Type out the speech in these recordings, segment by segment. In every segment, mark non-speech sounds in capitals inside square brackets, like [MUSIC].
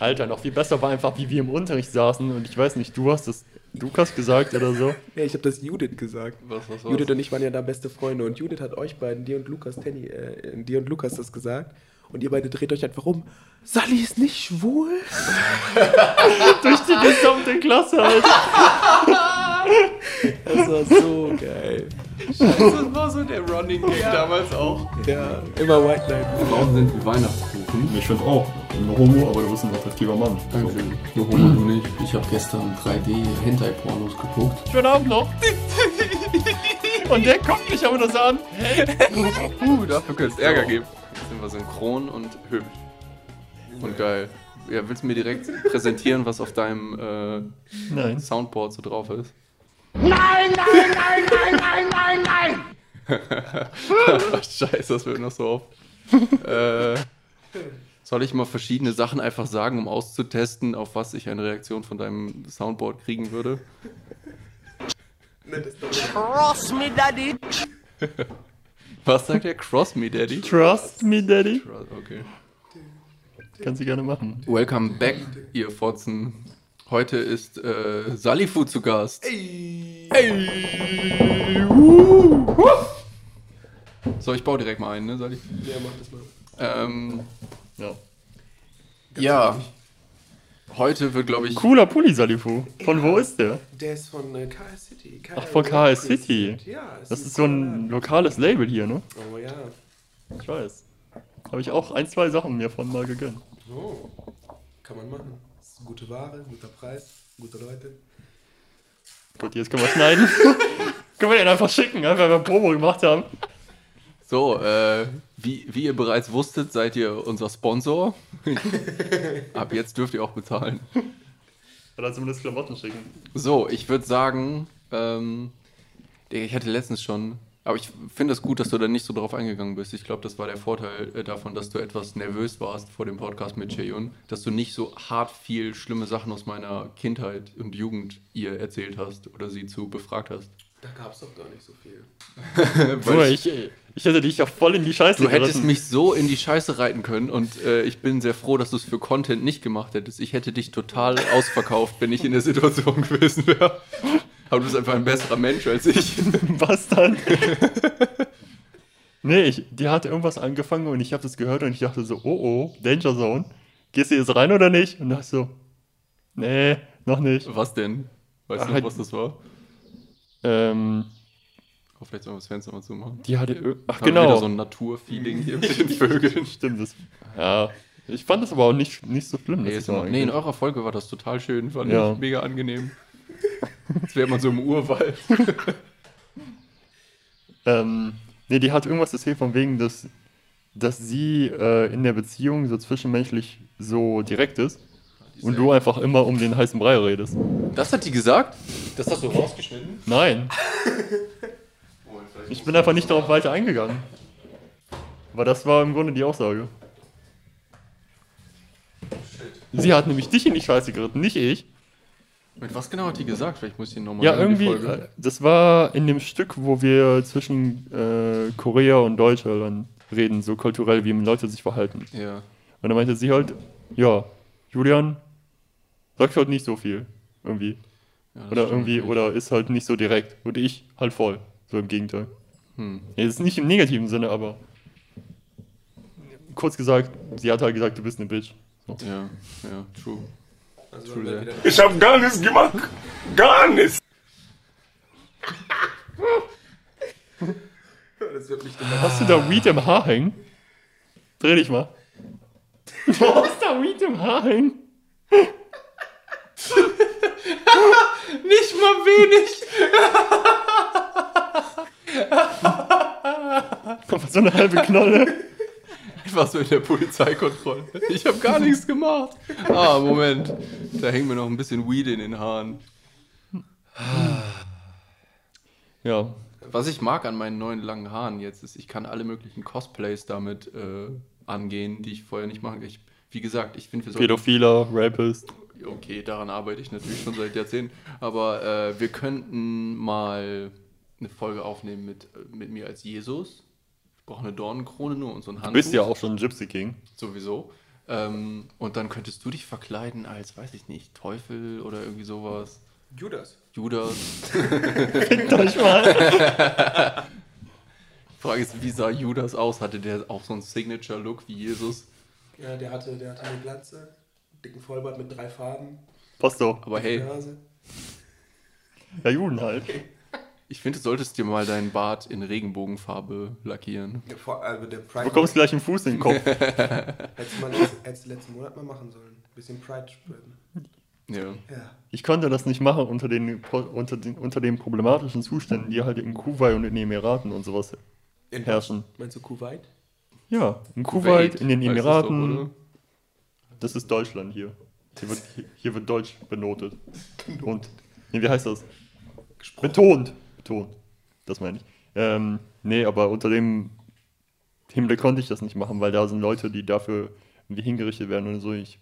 Alter, noch viel besser war einfach, wie wir im Unterricht saßen und ich weiß nicht, du hast das Lukas gesagt oder so. [LAUGHS] Ja, ich habe das Judith gesagt. Was, was, was? Judith und ich waren ja da beste Freunde und Judith hat euch beiden, dir und Lukas, Tenny, äh, dir und Lukas das gesagt. Und ihr beide dreht euch einfach um. Sally ist nicht schwul? [LAUGHS] Durch die gesamte Klasse, Alter. [LAUGHS] Das war so geil. Das war so der Running Gag damals auch. Ja, immer White Knight. Frauen sind wie Weihnachtskuchen. Ich finde auch. Ein Homo, aber du bist ein attraktiver Mann. Dankeschön. Nur Homo, du nicht. Ich habe gestern 3D-Hentai-Pornos geguckt. Schönen Abend noch. [LAUGHS] Und der guckt mich aber das an. [LAUGHS] Uh, dafür könnte es Ärger geben. Jetzt sind wir synchron und hübsch. Und geil. Ja, willst du mir direkt präsentieren, was auf deinem äh, Nein. Soundboard so drauf ist? Nein, nein, nein, nein, nein, nein, nein! [LAUGHS] Scheiße, das wird noch so oft. [LAUGHS] äh, soll ich mal verschiedene Sachen einfach sagen, um auszutesten, auf was ich eine Reaktion von deinem Soundboard kriegen würde? Cross me, Daddy! [LAUGHS] Was sagt der? Cross me, Daddy? Trust me, Daddy. Okay. Kannst du gerne machen. Welcome back, ihr Fotzen. Heute ist äh, Salifu zu Gast. So, ich baue direkt mal ein, ne, Salif? Ja, mach das mal. Ähm, Ja. ja. Heute wird, glaube ich, Cooler Pulli, Salifu. Von wo ist der? Der ist von äh, KS City. Ach, von KS City. Ja, es Das ist so ein lokales Label hier, ne? Oh ja. Ich weiß. Habe ich auch ein, zwei Sachen mir von mal gegönnt. Oh. Kann man machen. Gute Ware, guter Preis, gute Leute. Gut, jetzt können wir schneiden. [LAUGHS] können wir den einfach schicken, einfach weil wir Promo gemacht haben. So, äh, wie, wie ihr bereits wusstet, seid ihr unser Sponsor. [LAUGHS] Ab jetzt dürft ihr auch bezahlen. Oder zumindest Klamotten schicken. So, ich würde sagen, ähm, ich hatte letztens schon, aber ich finde es gut, dass du da nicht so drauf eingegangen bist. Ich glaube, das war der Vorteil äh, davon, dass du etwas nervös warst vor dem Podcast mit Cheyun, dass du nicht so hart viel schlimme Sachen aus meiner Kindheit und Jugend ihr erzählt hast oder sie zu befragt hast. Da gab es doch gar nicht so viel. [LAUGHS] Nur ich, ich hätte dich ja voll in die Scheiße Du hättest mich so in die Scheiße reiten können und äh, ich bin sehr froh, dass du es für Content nicht gemacht hättest. Ich hätte dich total ausverkauft, wenn ich in der Situation [LAUGHS] gewesen wäre. Aber du bist einfach ein besserer Mensch als ich. [LAUGHS] Was dann? nee, ich, die hat irgendwas angefangen und ich habe das gehört und ich dachte so, oh oh, Danger Zone. Gehst du jetzt rein oder nicht? Und dachte so, nee, noch nicht. Was denn? Weißt du Ach, noch, was das war? Ähm, Oh, vielleicht sollen wir das Fenster mal zumachen. die hatte, ach wir Wieder genau. so ein Naturfeeling hier mit den Vögeln. [LAUGHS] Stimmt, das, ja. Ich fand das aber auch nicht, nicht so schlimm. Nee, das nee, in eurer Folge war das total schön, fand Ja. ich mega angenehm. Jetzt wäre man so im Urwald. [LAUGHS] Ähm, nee, die hat irgendwas erzählt von wegen, dass, dass sie äh, in der Beziehung so zwischenmenschlich so direkt ist und du einfach immer um den heißen Brei redest. Das hat die gesagt? Das hast du rausgeschnitten? Nein. [LAUGHS] Ich bin einfach nicht darauf weiter eingegangen. Aber das war im Grunde die Aussage. Sie hat nämlich dich in die Scheiße geritten, nicht ich. Mit was genau hat die gesagt? Vielleicht muss ich ihn nochmal Ja, irgendwie, äh, das war in dem Stück, wo wir zwischen äh, Korea und Deutschland reden, so kulturell, wie Leute sich verhalten. Ja. Und dann meinte sie halt, ja, Julian sagt halt nicht so viel, irgendwie. ja Oder irgendwie, natürlich. oder ist halt nicht so direkt. Und ich halt voll. So im Gegenteil. Hm. Ja, das ist nicht im negativen Sinne, aber kurz gesagt, sie hat halt gesagt, du bist eine Bitch. So. Ja, ja, true. Also Ich hab gar nichts gemacht. Gar nichts. Hast du da Weed im Haar hängen? Dreh dich mal. Du hast da Weed im Haar hängen? Nicht mal wenig! Kommt so eine halbe Knolle. War so in der Polizeikontrolle. Ich habe gar nichts gemacht. Ah, Moment. Da hängt mir noch ein bisschen Weed in den Haaren. Ja, Was ich mag an meinen neuen langen Haaren jetzt ist, ich kann alle möglichen Cosplays damit äh, angehen, die ich vorher nicht mache. Ich, wie gesagt, ich finde, wir sollten Pädophiler, Rapist. Okay, daran arbeite ich natürlich schon seit Jahrzehnten. Aber äh, wir könnten mal eine Folge aufnehmen mit, äh, mit mir als Jesus. Ich brauche eine Dornenkrone nur und so ein Du Handtuch. bist ja auch schon Gypsy King. Sowieso. Ähm, und dann könntest du dich verkleiden als, weiß ich nicht, Teufel oder irgendwie sowas. Judas. Judas. [LAUGHS] Fickt euch mal. Die [LAUGHS] Frage ist, wie sah Judas aus? Hatte der auch so einen Signature-Look wie Jesus? Ja, der hatte, der hatte eine Glatze, dicken Vollbart mit drei Farben, Passt doch. Aber hey. Ja, Juden halt. Ich finde, du solltest dir mal deinen Bart in Regenbogenfarbe lackieren. Ja, vor, also der Du Pride bekommst gleich einen Fuß in den Kopf. [LAUGHS] hättest du [LAUGHS] hättest du letzten Monat mal machen sollen. Bisschen Pride spreaden. Ja. Ja. Ich konnte das nicht machen unter den, unter den, unter den problematischen Zuständen, die halt in Kuwait und in den Emiraten und sowas In herrschen. Meinst du Kuwait? Ja, in Kuwait, in den Emiraten. doch, oder? Das ist Deutschland hier. Hier wird, hier, wird Deutsch [LAUGHS] benotet. Und, nee, wie heißt das? Betont. Betont. Das meine ich. Ähm, nee, aber unter dem Hinblick konnte ich das nicht machen, weil da sind Leute, die dafür irgendwie hingerichtet werden und so. Ich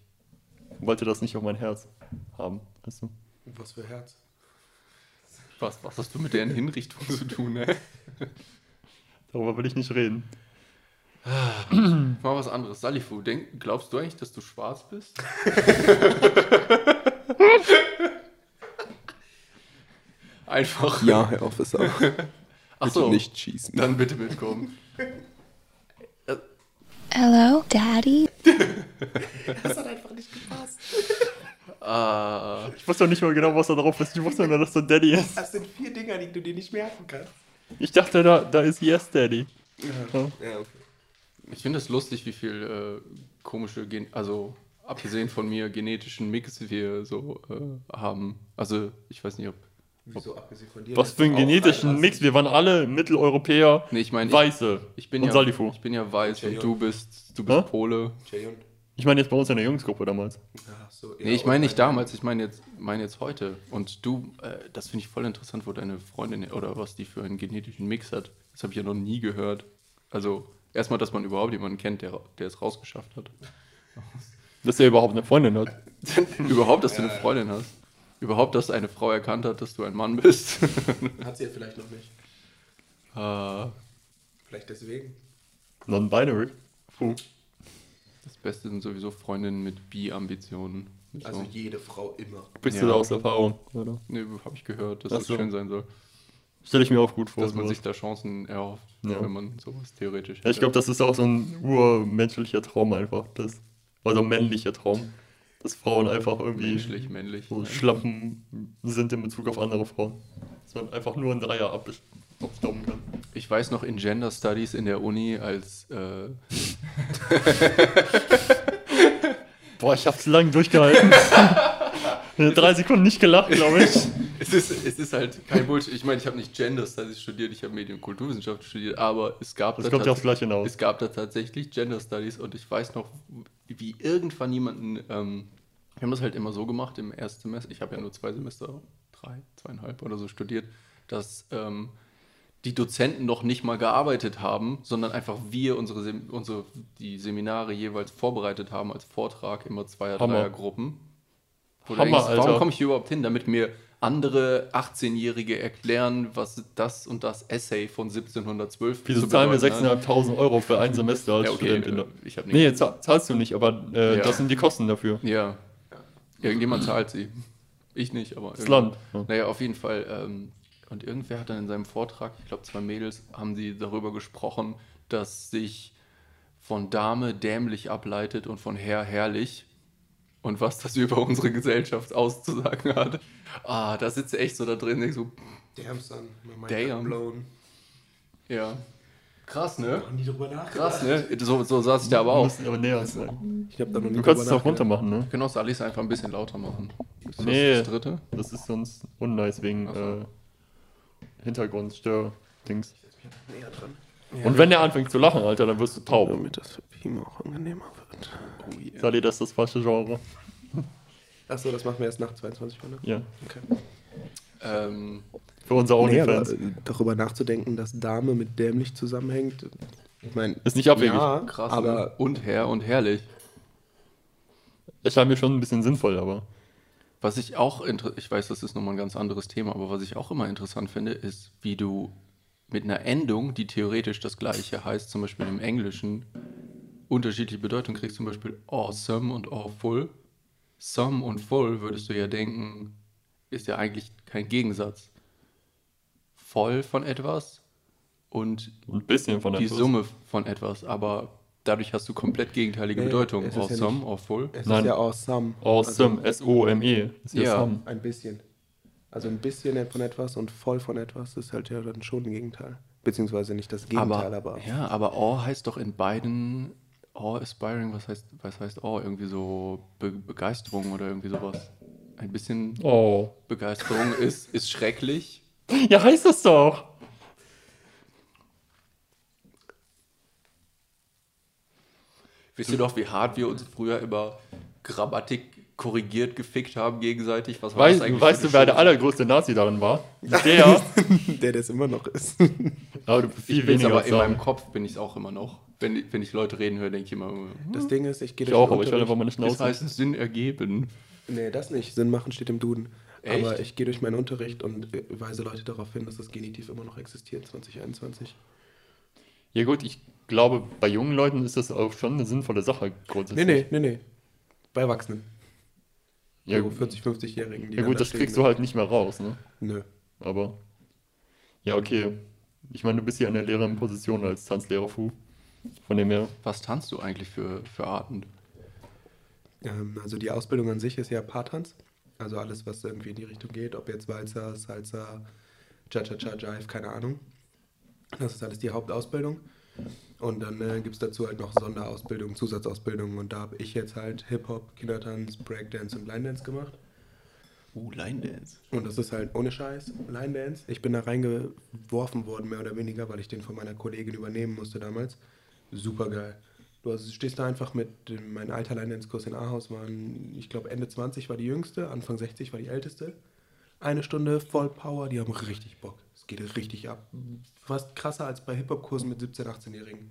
wollte das nicht auf mein Herz haben. Weißt du? Was für Herz. Was, was hast du mit deren Hinrichtung zu tun, ne? Darüber will ich nicht reden. Mal was anderes. Salifu, denk, glaubst du eigentlich, dass du schwarz bist? [LAUGHS] Einfach. Ja, Herr Officer. Achso, nicht schießen. dann bitte mitkommen. Hello, Daddy. [LAUGHS] Das hat einfach nicht gepasst. Ah, Ich wusste doch nicht mal genau, was da drauf ist. Ich wusste nur, dass da Daddy ist. Das sind vier Dinger, die du dir nicht merken kannst. Ich dachte, da, da ist Yes Daddy. Ja, okay. ich finde es lustig, wie viel äh, komische, Gen also abgesehen von mir, genetischen Mix wir so äh, haben. Also, ich weiß nicht, ob. Wieso abgesehen von dir? Was für einen genetischen. Mix. Wir waren alle Mitteleuropäer, Nee, ich meine, ich, Weiße. ich bin und ja, Salifu. ich bin ja weiß Ja, und ja. du bist, du bist Hä? Pole. Jayon. Ich meine jetzt bei uns in der Jungsgruppe damals. Ach so, Nee, ich meine nicht damals, ich meine jetzt, meine jetzt heute. Und du, äh, das finde ich voll interessant, wo deine Freundin oder was die für einen genetischen Mix hat. Das habe ich ja noch nie gehört. Also, erstmal, dass man überhaupt jemanden kennt, der, der es rausgeschafft hat. Dass er überhaupt eine Freundin hat. [LAUGHS] überhaupt, dass du eine Freundin hast. Überhaupt, dass eine Frau erkannt hat, dass du ein Mann bist. [LAUGHS] Hat sie ja vielleicht noch nicht. Ah, Vielleicht deswegen. Non-binary. Puh. das Beste sind sowieso Freundinnen mit Bi-Ambitionen. Also so. jede Frau immer. Bist Ja. du da aus Erfahrung, oder? Nee, habe ich gehört, dass Ach das so. schön sein soll. Stelle ich mir auch gut vor. Dass man sowas. sich da Chancen erhofft, Ja. wenn man sowas theoretisch ja, ich glaube, das ist auch so ein urmenschlicher Traum einfach. Das, also männlicher Traum. Dass Frauen einfach irgendwie menschlich, männlich. so. Schlappen sind in Bezug auf andere Frauen. Dass man einfach nur einen Dreier abs- abstauben kann. Ich weiß noch in Gender Studies in der Uni, als äh, [LAUGHS] Boah, ich hab's lang durchgehalten. Drei Sekunden nicht gelacht, glaube ich. [LAUGHS] es, ist, es ist halt kein Bullshit. Ich meine, ich habe nicht Gender Studies studiert, ich habe Medien- und Kulturwissenschaft studiert, aber es gab, Das da kommt ja aufs Gleiche hinaus. es gab da tatsächlich Gender Studies und ich weiß noch, wie irgendwann jemanden, ähm, wir haben das halt immer so gemacht im ersten Semester, ich habe ja nur zwei Semester, drei, zweieinhalb oder so studiert, dass ähm, die Dozenten noch nicht mal gearbeitet haben, sondern einfach wir unsere, Sem unsere die Seminare jeweils vorbereitet haben als Vortrag, immer Zweier-, Hammer. Wo du Hammer, denkst. Warum komme ich hier überhaupt hin, damit mir andere 18-Jährige erklären, was das und das Essay von 1712 Wieso zahlen wir bedeuten hat? 6.500 Euro für ein Semester als Ja, okay, Studentin? äh, ich Nee, zahlst du nicht, aber äh, Ja. das sind die Kosten dafür. Ja. Irgendjemand zahlt sie. Ich nicht, aber. Das Land. Ja. Naja, auf jeden Fall. Ähm, und irgendwer hat dann in seinem Vortrag, ich glaube, zwei Mädels, haben sie darüber gesprochen, dass sich von Dame dämlich ableitet und von Herr herrlich. Und was das [LAUGHS] über unsere Gesellschaft auszusagen hat. Ah, da sitze echt so da drin, denk so, Damn, son. My Damn. blown. ja. Krass, ne? Noch nie drüber nachgedacht. Krass, ne? So, so saß ich da aber Du auch. musst aber näher sein. Ich hab da noch nie Du kannst es auch runter machen, ne? Wir können auch Salis einfach ein bisschen lauter machen. Ist das Nee. das dritte? Das ist sonst unnice wegen Ach so. äh, Hintergrundstör-Dings. Näher dran. Und wenn der anfängt zu lachen, Alter, dann wirst du taub. Damit das für Pima auch angenehmer wird. Oh yeah. Sali, das ist das falsche Genre. Achso, das machen wir erst nach 22 Uhr, ne? Ja. Okay. Ähm, Für unsere Nee, aber OnlyFans. äh, darüber nachzudenken, dass Dame mit dämlich zusammenhängt. Ich meine, Ist nicht abwegig. ja, krass, aber ne? und Herr und herrlich. Erscheint mir schon ein bisschen sinnvoll, aber. Was ich auch, ich weiß, das ist nochmal ein ganz anderes Thema, aber was ich auch immer interessant finde, ist, wie du mit einer Endung, die theoretisch das gleiche heißt, zum Beispiel im Englischen, unterschiedliche Bedeutungen kriegst, zum Beispiel awesome und awful. Some und full würdest du ja denken, ist ja eigentlich kein Gegensatz. Voll von etwas und Ein bisschen von die Summe von etwas, aber dadurch hast du komplett gegenteilige Nee, Bedeutungen. es ist ja Awesome, nicht- awful. Es Nein. ist ja awesome. Awesome, S-O-M-E. Ist ja Ja. Some. Also ein bisschen. Also ein bisschen von etwas und voll von etwas ist halt ja dann schon ein Gegenteil. Beziehungsweise nicht das Gegenteil, aber, aber, ja, aber awe heißt doch in beiden awe aspiring, was heißt, was heißt awe? Irgendwie so Be Begeisterung oder irgendwie sowas. Ein bisschen Oh. Begeisterung ist, ist schrecklich. [LAUGHS] Ja, heißt das doch. Wisst ihr doch, wie hart wir uns früher immer Grammatik korrigiert gefickt haben gegenseitig? Was war Weißt, das eigentlich weißt du, wer der allergrößte Nazi darin war? [LAUGHS] Der. der das immer noch ist. aber du viel weniger aber in meinem Kopf bin ich es auch immer noch. Wenn, ich- wenn ich Leute reden höre, denke ich immer, hm, Das Ding ist, ich gehe Ich durch auch, den aber ich werde einfach Unterricht- meine das Schnauze. heißt Sinn ergeben. Nee, das nicht. Sinn machen steht im Duden. Echt? Aber ich gehe durch meinen Unterricht und äh, weise Leute darauf hin, dass das Genitiv immer noch existiert, 2021. Ja gut, ich glaube, bei jungen Leuten ist das auch schon eine sinnvolle Sache Nee, grundsätzlich. nee, nee, nee. Bei Erwachsenen. Ja, so gut. 40, 50-Jährigen. ja gut, das kriegst du halt nicht mehr raus, ne? Nö. Aber ja, okay. Ich meine, du bist hier in der lehrenden Position als Tanzlehrer Fu. Von dem her. Was tanzt du eigentlich für, für Arten? Ähm, also die Ausbildung an sich ist ja Paartanz. Also alles, was irgendwie in die Richtung geht. Ob jetzt Walzer, Salsa, Cha-Cha-Cha, Jive, keine Ahnung. Das ist alles die Hauptausbildung. Und dann äh, gibt es dazu halt noch Sonderausbildung, Zusatzausbildung. Und da habe ich jetzt halt Hip-Hop, Kindertanz, Breakdance und Line Dance gemacht. Uh, Line Dance. Und das ist halt ohne Scheiß Line Dance. Ich bin da reingeworfen worden, mehr oder weniger, weil ich den von meiner Kollegin übernehmen musste damals. Super geil. Du stehst da einfach mit, mein alter Line Dance Kurs in Ahaus waren, ich glaube Ende 20 war die jüngste, Anfang 60 war die älteste. Eine Stunde voll Power, die haben richtig Bock. Es geht richtig ab. Fast krasser als bei Hip-Hop-Kursen mit 17-, 18-Jährigen.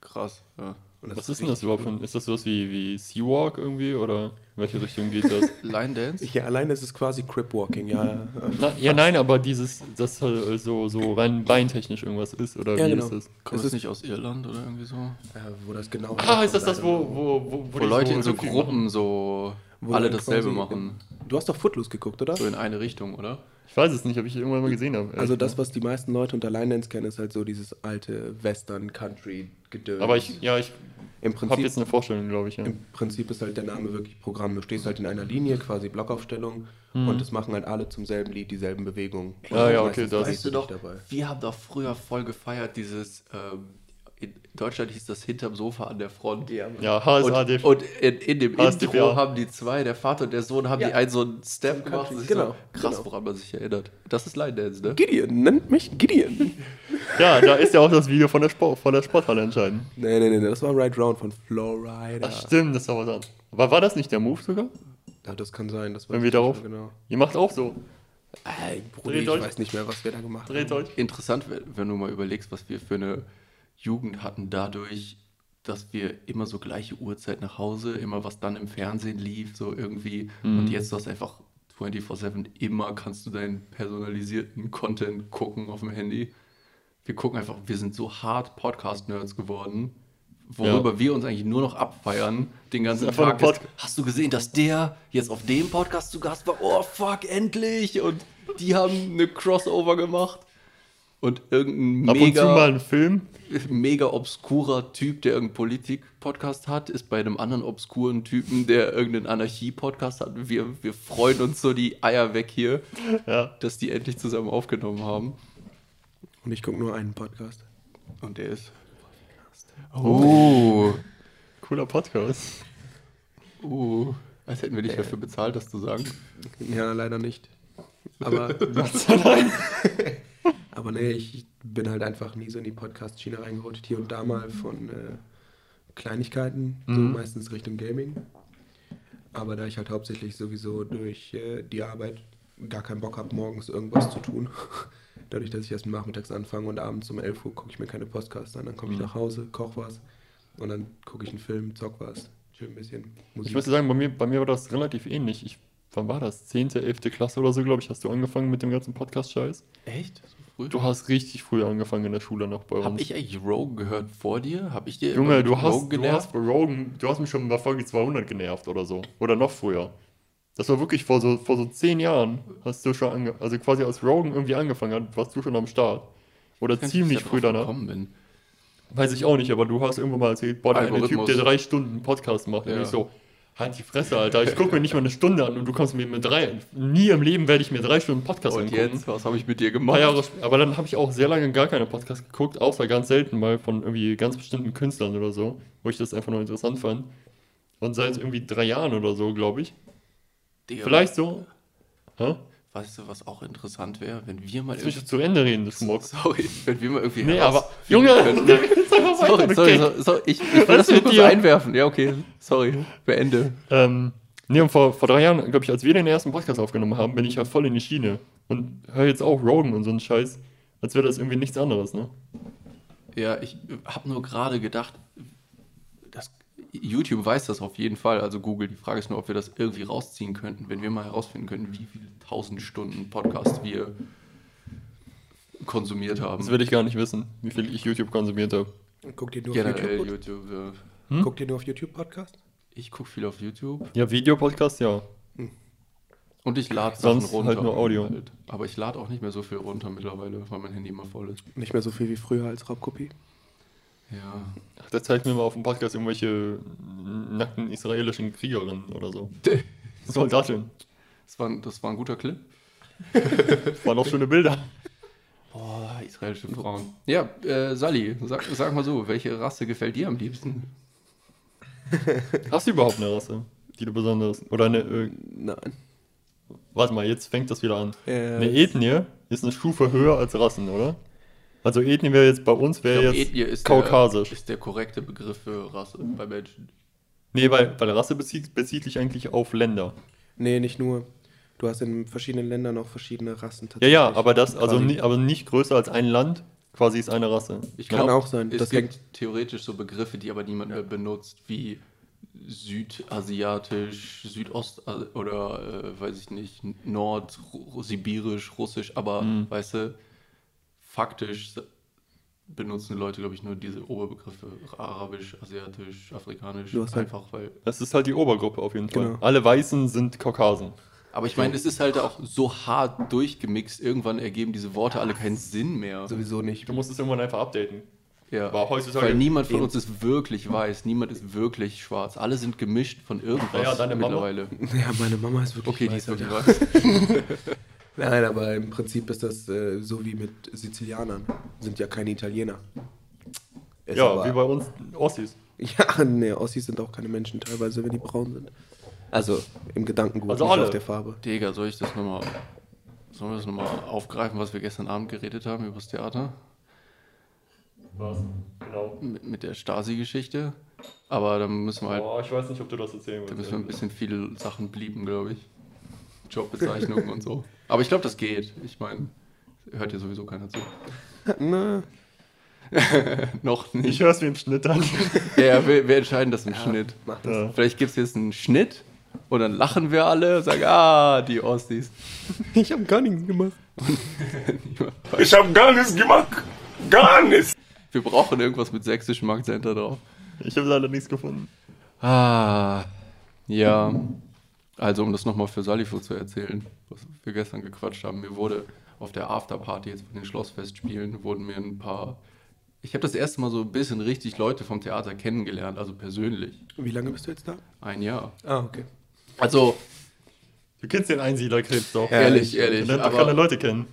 Krass, ja. Und Was ist denn das überhaupt? cool. Für, ist das sowas wie, wie Sea-Walk irgendwie? Oder in welche Richtung geht das? [LAUGHS] Line Dance? Ja, alleine ist es quasi Crip-Walking, ja. Na, ja, nein, aber dieses, das halt so, so rein beintechnisch irgendwas ist, oder Ja, wie genau. ist das? Kommt Es das nicht aus Irland oder irgendwie so? Äh, wo das genau Ah, ist das das, wo, wo, wo, Wo Leute in so Gruppen machen? so Wo alle dasselbe machen. Du hast doch Footloose geguckt, oder? So in eine Richtung, oder? Ich weiß es nicht, ob ich irgendwann mal gesehen habe. Also das, was die meisten Leute unter Line Dance kennen, ist halt so dieses alte Western-Country-Gedöns. Aber ich, ja, ich habe jetzt eine Vorstellung, glaube ich. Ja. im Prinzip ist halt der Name wirklich Programm. Du stehst halt in einer Linie, quasi Blockaufstellung, Mhm. und das machen halt alle zum selben Lied dieselben Bewegungen. Ah, ja, Und okay, das- Weißt du dich doch, dabei. wir haben doch früher voll gefeiert, dieses, ähm, in Deutschland hieß das hinterm Sofa an der Front. Ja. Ja, Und, und in, in dem HSDPA. Intro haben die zwei, der Vater und der Sohn, haben Ja. die einen so einen Step gemacht. Und sich genau, So, krass, genau. woran man sich erinnert. Das ist Line Dance, ne? Gideon, nennt mich Gideon. [LAUGHS] Ja, da ist ja auch das Video von der, Sport, von der Sporthalle entscheidend. nee, nee, nee, das war Right Round von Flowrider. Ach, stimmt, das war was anderes. Aber war das nicht der Move sogar? Ja, das kann sein. Das Wenn wir darauf. Genau. Ihr macht auch so. Ey, Bruder, ich euch. weiß nicht mehr, was wir da gemacht Dreht haben. euch. Interessant, wenn du mal überlegst, was wir für eine Jugend hatten, dadurch, dass wir immer so gleiche Uhrzeit nach Hause, immer was dann im Fernsehen lief, so irgendwie. Mhm. Und jetzt du hast einfach 24-7 immer kannst du deinen personalisierten Content gucken auf dem Handy. Wir gucken einfach, wir sind so hart Podcast-Nerds geworden, worüber wir uns eigentlich nur noch abfeiern den ganzen Das Tag. Ist, hast du gesehen, dass der jetzt auf dem Podcast zu Gast war? Oh, fuck, endlich! Und die haben eine Crossover gemacht. Und irgendein Ab und zu mal mega, ein Film. mega obskurer Typ, der irgendeinen Politik-Podcast hat, ist bei einem anderen obskuren Typen, der irgendeinen Anarchie-Podcast hat. Wir, wir freuen uns so die Eier weg hier, Ja. dass die endlich zusammen aufgenommen haben. Und ich gucke nur einen Podcast. Und der ist. Oh. Cooler Podcast. Uh. Als hätten wir dich dafür bezahlt, das zu sagen. Ja, leider nicht. Aber, [LAUGHS] [LAUGHS] aber nee, ich bin halt einfach nie so in die Podcast-Schiene reingerutscht. Hier und da mal von äh, Kleinigkeiten, so meistens Richtung Gaming. Aber da ich halt hauptsächlich sowieso durch äh, die Arbeit gar keinen Bock habe, morgens irgendwas zu tun, [LAUGHS] dadurch, dass ich erst nachmittags anfange und abends um 11 Uhr gucke ich mir keine Podcasts an, dann komme ich nach Hause, koche was und dann gucke ich einen Film, zock was, chill ein bisschen Musik. Ich muss dir sagen, bei mir, bei mir war das relativ ähnlich. Ich, wann war das? 10., 11. Klasse oder so, glaube ich, hast du angefangen mit dem ganzen Podcast-Scheiß. Echt? Früh? Du hast richtig früh angefangen in der Schule noch bei uns. Hab ich eigentlich Rogan gehört vor dir? Hab ich dir Junge, du hast, Rogan du hast bei Rogan, du hast mich schon bei Folge 200 genervt oder so. Oder noch früher. Das war wirklich vor so, vor so zehn Jahren, hast du schon ange also quasi als Rogan irgendwie angefangen hat, warst du schon am Start. Oder ziemlich früh danach. gekommen bin. Weiß ich auch nicht, aber du hast irgendwann mal erzählt, boah, der eine Typ, der drei Stunden Podcast macht. Und Ja. ich so, halt die Fresse, Alter. Ich gucke mir nicht mal eine Stunde an und du kommst mir mit drei. Nie im Leben werde ich mir drei Stunden Podcast Und angucken. jetzt, was habe ich mit dir gemacht? Jahre aber dann habe ich auch sehr lange gar keine Podcasts geguckt, außer ganz selten mal von irgendwie ganz bestimmten Künstlern oder so, wo ich das einfach nur interessant fand. Und seit irgendwie drei Jahren oder so, glaube ich. Digga, Vielleicht so. Hä? Weißt du, was auch interessant wäre, wenn wir mal Jetzt irgendwie... zu Ende reden, das Schmuck. Sorry, wenn wir mal irgendwie Nee, aber. Junge! [LAUGHS] Sorry, sorry, sorry, sorry, ich, ich will Was das nur kurz dir? einwerfen. Ja, okay, sorry, beende. Ähm, nee, und vor, vor drei Jahren, glaube ich, als wir den ersten Podcast aufgenommen haben, bin ich ja voll in die Schiene. Und höre jetzt auch Rogan und so einen Scheiß, als wäre das irgendwie nichts anderes, ne? Ja, ich habe nur gerade gedacht, YouTube weiß das auf jeden Fall, also Google. Die Frage ist nur, ob wir das irgendwie rausziehen könnten, wenn wir mal herausfinden könnten, wie viele tausend Stunden Podcast wir konsumiert haben. Das will ich gar nicht wissen, wie viel ich YouTube konsumiert habe. Guckt ihr nur auf Generell YouTube? YouTube. ja. Hm? Guckt ihr nur auf YouTube Podcast? Ich gucke viel auf YouTube Ja, Videopodcast, ja. und ich lade Sachen Sonst runter. halt nur Audio. Halt. Aber ich lade auch nicht mehr so viel runter mittlerweile, weil mein Handy immer voll ist. Nicht mehr so viel wie früher als Raubkopie. Ja. Ach, da zeigt mir mal auf dem Podcast irgendwelche nackten israelischen Kriegerinnen oder so. Soldatin. Das war, ein- das war ein guter Clip. Waren auch schöne Bilder. Boah, israelische Frauen. Ja, äh, Sally, sag, sag mal so, welche Rasse gefällt dir am liebsten? Hast du überhaupt eine Rasse, die du besonders. Oder eine. Äh, Nein. warte mal, jetzt fängt das wieder an. Äh, Eine Ethnie ist eine Stufe höher als Rassen, oder? Also Ethnie wäre jetzt bei uns wäre jetzt Ethnie ist kaukasisch. Der, ist der korrekte Begriff für Rasse bei Menschen. Nee, weil, weil Rasse bezieht, bezieht sich eigentlich auf Länder. Nee, nicht nur. Du hast in verschiedenen Ländern auch verschiedene Rassen Ja, ja, tatsächlich. aber das, also nie, aber nicht größer als ein Land, quasi ist eine Rasse. Ich Kann glaub, auch sein, Es das gibt theoretisch so Begriffe, die aber niemand mehr benutzt, wie südasiatisch, Südost oder äh, weiß ich nicht, Nord, Sibirisch, Russisch, aber Mhm. weißt du, faktisch benutzen die Leute, glaube ich, nur diese Oberbegriffe Arabisch, Asiatisch, Afrikanisch, Du hast halt- einfach weil. Das ist halt die Obergruppe auf jeden Fall. Genau. Alle Weißen sind Kaukasen. Aber ich meine, es ist halt auch so hart durchgemixt, irgendwann ergeben diese Worte alle keinen Sinn mehr. Sowieso nicht. Du musst es irgendwann einfach updaten. Ja, Aber heutzutage- weil niemand von uns ist wirklich weiß, niemand ist wirklich schwarz. Alle sind gemischt von irgendwas Naja, deine Mama. mittlerweile. [LAUGHS] Ja, meine Mama ist wirklich Okay, die weiß, ist wirklich weiß. [LAUGHS] Nein, aber im Prinzip ist das äh, so wie mit Sizilianern. Sind ja keine Italiener. Ist ja, aber- wie bei uns Ossis. Ja, [LAUGHS] ne, Ossis sind auch keine Menschen teilweise, wenn die braun sind. Also im Gedankengut, Also nicht alle. auf der Farbe. Digga, soll ich das nochmal. Sollen wir das nochmal aufgreifen, was wir gestern Abend geredet haben über das Theater? Was? Genau. Mit, mit der Stasi-Geschichte. Aber dann müssen wir halt. Boah, ich weiß nicht, ob du das erzählen Da willst. müssen wir ein bisschen viele Sachen blieben, glaube ich. Jobbezeichnungen und so. Aber ich glaube, das geht. Ich meine, hört ja sowieso keiner zu. [LAUGHS] Na, [LAUGHS] Noch Ich nicht. höre es mir im Schnitt an. [LAUGHS] Ja, wir, wir entscheiden das im Schnitt. mach das. Ja. Vielleicht gibt es jetzt einen Schnitt und dann lachen wir alle und sagen, ah, die Ostis. Ich habe gar nichts gemacht. Ich hab gar nichts gemacht. Gar nichts. Wir brauchen irgendwas mit sächsischem Akzent da drauf. Ich habe leider nichts gefunden. Ah, ja. Also, um das nochmal für Salifu zu erzählen, was wir gestern gequatscht haben. Mir wurde auf der Afterparty jetzt von den Schlossfestspielen, wurden mir ein paar. Ich habe das erste Mal so ein bisschen richtig Leute vom Theater kennengelernt, also persönlich. Wie lange bist du jetzt da? Ein Jahr. Ah, okay. Also, Du kennst den Einsiedlerkrebs doch. Ja, ehrlich, ich- ehrlich. Du lernst keine Aber Leute kennen.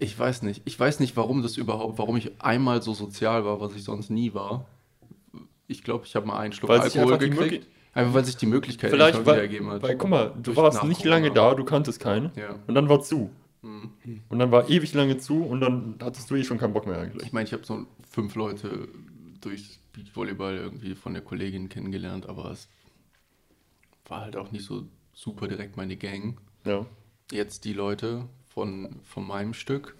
ich weiß nicht. Ich weiß nicht, warum das überhaupt, warum ich einmal so sozial war, was ich sonst nie war. Ich glaube, ich habe mal einen Schluck Weil Alkohol gekriegt. Einfach weil sich die Möglichkeit Vielleicht, endlich mal weil, wiedergegeben hat. weil, guck mal, du Durch warst nicht Corona. lange da, du kanntest keinen. Ja. Und dann war zu. Mhm. Und dann war ewig lange zu und dann hattest du eh schon keinen Bock mehr eigentlich. Ich meine, ich habe so fünf Leute durch Beachvolleyball irgendwie von der Kollegin kennengelernt, aber es war halt auch nicht so super direkt meine Gang. Ja. Jetzt die Leute von, von meinem Stück,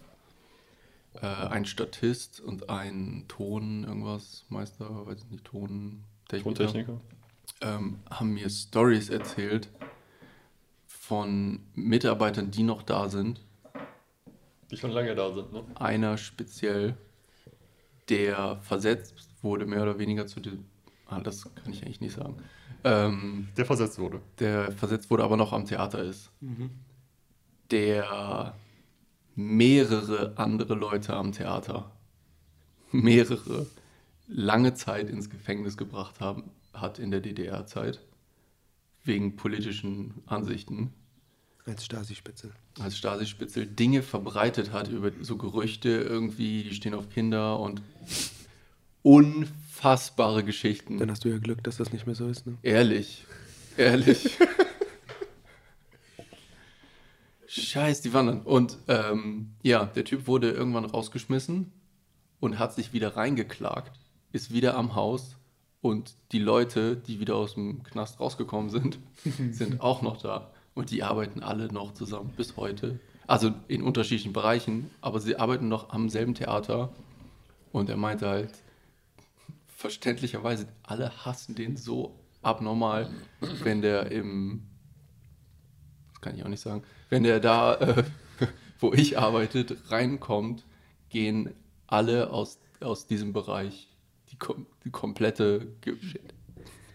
äh, ein Statist und ein Ton, irgendwas, Meister, weiß ich nicht, Tontechniker, Tontechniker. Ähm, haben mir Stories erzählt von Mitarbeitern, die noch da sind, Die schon lange da sind, ne? einer speziell, der versetzt wurde, mehr oder weniger zu dem. Ah, das kann ich eigentlich nicht sagen. Ähm, Der versetzt wurde. der versetzt wurde, aber noch am Theater ist. Der mehrere andere Leute am Theater, mehrere, lange Zeit ins Gefängnis gebracht haben, hat in der DDR-Zeit, wegen politischen Ansichten. Als Stasi-Spitze. als Stasi-Spitzel Dinge verbreitet hat über so Gerüchte irgendwie, die stehen auf Kinder und unfassbare Geschichten. Dann hast du ja Glück, dass das nicht mehr so ist. Ne? Ehrlich. Ehrlich. Scheiß, die wandern. Und ähm, ja, der Typ wurde irgendwann rausgeschmissen und hat sich wieder reingeklagt, ist wieder am Haus und die Leute, die wieder aus dem Knast rausgekommen sind, [LAUGHS] sind auch noch da. Und die arbeiten alle noch zusammen bis heute. Also in unterschiedlichen Bereichen, aber sie arbeiten noch am selben Theater. Und er meinte halt, verständlicherweise, alle hassen den so abnormal, wenn der im, das kann ich auch nicht sagen, wenn der da, äh, [LAUGHS] wo ich arbeite, reinkommt, gehen alle aus, aus diesem Bereich, kom die komplette Ge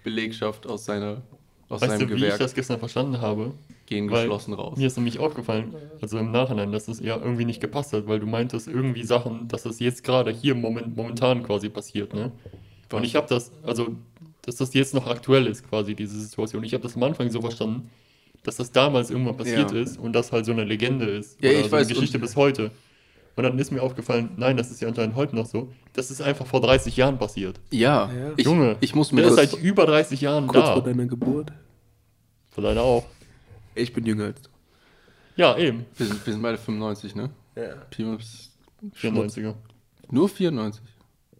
Belegschaft aus, seiner, aus Weißt seinem du, wie ich Gewerk, das gestern verstanden habe? gehen Weil geschlossen raus. Mir ist nämlich aufgefallen, also im Nachhinein, dass das ja irgendwie nicht gepasst hat, weil du meintest irgendwie Sachen, dass das jetzt gerade hier moment, momentan quasi passiert, ne? Und ich habe das, also, dass das jetzt noch aktuell ist, quasi, diese Situation. Ich habe das am Anfang so verstanden, dass das damals irgendwann passiert Ja. ist und das halt so eine Legende ist. Ja, oder ich so weiß, eine Geschichte bis heute. Und dann ist mir aufgefallen, nein, das ist ja anscheinend heute noch so. Das ist einfach vor 30 Jahren passiert. Ja, Ja. Ich, Junge, ich muss mir Der ist das. seit über 30 Jahren Kurz da. vor deiner Geburt. Von deiner auch. Ich bin jünger als du. Ja, eben. Wir sind, wir sind beide 95, ne? Ja. Pima ist 94er. Nur 94.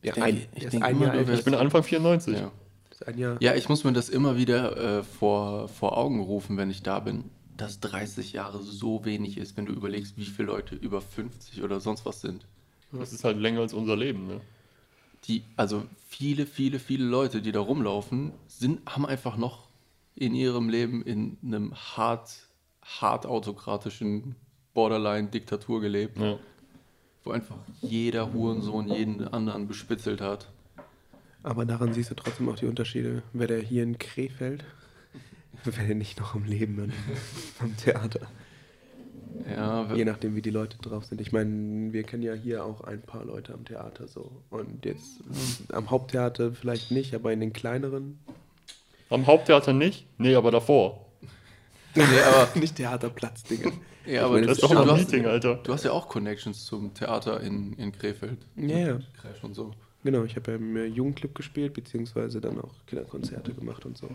Ja, denke- ein, ich denke ein immer, Jahr wärst- Ich bin Anfang 94. Ja. Ist ein Jahr. ja, ich muss mir das immer wieder äh, vor, vor Augen rufen, wenn ich da bin, dass 30 Jahre so wenig ist, wenn du überlegst, wie viele Leute über 50 oder sonst was sind. Das ist halt länger als unser Leben, ne? Die, also viele, viele, viele Leute, die da rumlaufen, sind, haben einfach noch in ihrem Leben in einem hart, hart autokratischen Borderline-Diktatur gelebt, Ja. wo einfach jeder Hurensohn jeden anderen bespitzelt hat. Aber daran siehst du trotzdem auch die Unterschiede. Wäre der hier in Krefeld, wäre der nicht noch am Leben an, [LAUGHS] am Theater. Ja, Je nachdem, wie die Leute drauf sind. Ich meine, wir kennen ja hier auch ein paar Leute am Theater so. Und jetzt am Haupttheater vielleicht nicht, aber in den kleineren. Am Haupttheater nicht? Nee, aber davor. [LAUGHS] nee, aber, [LAUGHS] nicht Theaterplatz, Digga. ja, aber Das ist doch mal ein hast, Meeting, Alter. du hast ja auch Connections zum Theater in, in Krefeld. Ja, ja. Crash und so. Genau, ich habe ja im Jugendclub gespielt, beziehungsweise dann auch Kinderkonzerte gemacht und so.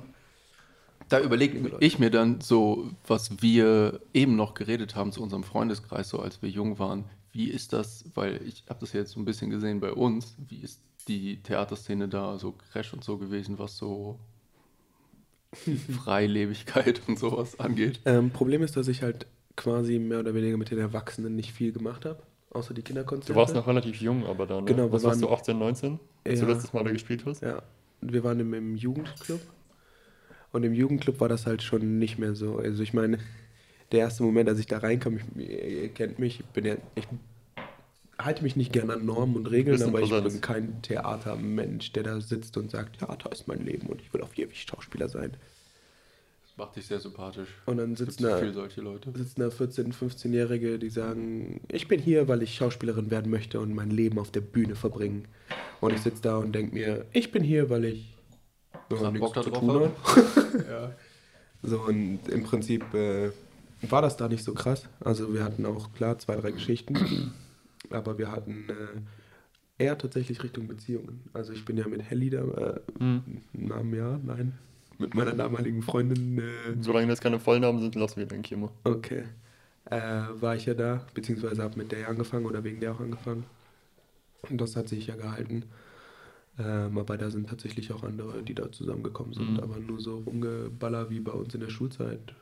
Da überlege ich mir dann so, was wir eben noch geredet haben zu unserem Freundeskreis, so als wir jung waren. Wie ist das, weil ich habe das jetzt so ein bisschen gesehen bei uns, wie ist die Theaterszene da, so Crash und so gewesen, was so [LAUGHS] Freilebigkeit und sowas angeht? Ähm, Problem ist, dass ich halt quasi mehr oder weniger mit den Erwachsenen nicht viel gemacht habe, außer die Kinderkonzerte. Du warst noch relativ jung, aber da, ne? Genau, Was warst du, waren- 18, 19? Als du Ja. letztes Mal da gespielt hast? Ja, wir waren im, im Jugendclub. Und im Jugendclub war das halt schon nicht mehr so. Also ich meine, der erste Moment, als ich da reinkam, ich, ihr kennt mich, ich bin ja, ich halte mich nicht gerne an Normen und Regeln, aber ich bin kein Theatermensch, der da sitzt und sagt, Theater ist mein Leben und ich will auf ewig Schauspieler sein. Das macht dich sehr sympathisch. Und dann sitzen da, viele solche Leute. sitzen da 14-, 15-Jährige, die sagen, ich bin hier, weil ich Schauspielerin werden möchte und mein Leben auf der Bühne verbringen. Und ich sitze da und denke mir, ich bin hier, weil ich [LAUGHS] ja, Grad nichts zu tun hab. habe. So, und im Prinzip äh, war das da nicht so krass. Also wir hatten auch, klar, zwei, drei Geschichten, [CLEARS THROAT] aber wir hatten äh, eher tatsächlich Richtung Beziehungen. Also ich bin ja mit Helly da, äh, Namen ja, nein, mit meiner damaligen Freundin, äh, Solange das keine Vollnamen sind, lassen wir den mal. Okay. Äh, war ich ja da, beziehungsweise habe mit der angefangen oder wegen der auch angefangen. Und das hat sich ja gehalten. Ähm, aber da sind tatsächlich auch andere, die da zusammengekommen sind. Mhm. Aber nur so rumgeballer wie bei uns in der Schulzeit.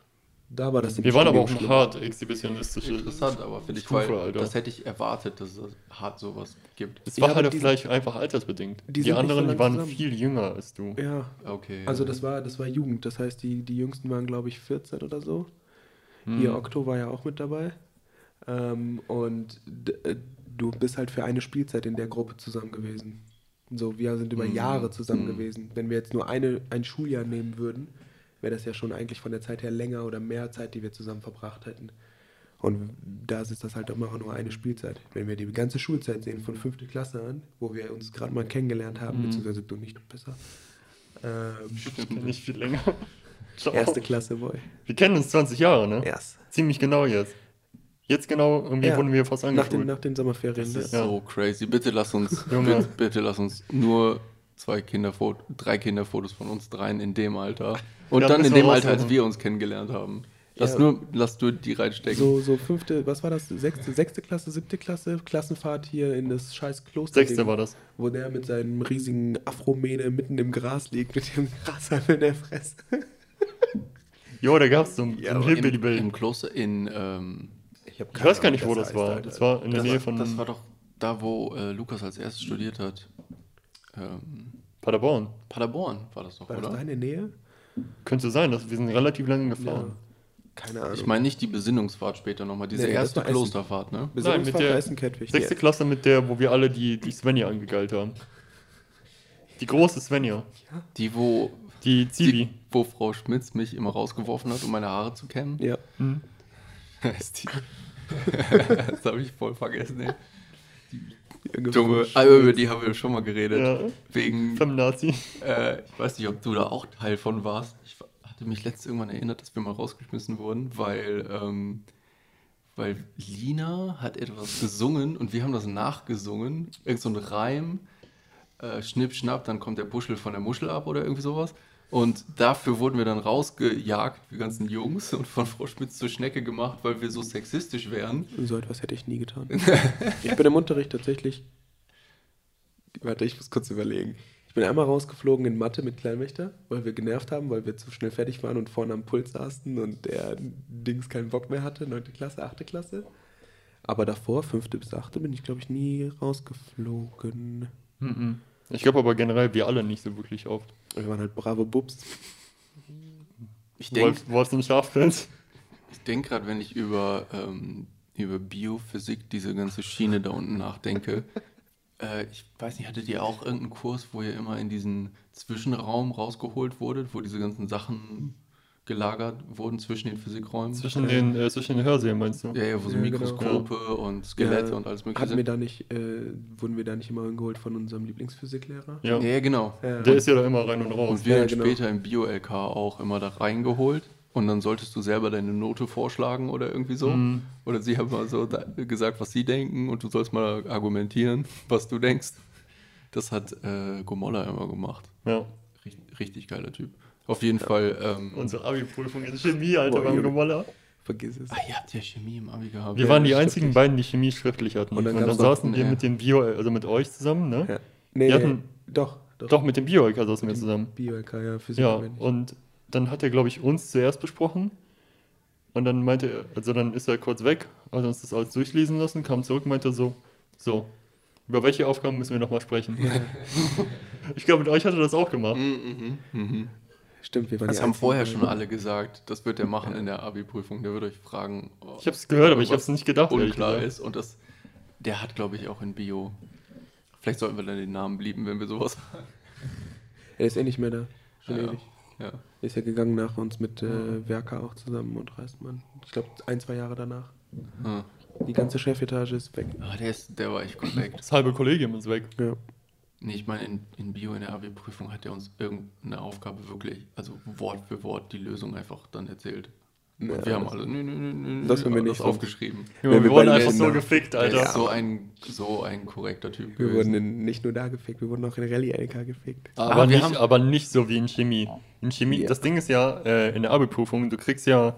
Da war das im Wir waren aber auch schlimmer. hart exhibitionistische. Interessant, aber finde ich, weil Alter. das hätte ich erwartet, dass es hart sowas gibt. Es Ja, war aber halt die- vielleicht einfach altersbedingt. die Die, anderen, so die waren zusammen. viel jünger als du. Ja, Okay. also das war, das war Jugend. Das heißt, die, die Jüngsten waren, glaube ich, 14 oder so. Hm. Ihr Okto war ja auch mit dabei. Ähm, und äh, du bist halt für eine Spielzeit in der Gruppe zusammen gewesen. So, wir sind über Mhm. Jahre zusammen Mhm. gewesen. Wenn wir jetzt nur eine, ein Schuljahr nehmen würden, wäre das ja schon eigentlich von der Zeit her länger oder mehr Zeit, die wir zusammen verbracht hätten. Und da ist das halt immer nur eine Spielzeit. Wenn wir die ganze Schulzeit sehen, von fünfte Klasse an, wo wir uns gerade mal kennengelernt haben, Mhm. beziehungsweise du nicht, du besser. Ähm, Nicht viel länger. Ciao. [LAUGHS] erste Klasse, Boy. Wir kennen uns 20 Jahre, ne? Erst. Ziemlich genau jetzt. Jetzt genau, irgendwie Ja. wurden wir fast Nach den, angeschult. nach den Sommerferien. Das ist ne? so crazy. Bitte lass uns, bitte, bitte lass uns nur zwei Kinderfotos, drei Kinderfotos von uns dreien in dem Alter. Und Ja, dann in dem Alter, als wir uns kennengelernt haben. Lass Ja. nur, lass du die reinstecken. So, so fünfte, was war das? Sechste, sechste Klasse, siebte Klasse, Klassenfahrt hier in das scheiß Kloster. Sechste war das. Wo der mit seinem riesigen Afromähne mitten im Gras liegt, mit dem Grashalm in der Fresse. Jo, da gab's so ein, Ja, aber Im, Hillbilly-Bild. Im Kloster in, ähm, Ich, Ich weiß gar nicht, wo das heißt, war. Alter. Das war in der das, Nähe war, von das war doch da, wo äh, Lukas als erstes studiert hat. Ähm, Paderborn. Paderborn war das doch, War das oder? deine Nähe? Könnte sein, dass wir sind relativ lange gefahren. Keine Ahnung. Ich meine nicht die Besinnungsfahrt später nochmal, diese Nee, das erste. Klosterfahrt, ne? Besinnungsfahrt Nein, mit der. Sechste Klasse mit der, wo wir alle die, die Svenja angegeilt haben. Die große Svenja. Die, wo, Die Zivi. die, wo Frau Schmitz mich immer rausgeworfen hat, um meine Haare zu kämmen. Ja. [LAUGHS] Ist die. [LAUGHS] das habe ich voll vergessen, ey. Junge, Frau ah, über die haben wir schon mal geredet. Ja. Wegen, Femnazi. äh, ich weiß nicht, ob du da auch Teil von warst. Ich hatte mich letztens irgendwann erinnert, dass wir mal rausgeschmissen wurden, weil, ähm, weil Lina hat etwas gesungen und wir haben das nachgesungen. Irgend so ein Reim. Äh, Schnipp, schnapp, dann kommt der Buschel von der Muschel ab oder irgendwie sowas. Und dafür wurden wir dann rausgejagt, die ganzen Jungs, und von Frau Schmitz zur Schnecke gemacht, weil wir so sexistisch wären. So etwas hätte ich nie getan. [LAUGHS] ich bin im Unterricht tatsächlich. Warte, ich muss kurz überlegen. Ich bin einmal rausgeflogen in Mathe mit Kleinwächter, weil wir genervt haben, weil wir zu schnell fertig waren und vorne am Pult saßen und der Dings keinen Bock mehr hatte. Neunte Klasse, achte Klasse. Aber davor, fünfte bis achte, bin ich, glaube ich, nie rausgeflogen. Ich glaube aber generell, wir alle nicht so wirklich oft. Wir waren halt brave Bubs. Ich denke Wolf, Wolfs und Schafpelz. ich denk gerade, wenn ich über, ähm, über Biophysik, diese ganze Schiene da unten nachdenke. [LAUGHS] äh, ich weiß nicht, hattet ihr auch irgendeinen Kurs, wo ihr immer in diesen Zwischenraum rausgeholt wurdet, wo diese ganzen Sachen gelagert wurden zwischen den Physikräumen? Zwischen den, äh, zwischen den Hörsälen, meinst du? ja, ja, wo so Ja, genau. Mikroskope und Skelette Ja, und alles mögliche Hatten wir sind. da nicht, äh, wurden wir da nicht immer hingeholt von unserem Lieblingsphysiklehrer? Ja. Ja, ja, genau. Ja. Der ist ja da immer rein und raus. Und wir Ja, dann genau. später im Bio-LK auch immer da reingeholt. Und dann solltest du selber deine Note vorschlagen oder irgendwie so. Mhm. Oder sie haben mal so da gesagt, was sie denken und du sollst mal argumentieren, was du denkst. Das hat äh, Gomolla immer gemacht. Ja. Richtig, richtig geiler Typ. Auf jeden Fall. Ähm, Unsere Abi-Prüfung in Chemie, Alter, beim Junge. Gemoller. Vergiss es. ah, ihr habt ja Chemie im Abi gehabt. Wir Ja, waren die einzigen beiden, die Chemie schriftlich hatten. Und Und dann dann, gab's noch- saßen wir mit dem Bio, also mit euch zusammen, ne? Ja. Nee, hatten- doch, doch. Doch, mit dem Bio-LK saßen wir zusammen. Bio-LK, ja, Physik. Ja, und dann hat er, glaube ich, uns zuerst besprochen. Und dann meinte er, also dann ist er kurz weg, hat uns das alles durchlesen lassen, kam zurück und meinte so, so, über welche Aufgaben müssen wir nochmal sprechen? [LAUGHS] ich glaube, mit euch hat er das auch gemacht. Mhm, mhm, mhm. Stimmt, wir waren Das haben vorher schon alle gesagt. Das wird er machen in der Abi-Prüfung. Der wird euch fragen, oh, Ich habe es gehört, aber ich habe es nicht gedacht. unklar ist. Und das, der hat, glaube ich, auch in Bio. Vielleicht sollten wir dann den Namen blieben, wenn wir sowas. Er ist eh nicht mehr da. Schon Ja, ewig. ja. Er ist ja gegangen nach uns mit äh, Werker auch zusammen und Reismann. Ich glaube, ein, zwei Jahre danach. Ah. Die ganze Chefetage ist weg. Ah, der, ist, der war echt korrekt. Das halbe Kollegium ist weg. Ja. Nee, ich meine, in, in Bio in der Abi-Prüfung hat er uns irgendeine Aufgabe wirklich, also Wort für Wort, die Lösung einfach dann erzählt. Und Ja, wir haben alle nö, nö, nö, nö, das haben wir nicht. aufgeschrieben. Ja, wir wir wurden einfach so gefickt, Alter. ist so ein, so ein korrekter Typ Wir wurden gewesen. in, nicht nur da gefickt, wir wurden auch in Rallye-LK gefickt. Aber, wir nicht, haben- aber nicht so wie in Chemie. In Chemie, Ja. das Ding ist ja, äh, in der Abi-Prüfung, du kriegst ja,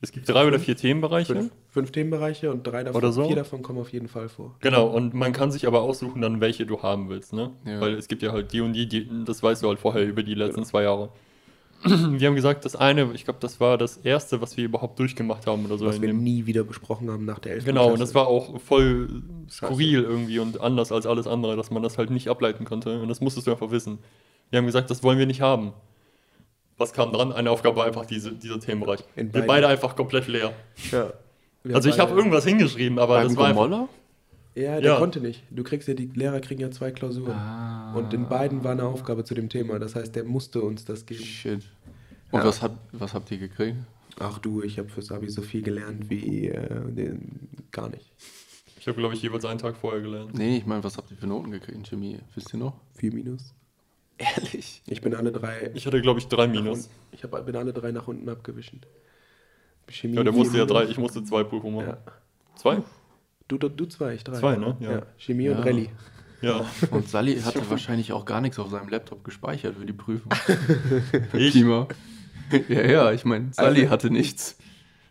es gibt drei oder vier Themenbereiche. Fünf, fünf Themenbereiche und drei davon, Oder so? vier davon kommen auf jeden Fall vor. Genau, und man kann sich aber aussuchen dann, welche du haben willst, ne? Ja. Weil es gibt ja halt die und die, die, das weißt du halt vorher über die letzten zwei Jahre. [CLEARS THROAT] Wir haben gesagt, das eine, ich glaube, das war das erste, was wir überhaupt durchgemacht haben oder so. Was wir dem, nie wieder besprochen haben nach der 11. genau, und Klasse. das war auch voll skurril irgendwie und anders als alles andere, dass man das halt nicht ableiten konnte. Und das musstest du einfach wissen. Wir haben gesagt, das wollen wir nicht haben. Was kam dran? Eine Aufgabe war einfach diese, dieser Themenbereich. In wir beide einfach komplett leer. Ja. Also ich habe irgendwas hingeschrieben, aber das war einfach, Gomoller? Ja, der Ja. konnte nicht. Du kriegst ja, die Lehrer kriegen ja zwei Klausuren. Ah. Und in beiden war eine Aufgabe zu dem Thema. Das heißt, der musste uns das geben. Shit. Und Ja. was, habt, was habt ihr gekriegt? Ach du, ich habe fürs Abi so viel gelernt wie äh, den, gar nicht. ich habe glaube ich jeweils einen Tag vorher gelernt. Nee, ich meine, was habt ihr für Noten gekriegt in Chemie? Wisst ihr noch? Vier Minus. Ehrlich? Ich bin alle drei. Ich hatte glaube ich drei Minus. unten- Ich hab, bin alle drei nach unten abgewichen. Chemie. Ja, der musste ja drei, ich musste zwei Prüfungen machen. Ja. Zwei? Du, du, du zwei, ich drei. Zwei, ne? Ja. Chemie und Ja. Rallye. Ja. Und Sally [LAUGHS] hatte wahrscheinlich auch gar nichts auf seinem Laptop gespeichert für die Prüfung. [LAUGHS] Ich, Klima. Ja, ja, ich meine, Sally Also- hatte nichts.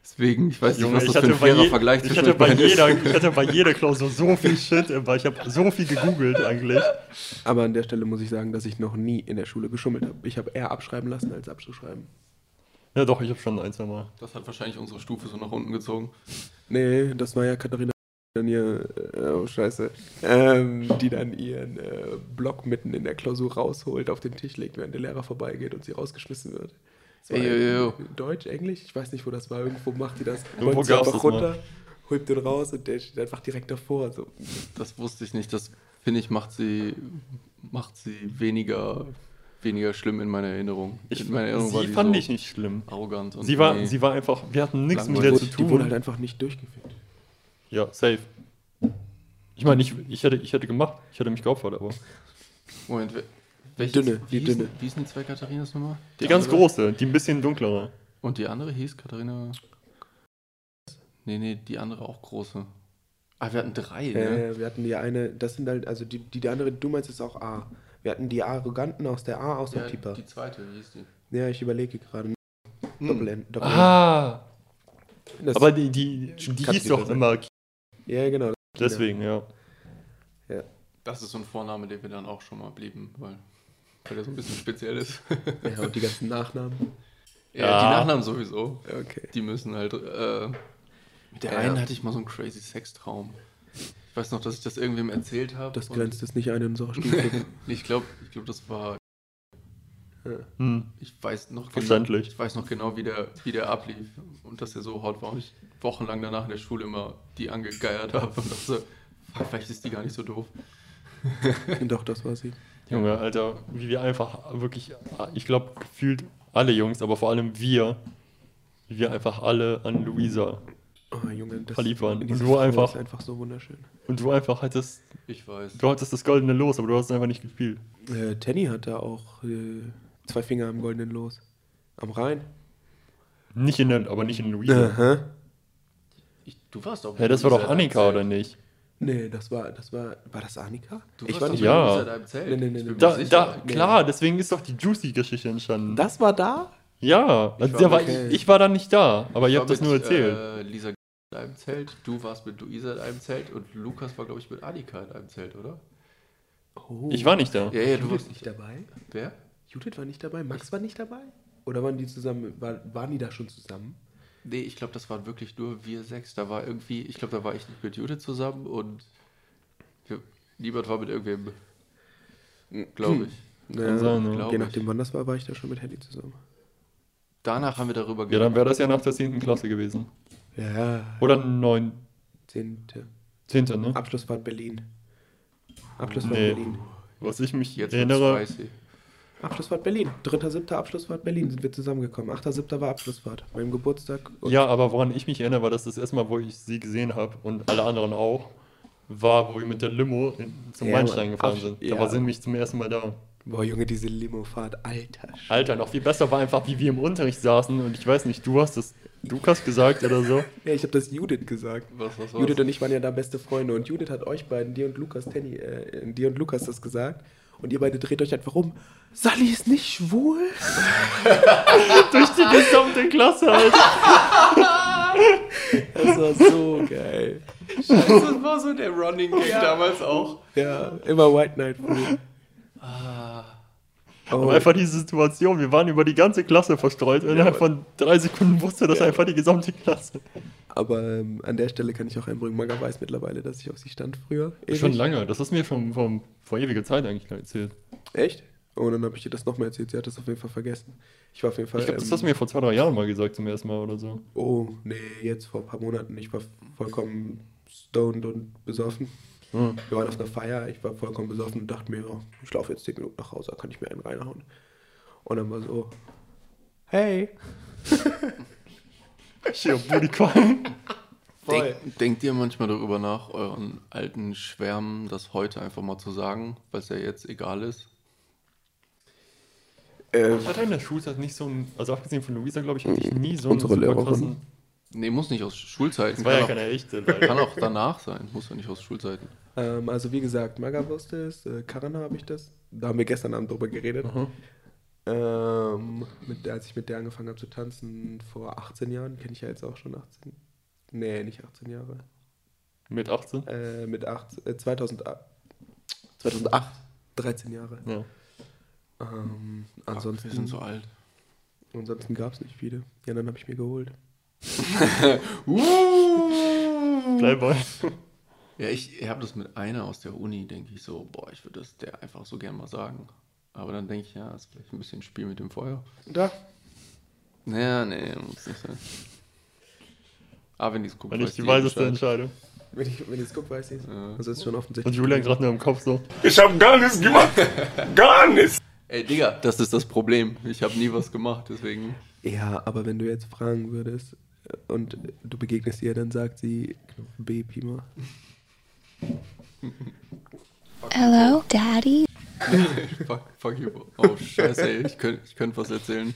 Deswegen, ich weiß nicht, Junge, was ich das für ein fairer je, Vergleich ich, zwischen hatte bei jeder, ist. ich hatte bei [LAUGHS] jeder Klausur so viel Shit, aber ich habe so viel gegoogelt eigentlich. Aber an der Stelle muss ich sagen, dass ich noch nie in der Schule geschummelt habe. Ich habe eher abschreiben lassen als abzuschreiben. Ja doch, ich habe schon ein, zwei Mal. Das hat wahrscheinlich unsere Stufe so nach unten gezogen. Nee, das war ja Katharina, die dann ihr, äh, oh scheiße, ähm, die dann ihren äh, Block mitten in der Klausur rausholt, auf den Tisch legt, während der Lehrer vorbeigeht und sie rausgeschmissen wird. War Ey, ey, ey, in Deutsch, Englisch, ich weiß nicht, wo das war, irgendwo macht die das, Irgendwo rollt sie einfach das mal. runter, holt den raus und der steht einfach direkt davor. So. Das wusste ich nicht. Das finde ich macht sie macht sie weniger weniger schlimm in meiner Erinnerung. Ich, in meiner Erinnerung war sie die fand so ich nicht schlimm. arrogant und Sie war, nee. sie war einfach, wir hatten nichts mit der zu Die wurde tun. halt einfach nicht durchgeführt. Ja, safe. Ich meine, ich, ich, hätte, ich hätte gemacht, ich hätte mich geopfert, aber. Moment, wel- welches, Dünne, wie die hießen, dünne. Wie hießen die zwei Katharinas nochmal? Die, ganz andere? große, die ein bisschen dunklere. Und die andere hieß Katharina. Nee, nee, die andere auch große. Ah, wir hatten drei, ne? Äh, wir hatten die eine, das sind halt, also die, die, die andere, du meinst ist auch A. Wir hatten die Arroganten aus der A, aus der ja, Pieper. die zweite, wie hieß die? Ja, ich überlege gerade. Hm. Doppel-N. Doppel -N. Ah! Das- Aber die, die, die hieß doch besser. immer Ja, genau. deswegen, ja. Das ist so ein Vorname, den wir dann auch schon mal blieben, weil, weil der so ein bisschen speziell ist. Ja, und die ganzen Nachnamen. ja, Ja. die Nachnamen sowieso. Okay. Die müssen halt. Äh, mit der Ja. einen hatte ich mal so einen crazy Sextraum. Ich weiß noch, dass ich das irgendwem erzählt habe. Das grenzt es nicht ein in unserer Stufe. [LAUGHS] Ich glaube, ich glaub, das war. Hm. Ich weiß noch genau, ich weiß noch genau, wie der, wie der ablief und dass er so hot war und ich wochenlang danach in der Schule immer die angegeiert habe und dachte, so, vielleicht ist die gar nicht so doof. [LAUGHS] Doch, das war sie. Junge, Alter, wie wir einfach wirklich, ich glaube, gefühlt alle Jungs, aber vor allem wir, wie wir einfach alle an Luisa Oh, Junge, das Verliebt waren. Und du einfach- ist einfach so wunderschön. und du einfach hattest, Ich weiß. du hattest das goldene Los, aber du hast es einfach nicht gespielt. Äh, Tenny hatte auch äh, zwei Finger am goldenen Los. Am Rhein. Nicht in der, aber nicht in Luisa. Aha. Ich, du warst auch. Ja, das war doch Annika, oder nicht? Nee, das war, das war, war das Annika? Du ich warst war nicht mit Ja. Luisa da im Zelt. Nee, nee, nee, Ich nee. Da, da, Nee. klar, deswegen ist doch die Juicy-Geschichte entstanden. Das war da? ja, also war der war, okay. ich war da nicht da, aber ihr Ich habt war das nur mit, erzählt. Äh, Lisa in einem Zelt, du warst mit Luisa in einem Zelt und Lukas war, glaube ich, mit Annika in einem Zelt, oder? Oh. ich war nicht da. Ja, ja, du Judith warst nicht dabei? Wer? Judith war nicht dabei? Max war nicht dabei? Oder waren die zusammen, war, waren die da schon zusammen? Nee, ich glaube, das waren wirklich nur wir sechs. Da war irgendwie, ich glaube, da war ich nicht mit Judith zusammen und wir, niemand war mit irgendwem. Glaube ich. Naja, sein, ne? Glaub je nachdem, wann das war, war ich da schon mit Handy zusammen. Danach haben wir darüber Ja, dann wäre das ja nach der 10. Klasse gewesen. Ja. Oder 9. Zehnte. 10. ne? Abschlussfahrt Berlin. Abschlussfahrt Nee. Berlin. Was ich mich Jetzt erinnere, spicy. Abschlussfahrt Berlin. 3.7. Abschlussfahrt Berlin sind wir zusammengekommen. 8.7. war Abschlussfahrt. Meinem Geburtstag. Ja, aber woran ich mich erinnere, war das das erste Mal, wo ich sie gesehen habe und alle anderen auch, war, wo wir mit der Limo in, zum Ja, Weinstein Mann. gefahren sind. Da ja. war sie nämlich zum ersten Mal da. Boah, Junge, diese Limofahrt. Alter. Alter, noch viel besser war einfach, wie wir im Unterricht saßen und ich weiß nicht, du hast das Lukas gesagt oder so. [LAUGHS] Ja, ich habe das Judith gesagt. Was, was, was? Judith und ich waren ja da beste Freunde und Judith hat euch beiden, dir und Lukas, Tenny, äh, dir und Lukas das gesagt. Und ihr beide dreht euch einfach um. Sally ist nicht schwul? [LAUGHS] Durch die gesamte Klasse, Alter. Das war so geil. das war so der Running Gag damals auch. Ja, immer White Night früh. Oh, Aber einfach diese Situation, wir waren über die ganze Klasse verstreut und innerhalb von drei Sekunden wusste das einfach die gesamte Klasse. aber ähm, an der Stelle kann ich auch einbringen, Maga weiß mittlerweile, dass ich auf sie stand früher. Ewig. Schon lange, das hast du mir vom, vom, vor ewiger Zeit eigentlich erzählt. Echt? Und dann habe ich ihr das nochmal erzählt. Sie hat das auf jeden Fall vergessen. Ich war auf jeden Fall. Ich glaube, das ähm, hast du mir vor zwei, drei Jahren mal gesagt zum ersten Mal oder so. Oh, nee, jetzt vor ein paar Monaten. Ich war vollkommen stoned und besoffen. Hm. Wir waren auf einer Feier, ich war vollkommen besoffen und dachte mir, oh, ich laufe jetzt 10 Minuten nach Hause, da kann ich mir einen reinhauen. Und dann war so, hey. [LAUGHS] Hier, Booty Call. Voll. Denk, denkt ihr manchmal darüber nach, euren alten Schwärmen das heute einfach mal zu sagen, weil es ja jetzt egal ist? Äh, Ich hatte in der Schulzeit nicht so ein, also abgesehen von Luisa, glaube ich, hatte ich nie so einen Unsere Lehrerin. Nee, muss nicht aus Schulzeiten. Das war ja kann, keine echte. kann auch danach sein, muss ja nicht aus Schulzeiten. ähm, also wie gesagt, Maga wusste es, äh, Karan habe ich das. Da haben wir gestern Abend drüber geredet. Mhm. Ähm, mit der, als ich mit der angefangen habe zu tanzen, vor 18 Jahren, kenne ich ja jetzt auch schon 18. Nee, nicht 18 Jahre. Mit 18? Äh, mit 8, äh, 2008. 2008. 13 Jahre. Ja. Ähm, ansonsten wir sind so alt. ansonsten gab es nicht viele. Ja, dann habe ich mir geholt. [LAUGHS] Playboy. Ja, ich habe das mit einer aus der Uni, denke ich so, boah, ich würde das der einfach so gern mal sagen. Aber dann denke ich, ja, ist vielleicht ein bisschen Spiel mit dem Feuer. Da. Naja, nee, muss nicht sein. Aber wenn die es guckt, War nicht weiß die eh weiseste. Entscheidung. Wenn ich, wenn ich es gucke, weiß ich Ja. Das ist schon Und offensichtlich. Julian gerade nur im Kopf so. Ich hab gar nichts gemacht. Gar nichts. Ey, Digga, das ist das Problem. Ich habe nie was gemacht, deswegen. Ja, aber wenn du jetzt fragen würdest und du begegnest ihr, dann sagt sie Knochen B, Pima. Hello, Daddy. [LAUGHS] Fuck, fuck you. Oh, scheiße, ey. Ich könnte ich könnt was erzählen.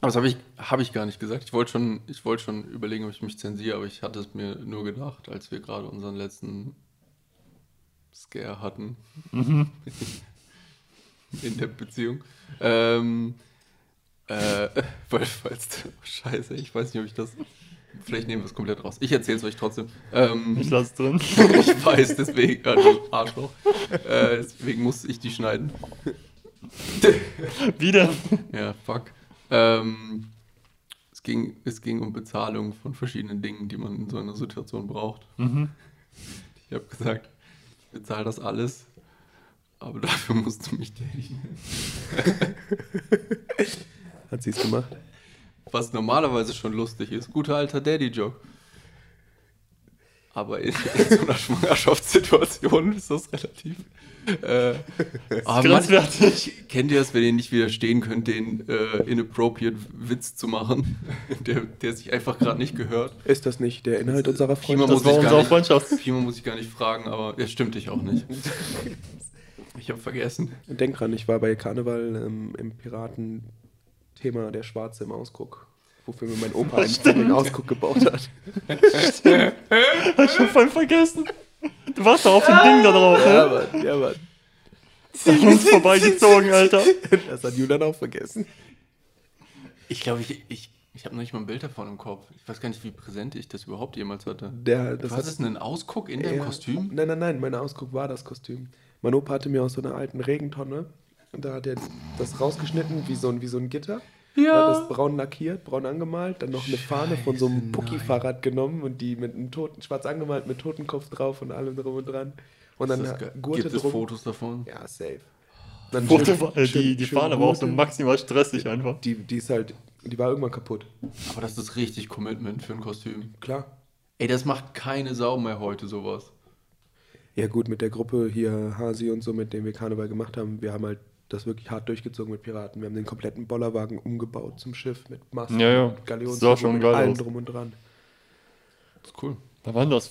Aber das habe ich, hab ich gar nicht gesagt. Ich wollte schon, ich wollte schon überlegen, ob ich mich zensiere, aber ich hatte es mir nur gedacht, als wir gerade unseren letzten Scare hatten. [LAUGHS] In der Beziehung. Ähm, äh, [LAUGHS] weil, falls, scheiße, ich weiß nicht, ob ich das. Vielleicht nehmen wir es komplett raus. Ich erzähle es euch trotzdem. Ähm, Ich lasse es drin. [LAUGHS] ich weiß, deswegen, also Arschloch. Äh, deswegen muss ich die schneiden. [LAUGHS] Wieder. Ja, fuck. Ähm, es, ging, es ging um Bezahlung von verschiedenen Dingen, die man in so einer Situation braucht. Ich habe gesagt, ich bezahle das alles, aber dafür musst du mich daten. Hat sie es gemacht? Was normalerweise schon lustig ist. Guter alter Daddy-Joke. Aber in, in so einer Schwangerschaftssituation ist das relativ. Äh, [LAUGHS] ah, grenzwertig. kennt ihr das, wenn ihr nicht widerstehen könnt, den äh, inappropriate Witz zu machen, [LAUGHS] der, der sich einfach gerade nicht gehört? Ist das nicht der Inhalt unserer Pima Freundschaft? muss Das war ich gar unsere nicht- Freundschaft. Pima muss ich gar nicht fragen, aber ja, stimmt ich auch nicht. [LAUGHS] Ich habe vergessen. Denk dran, ich war bei Karneval ähm, im Piraten-Thema der Schwarze im Ausguck. Wofür mir mein Opa einen Ausguck gebaut hat. [LAUGHS] Hab ich schon voll vergessen. Du warst doch auf dem Ding da drauf, Ja, ne? Mann, ja, Mann. An uns vorbeigezogen, Alter. Das hat Julian auch vergessen. Ich glaube, ich, ich, ich habe noch nicht mal ein Bild davon im Kopf. Ich weiß gar nicht, wie präsent ich das überhaupt jemals hatte. Der, das Was hat- ist denn ein Ausguck in deinem Ja. Kostüm? Nein, nein, nein, mein Ausguck war das Kostüm. Mein Opa hatte mir aus so einer alten Regentonne, und da hat er das rausgeschnitten wie so ein, wie so ein Gitter. Ja. Hat das braun lackiert, braun angemalt, dann noch eine Fahne von so einem Pucki-Fahrrad genommen und die mit einem toten, schwarz angemalt mit Totenkopf drauf und allem drum und dran. Und dann Ist ge- Gurte Gibt es drum. Fotos davon? Ja, safe. Dann Foto, schön- äh, schön- die die schön Fahne war auch so maximal stressig einfach. Die, die ist halt, die war irgendwann kaputt. Aber das ist richtig Commitment für ein Kostüm. Klar. Ey, das macht keine Sau mehr heute sowas. Ja gut, mit der Gruppe hier, Hasi und so, mit dem wir Karneval gemacht haben, wir haben halt das wirklich hart durchgezogen mit Piraten. Wir haben den kompletten Bollerwagen umgebaut zum Schiff mit Masten, Ja, ja. Galeonen, mit allem aus. drum und dran. Das ist cool. Da waren das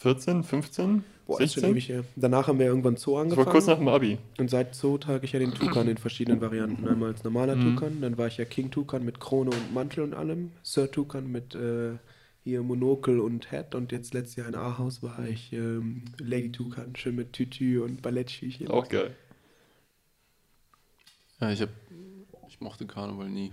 14, 15, Boah, ist schon 16? ewig her. Danach haben wir irgendwann Zoo Das war angefangen. kurz nach dem Abi. und seit Zoo trage ich ja den Tukan in verschiedenen Varianten. Einmal als normaler Mhm. Tukan, dann war ich ja King Tukan mit Krone und Mantel und allem. Sir Tukan mit äh, hier Monokel und Hat. Und jetzt letztes Jahr in Ahaus war ich ähm, Lady Tukan, schön mit Tütü und Ballettschüchen. Auch geil. Ja, ich hab, ich mochte Karneval nie.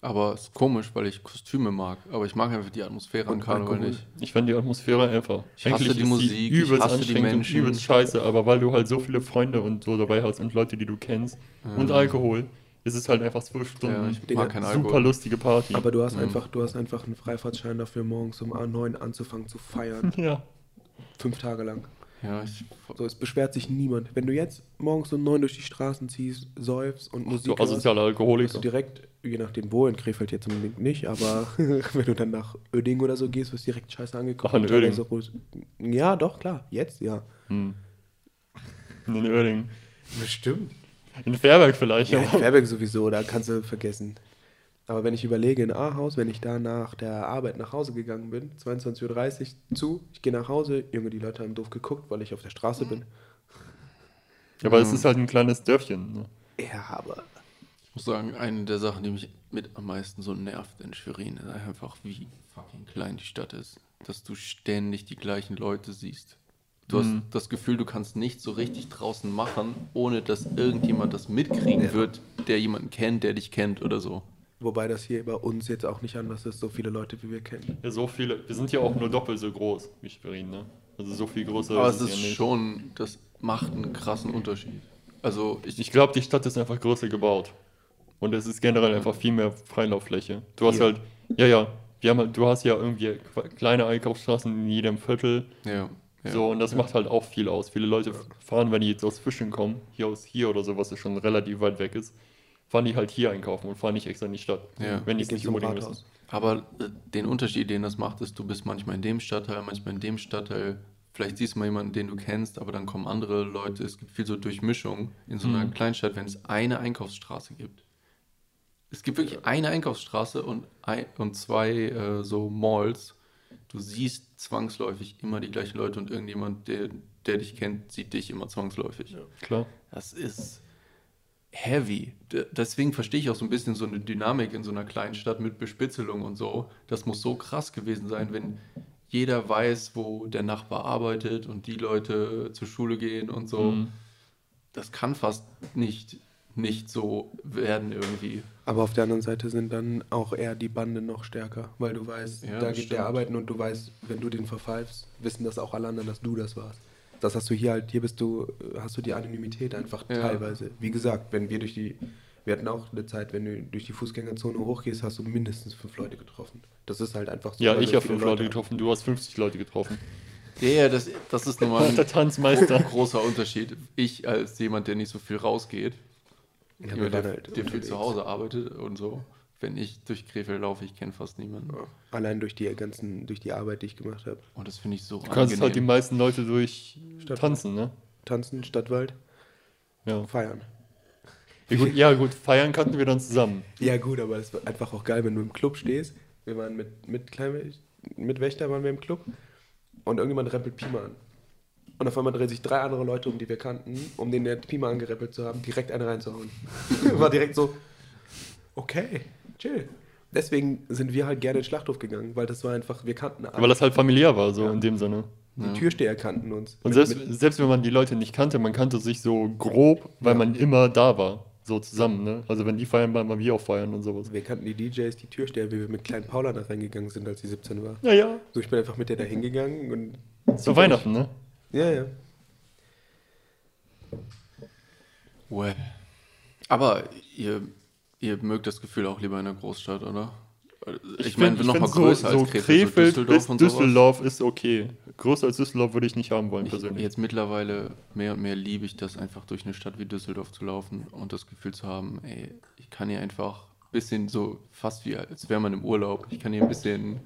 Aber es ist komisch, weil ich Kostüme mag. Aber ich mag einfach die Atmosphäre an Karneval nicht. Ich fand die Atmosphäre einfach. Ich hasse Eigentlich die ist Musik, ich übelst hasse die anstrengend und Menschen. übelst scheiße, aber weil du halt so viele Freunde und so dabei hast und Leute, die du kennst und Alkohol, ist es halt einfach zwölf Ja, Stunden ich Digga, mag keinen super Alkohol. lustige Party. Aber du hast einfach, du hast einfach einen Freifahrtschein dafür, morgens um A9 anzufangen zu feiern. [LAUGHS] ja. Fünf Tage lang. Ja, ich, So, es beschwert sich niemand. Wenn du jetzt morgens um neun durch die Straßen ziehst, säufst und Musik Du asozialer Alkoholiker. wirst du direkt, je nachdem wo, in Krefeld jetzt unbedingt nicht, aber [LAUGHS] wenn du dann nach Öding oder so gehst, wirst du direkt scheiße angeguckt. Ach, in Uerdingen. so- Ja, doch, klar, jetzt, ja. In Oerding. Bestimmt. In Fairberg vielleicht. Ja, in Fairberg sowieso, da kannst du vergessen. Aber wenn ich überlege, in Ahaus, wenn ich da nach der Arbeit nach Hause gegangen bin, 22.30 Uhr zu, ich gehe nach Hause, Junge, die Leute haben doof geguckt, weil ich auf der Straße bin. Ja, aber es ist halt ein kleines Dörfchen. Ne? Ja, aber ich muss sagen, eine der Sachen, die mich mit am meisten so nervt in Schwerin, ist einfach, wie fucking klein die Stadt ist. Dass du ständig die gleichen Leute siehst. Du hast das Gefühl, du kannst nichts so richtig draußen machen, ohne dass irgendjemand das mitkriegen wird, der jemanden kennt, der dich kennt oder so. Wobei das hier bei uns jetzt auch nicht anders ist, so viele Leute wie wir kennen. Ja, so viele. Wir sind ja auch nur doppelt so groß wie Schwerin, ne? Also so viel größer Aber es ist ja nicht. schon, das macht einen krassen Unterschied. Also ich, Ich glaube, die Stadt ist einfach größer gebaut. Und es ist generell einfach viel mehr Freilauffläche. Du hast Hier. halt, ja, ja, wir haben halt, du hast ja irgendwie kleine Einkaufsstraßen in jedem Viertel. ja, ja. So, und das macht halt auch viel aus. Viele Leute fahren, wenn die jetzt aus Fischen kommen, hier aus hier oder so, was ja schon relativ weit weg ist, fahren die halt hier einkaufen und fahren nicht extra in die Stadt. Ja. Wenn die es nicht zum unbedingt müssen. Aber äh, den Unterschied, den das macht, ist, du bist manchmal in dem Stadtteil, manchmal in dem Stadtteil. Vielleicht siehst du mal jemanden, den du kennst, aber dann kommen andere Leute. Es gibt viel so Durchmischung in so einer Kleinstadt, wenn es eine Einkaufsstraße gibt. Es gibt wirklich eine Einkaufsstraße und, ein, und zwei äh, so Malls. Du siehst zwangsläufig immer die gleichen Leute und irgendjemand, der, der dich kennt, sieht dich immer zwangsläufig. Klar. Das ist heavy. Deswegen verstehe ich auch so ein bisschen so eine Dynamik in so einer kleinen Stadt mit Bespitzelung und so. Das muss so krass gewesen sein, wenn jeder weiß, wo der Nachbar arbeitet und die Leute zur Schule gehen und so. Mhm. Das kann fast nicht, nicht so werden irgendwie. Aber auf der anderen Seite sind dann auch eher die Bande noch stärker, weil du weißt, Ja, da geht stimmt. der arbeiten und du weißt, wenn du den verpfeifst, wissen das auch alle anderen, dass du das warst. Das hast du hier halt, hier bist du, äh, hast du die Anonymität einfach Ja. teilweise. Wie gesagt, wenn wir durch die, wir hatten auch eine Zeit, wenn du durch die Fußgängerzone hochgehst, hast du mindestens fünf Leute getroffen. Das ist halt einfach so. Ja, ich habe fünf Leute haben. getroffen, du hast 50 Leute getroffen. Ja, ja, das, das ist nochmal [LAUGHS] Der ein Tanzmeister. großer Unterschied. Ich als jemand, der nicht so viel rausgeht, Ja, jemand, der, halt der viel zu Hause arbeitet und so. Wenn ich durch Krefeld laufe, ich kenne fast niemanden. Allein durch die ganzen, durch die Arbeit, die ich gemacht habe. Und das finde ich so Du kannst halt die meisten Leute durch Stadt- tanzen, ne? Tanzen, Stadtwald, Ja. feiern. Ja gut, ja gut, feiern kannten wir dann zusammen. Ja gut, aber es war einfach auch geil, wenn du im Club stehst. Wir waren mit, mit, Klein, mit Wächter waren wir im Club und irgendjemand rempelt Pima an. Und auf einmal drehen sich drei andere Leute um, die wir kannten, um den der Pima angerempelt zu haben, direkt eine reinzuhauen. [LAUGHS] war direkt so, okay, chill. Deswegen sind wir halt gerne in den Schlachthof gegangen, weil das war einfach, wir kannten alle. Weil das halt familiär war, so in dem Sinne. die Türsteher kannten uns. Und Mit- selbst, mit- selbst wenn man die Leute nicht kannte, man kannte sich so grob, weil Ja. man immer da war. So zusammen, ne? Also wenn die feiern, waren wir auch feiern und sowas. wir kannten die DJs, die Türsteher, wie wir mit kleinen Paula da reingegangen sind, als sie 17 war. Ja, ja. So, ich bin einfach mit der da hingegangen und. Zu Weihnachten, ne? Ja, ja. Well. Aber ihr, ihr mögt das Gefühl auch lieber in einer Großstadt, oder? Ich, meine, find- noch mal größer so, als so Krefeld, Krefeld so Düsseldorf bis und sowas. Düsseldorf ist okay. Größer als Düsseldorf würde ich nicht haben wollen, Ich, persönlich. jetzt mittlerweile mehr und mehr liebe ich das einfach durch eine Stadt wie Düsseldorf zu laufen und das Gefühl zu haben, ey, ich kann hier einfach ein bisschen so, fast wie als wäre man im Urlaub, ich kann hier ein bisschen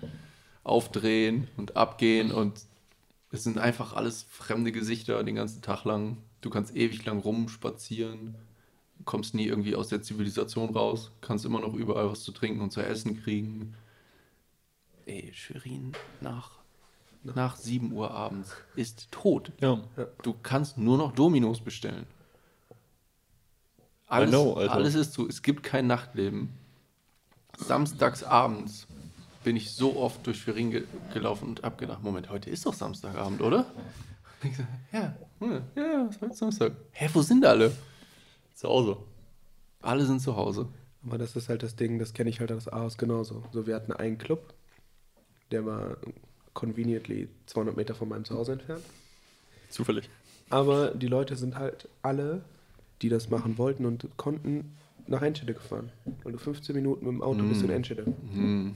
aufdrehen und abgehen und es sind einfach alles fremde Gesichter den ganzen Tag lang. Du kannst ewig lang rumspazieren, kommst nie irgendwie aus der Zivilisation raus, kannst immer noch überall was zu trinken und zu essen kriegen. Ey, Schwerin nach, nach 7 Uhr abends ist tot. ja. Du kannst nur noch Dominos bestellen. Alles, know, Alter. alles ist zu. Es gibt kein Nachtleben. Samstags abends bin ich so oft durch Schwerin ge gelaufen und hab gedacht, Moment, heute ist doch Samstagabend, oder? Und ich so, ja, ja, ist heute Samstag. Hä, wo sind alle? Zu Hause. Alle sind zu Hause. Aber das ist halt das Ding, das kenne ich halt aus Aarhus genauso. So, wir hatten einen Club, der war conveniently 200 Meter von meinem Zuhause entfernt. Zufällig. Aber die Leute sind halt alle, die das machen wollten und konnten, nach Enschede gefahren. Weil du 15 Minuten mit dem Auto bist in Enschede. Hm.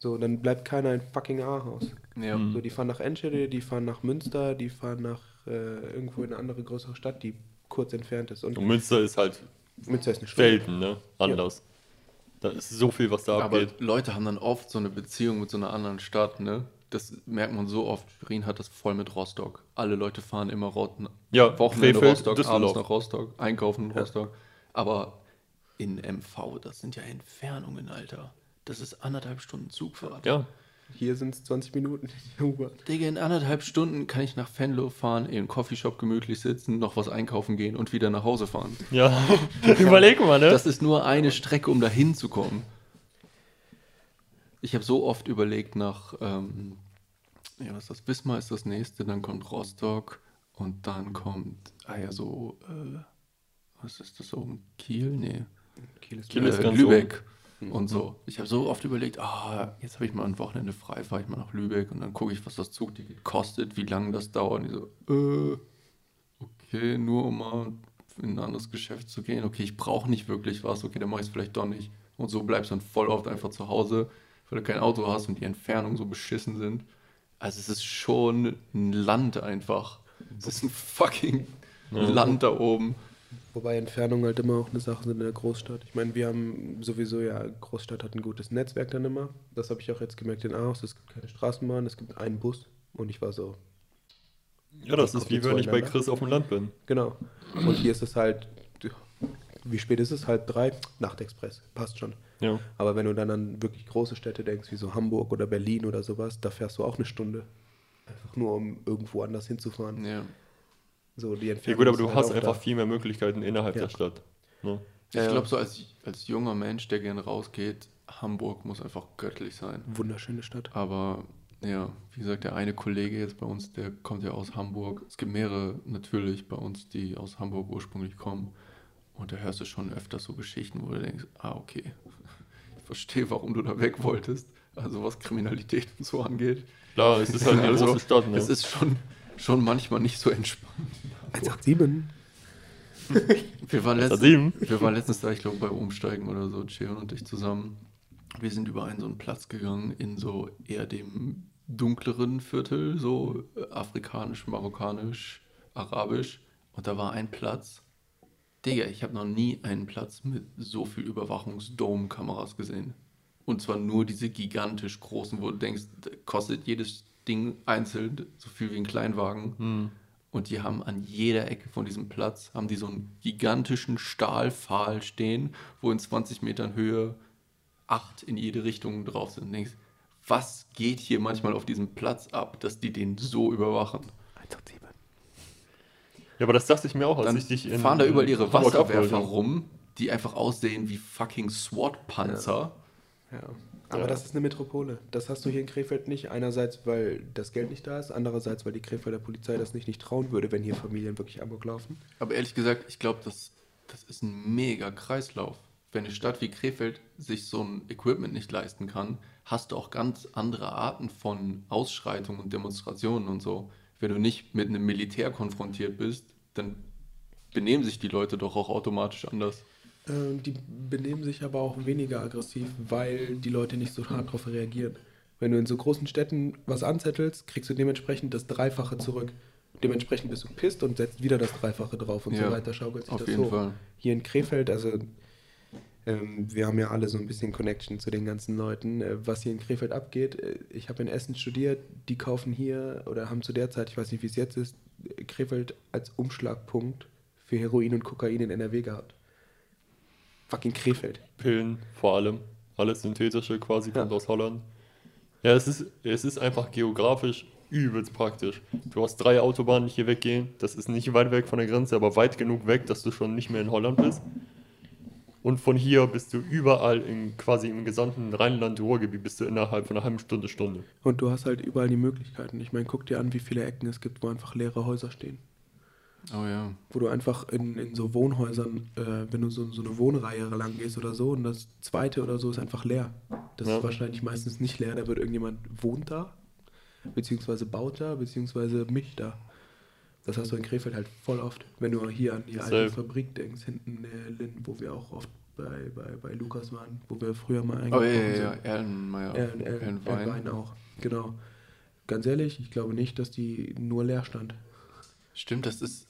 So, dann bleibt keiner in fucking Aarhus. Ja. So, die fahren nach Enschede, die fahren nach Münster, die fahren nach äh, irgendwo in eine andere größere Stadt, die kurz entfernt ist. Und Und Münster ist halt Münster ist eine Stunde. Welten, ne? Anders. Da ist so viel, was da Aber abgeht. Leute haben dann oft so eine Beziehung mit so einer anderen Stadt, ne? Das merkt man so oft. Schwerin hat das voll mit Rostock. Alle Leute fahren immer Ro- Ja, Wochenende Krefeld, Rostock, Düsseldorf. abends nach Rostock, einkaufen in Rostock. Aber in MV, das sind ja Entfernungen, Alter. Das ist anderthalb Stunden Zugfahrt. Ja, Hier sind es 20 Minuten in der U-Bahn. Digga, in anderthalb Stunden kann ich nach Venlo fahren, in einen Coffeeshop gemütlich sitzen, noch was einkaufen gehen und wieder nach Hause fahren. ja. [LAUGHS] Überleg mal, ne? Das ist nur eine Strecke, um da hinzukommen. Ich habe so oft überlegt nach, ähm, ja, was ist das? Wismar ist das nächste, dann kommt Rostock und dann kommt, ah ja, so, äh, was ist das so, Kiel? Nee, Kiel ist Kiel ist äh, ganz Lübeck und so. Ich habe so oft überlegt, ah, jetzt habe ich mal ein Wochenende frei, fahre ich mal nach Lübeck und dann gucke ich, was das Zugticket kostet, wie lange das dauert. Und ich so, äh, okay, nur um mal in ein anderes Geschäft zu gehen. Okay, ich brauche nicht wirklich was, okay, dann mache ich es vielleicht doch nicht. Und so bleibst du dann voll oft einfach zu Hause, weil du kein Auto hast und die Entfernungen so beschissen sind. Also es ist schon ein Land einfach. Es ist ein fucking Land da oben. Wobei Entfernungen halt immer auch eine Sache sind in der Großstadt. Ich meine, wir haben sowieso ja, Großstadt hat ein gutes Netzwerk dann immer. Das habe ich auch jetzt gemerkt in Aarhus. Es gibt keine Straßenbahn, es gibt einen Bus. Und ich war so, Ja, das ist wie wenn ich bei. Chris auf dem Land bin. genau. Und hier ist es halt, wie spät ist es? Halb drei? Nachtexpress. Passt schon. Ja. Aber wenn du dann an wirklich große Städte denkst, wie so Hamburg oder Berlin oder sowas, da fährst du auch eine Stunde. Einfach nur, um irgendwo anders hinzufahren. Ja. So, die Ja Entfernung gut, aber du halt hast einfach da. viel mehr Möglichkeiten innerhalb Ja. der Stadt. Ne? Ich Ja. glaube, so als, als junger Mensch, der gern rausgeht, Hamburg muss einfach göttlich sein. Wunderschöne Stadt. Aber ja, wie gesagt, der eine Kollege jetzt bei uns, der kommt ja aus Hamburg. Es gibt mehrere natürlich bei uns, die aus Hamburg ursprünglich kommen. Und da hörst du schon öfter so Geschichten, wo du denkst, ah, okay, ich verstehe, warum du da weg wolltest. Also was Kriminalität und so angeht. Klar, es ist halt eine Also, große Stadt. Ne? Es ist schon, schon manchmal nicht so entspannt. 187. [LAUGHS] Wir waren, letztens, wir waren letztens da, ich glaube, bei Umsteigen oder so, Cheon und ich zusammen. Wir sind über einen so einen Platz gegangen in so eher dem dunkleren Viertel, so afrikanisch, marokkanisch, arabisch. Und da war ein Platz. Digga, ich habe noch nie einen Platz mit so viel Überwachungsdome-Kameras gesehen. Und zwar nur diese gigantisch großen, wo du denkst, kostet jedes Ding einzeln so viel wie ein Kleinwagen. Und die haben an jeder Ecke von diesem Platz, haben die so einen gigantischen Stahlpfahl stehen, wo in 20 Metern Höhe acht in jede Richtung drauf sind. Und denkst, was geht hier manchmal auf diesem Platz ab, dass die den so überwachen? 187. Ja, aber das dachte ich mir auch, als Dann ich dich in fahren da überall ihre Hamburg Wasserwerfer rum, die einfach aussehen wie fucking SWAT-Panzer. Ja. Aber das ist eine Metropole. Das hast du hier in Krefeld nicht. Einerseits, weil das Geld nicht da ist, andererseits, weil die Krefelder Polizei das nicht, nicht trauen würde, wenn hier Familien wirklich Amok laufen. Aber ehrlich gesagt, ich glaube, das, das ist ein mega Kreislauf. Wenn eine Stadt wie Krefeld sich so ein Equipment nicht leisten kann, hast du auch ganz andere Arten von Ausschreitungen und Demonstrationen und so. Wenn du nicht mit einem Militär konfrontiert bist, dann benehmen sich die Leute doch auch automatisch anders. Ähm, die benehmen sich aber auch weniger aggressiv, weil die Leute nicht so hart darauf reagieren. Wenn du in so großen Städten was anzettelst, kriegst du dementsprechend das Dreifache zurück. Dementsprechend bist du pisst und setzt wieder das Dreifache drauf und Ja, so weiter schaukelt sich auf das jeden hoch. Fall. Hier in Krefeld, also ähm, wir haben ja alle so ein bisschen Connection zu den ganzen Leuten. Äh, was hier in Krefeld abgeht, äh, ich habe in Essen studiert, die kaufen hier oder haben zu der Zeit, ich weiß nicht, wie es jetzt ist, Krefeld als Umschlagpunkt für Heroin und Kokain in NRW gehabt. Fucking Krefeld. Pillen vor allem. Alles synthetische quasi kommt Ja. aus Holland. Ja, es ist, es ist einfach geografisch übelst praktisch. Du hast drei Autobahnen, die hier weggehen. Das ist nicht weit weg von der Grenze, aber weit genug weg, dass du schon nicht mehr in Holland bist. Und von hier bist du überall in quasi im gesamten Rheinland-Ruhrgebiet bist du innerhalb von einer halben Stunde, Stunde. Und du hast halt überall die Möglichkeiten. Ich meine, guck dir an, wie viele Ecken es gibt, wo einfach leere Häuser stehen. Oh ja. Wo du einfach in, in so Wohnhäusern, äh, wenn du so, so eine Wohnreihe lang gehst oder so, und das zweite oder so ist einfach leer. Das Ja. ist wahrscheinlich meistens nicht leer, da wird irgendjemand wohnt da, beziehungsweise baut da, beziehungsweise mischt da. Das hast du in Krefeld halt voll oft. Wenn du hier an die alte. Fabrik denkst, hinten äh, Linn, wo wir auch oft bei, bei, bei Lukas waren, wo wir früher mal Oh ja, eingekauft ja, sind. ja. Erlenmeyer. Erlen, Erlen. Erlenwein auch, genau. ganz ehrlich, ich glaube nicht, dass die nur leer stand. Stimmt, das ist.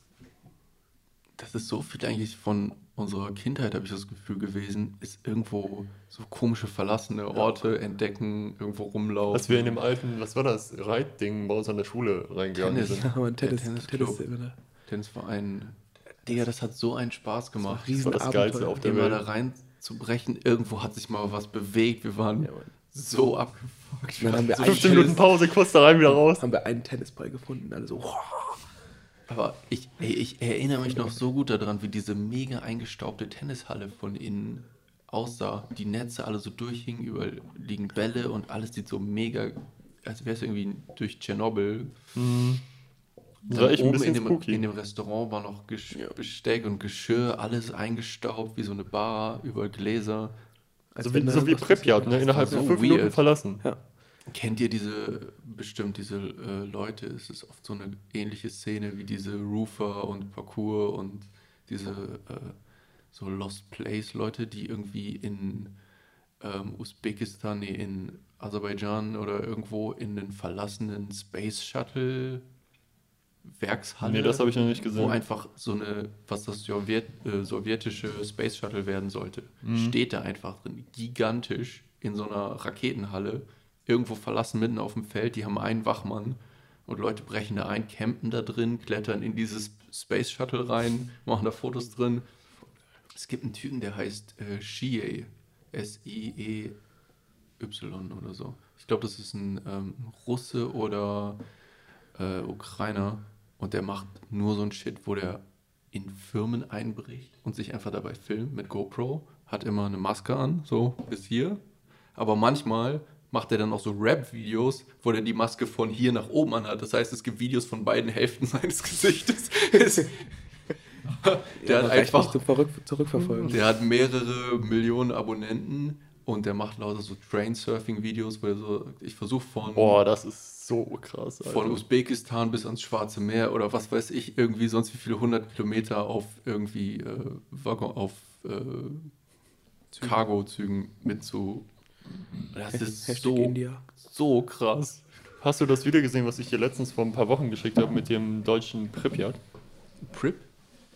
Das ist so viel eigentlich von unserer Kindheit, habe ich das Gefühl gewesen, ist irgendwo so komische verlassene Orte entdecken, irgendwo rumlaufen. Als wir in dem alten, was war das, Reitding bei uns an der Schule reingegangen Tennis. sind. Ja, aber ein Der Tennis, Tennisclub. Tennis, Tennis, Tennisverein. Digga, das hat so einen Spaß gemacht. Das war das Geilste auf der immer da Welt. reinzubrechen. Irgendwo hat sich mal was bewegt. Wir waren so abgefuckt. Dann haben wir so einen 15 Minuten Pause, kurz da rein, wieder raus. haben wir einen Tennisball gefunden, alle so, wow. Aber ich, ey, ich erinnere mich noch so gut daran, wie diese mega eingestaubte Tennishalle von innen aussah. Die Netze alle so durchhingen, überall liegen Bälle und alles sieht so mega, als wäre es irgendwie durch Tschernobyl. Das war echt ein oben bisschen in dem, spooky. in dem Restaurant war noch Gesch Besteck und Geschirr, alles eingestaubt, wie so eine Bar, überall Gläser. so wie, so wie Pripyat, ne? innerhalb von so fünf Minuten weird. verlassen. Ja. Kennt ihr diese, bestimmt diese äh, Leute, es ist oft so eine ähnliche Szene wie diese Roofer und Parkour und diese äh, so Lost Place Leute, die irgendwie in ähm, Usbekistan, nee, in Aserbaidschan oder irgendwo in den verlassenen Space Shuttle Werkshalle. Nee, das habe ich noch nicht gesehen. Wo einfach so eine, was das Sowjet, äh, sowjetische Space Shuttle werden sollte, Mhm. steht da einfach drin, gigantisch in so einer Raketenhalle, irgendwo verlassen mitten auf dem Feld. Die haben einen Wachmann und Leute brechen da ein, campen da drin, klettern in dieses Space Shuttle rein, machen da Fotos drin. Es gibt einen Typen, der heißt äh, Shie, S-I-E-Y oder so. Ich glaube, das ist ein ähm, Russe oder äh, Ukrainer und der macht nur so ein Shit, wo der in Firmen einbricht und sich einfach dabei filmt mit GoPro, hat immer eine Maske an, so bis hier, aber manchmal macht er dann auch so Rap-Videos, wo der die Maske von hier nach oben anhat. Das heißt, es gibt Videos von beiden Hälften [LAUGHS] seines Gesichtes. [LAUGHS] der hat rechtlich einfach zu zurückverfolgen. der hat mehrere Millionen Abonnenten und der macht lauter so Train-Surfing-Videos, wo er so, ich versuche von, Boah, das ist so krass. Alter. von Usbekistan bis ans Schwarze Meer oder was weiß ich, irgendwie sonst wie viele hundert Kilometer auf irgendwie äh, Waggon, auf äh, Cargo-Zügen mit zu. Das ist Hashtag so, India. so krass. Hast du das Video gesehen, was ich dir letztens vor ein paar Wochen geschickt habe mit dem deutschen Pripyat? Prip?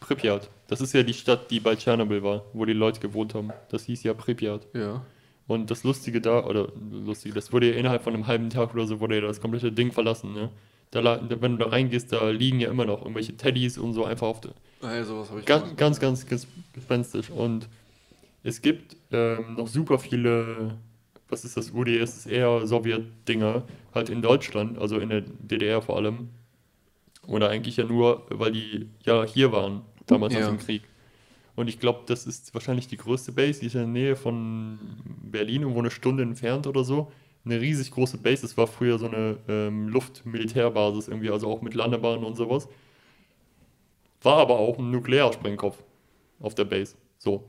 Pripyat. Das ist ja die Stadt, die bei Tschernobyl war, wo die Leute gewohnt haben. Das hieß ja Pripyat. Ja. Und das Lustige da, oder lustige, das wurde ja innerhalb von einem halben Tag oder so, wurde ja das komplette Ding verlassen, ne? Da, wenn du da reingehst, da liegen ja immer noch irgendwelche Teddys und so einfach auf der, Also, was habe ich ganz, ganz, ganz ges- gespenstisch. Und es gibt ähm, noch super viele, was ist das, UdSSR, Sowjet-Dinger, halt in Deutschland, also in der DDR vor allem. Oder eigentlich ja nur, weil die ja hier waren, damals Ja. aus dem Krieg. Und ich glaube, das ist wahrscheinlich die größte Base, die ist in der Nähe von Berlin, irgendwo eine Stunde entfernt oder so. Eine riesig große Base, das war früher so eine ähm, Luftmilitärbasis irgendwie, also auch mit Landebahnen und sowas. War aber auch ein Nuklearsprengkopf auf der Base. So.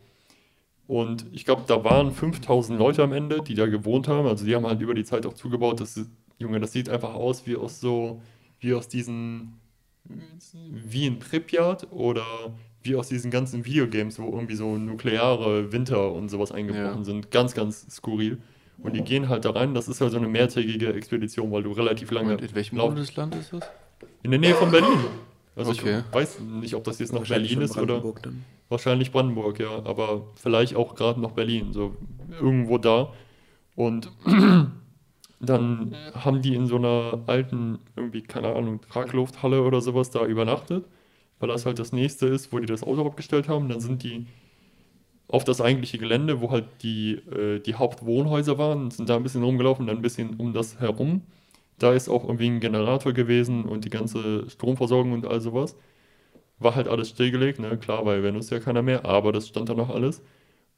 Und ich glaube, da waren 5000 Leute am Ende, die da gewohnt haben. Also die haben halt über die Zeit auch zugebaut. Das ist, Junge, das sieht einfach aus wie aus so, wie aus diesen, wie in Pripyat oder wie aus diesen ganzen Videogames, wo irgendwie so nukleare Winter und sowas eingebrochen Ja. sind. Ganz, ganz skurril. Und die gehen halt da rein. Das ist halt so eine mehrtägige Expedition, weil du relativ lange Und in welchem Bundesland ist das? in der Nähe von Berlin. Also Okay. ich weiß nicht, ob das jetzt noch Berlin ist oder Brandenburg Dann. wahrscheinlich Brandenburg, ja, aber vielleicht auch gerade noch Berlin, so irgendwo da. Und [CLEARS THROAT] dann haben die in so einer alten, irgendwie, keine Ahnung, Traglufthalle oder sowas da übernachtet, weil das halt das nächste ist, wo die das Auto abgestellt haben. Dann sind die auf das eigentliche Gelände, wo halt die, äh, die Hauptwohnhäuser waren, sind da ein bisschen rumgelaufen, dann ein bisschen um das herum. Da ist auch irgendwie ein Generator gewesen und die ganze Stromversorgung und all sowas. War halt alles stillgelegt, ne? Klar, weil ist ja keiner mehr, aber das stand da noch alles.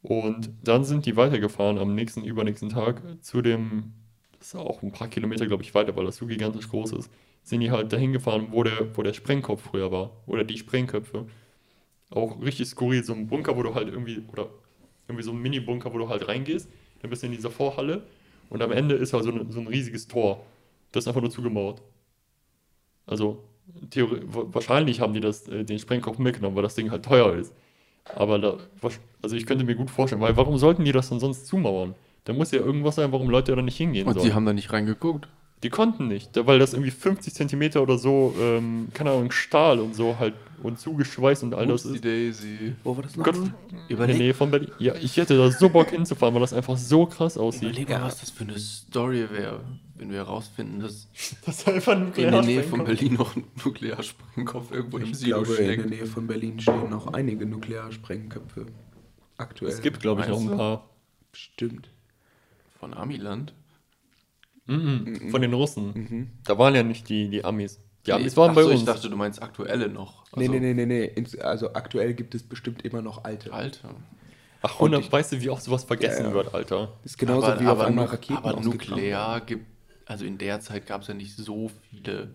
Und dann sind die weitergefahren am nächsten, übernächsten Tag zu dem, das ist auch ein paar Kilometer, glaube ich, weiter, weil das so gigantisch groß ist, sind die halt dahin gefahren, wo der, wo der Sprengkopf früher war. Oder die Sprengköpfe. Auch richtig skurril, so ein Bunker, wo du halt irgendwie, oder irgendwie so ein Mini-Bunker, wo du halt reingehst, dann bist du in dieser Vorhalle und am Ende ist halt so, ein- so ein riesiges Tor. Das ist einfach nur zugemauert. Also, Theorie, wa- wahrscheinlich haben die das, äh, den Sprengkopf mitgenommen, weil das Ding halt teuer ist. Aber da, also ich könnte mir gut vorstellen, weil warum sollten die das dann sonst zumauern? Da muss ja irgendwas sein, warum Leute da nicht hingehen Und sollen. die haben da nicht reingeguckt. Die konnten nicht, da- weil das irgendwie 50 Zentimeter oder so, ähm, keine Ahnung, Stahl und so halt und zugeschweißt und all das Upsi ist. Daisy. Wo war das noch? Gott, in der Nähe von Berlin. Ja, ich hätte da so Bock hinzufahren, weil das einfach so krass aussieht. Überleg mal, was das für eine Story wäre, wenn wir herausfinden, dass [LAUGHS] Das einfach ein in der Nähe von Berlin noch ein Nuklearsprengkopf irgendwo im Ich Silo glaube, in der steckt. Nähe von Berlin stehen noch einige Nuklearsprengköpfe. Aktuell. Es gibt, glaube ich, noch Meinst ein paar. Stimmt. Von Amiland. Mhm. Von den Russen. Da waren ja nicht die, die Amis. Die Amis Nee, waren ach bei so, uns. Ich dachte, du meinst aktuelle noch. Nee, Also, nee, nee, nee, nee. Ins- Also aktuell gibt es bestimmt immer noch alte. Alter. Ach, 100, weißt du, wie oft sowas vergessen Ja, ja. wird, Alter? Ist genauso aber, wie auf aber, einmal Nuk- Raketen aber nuklear gibt, also in der Zeit gab es ja nicht so viele.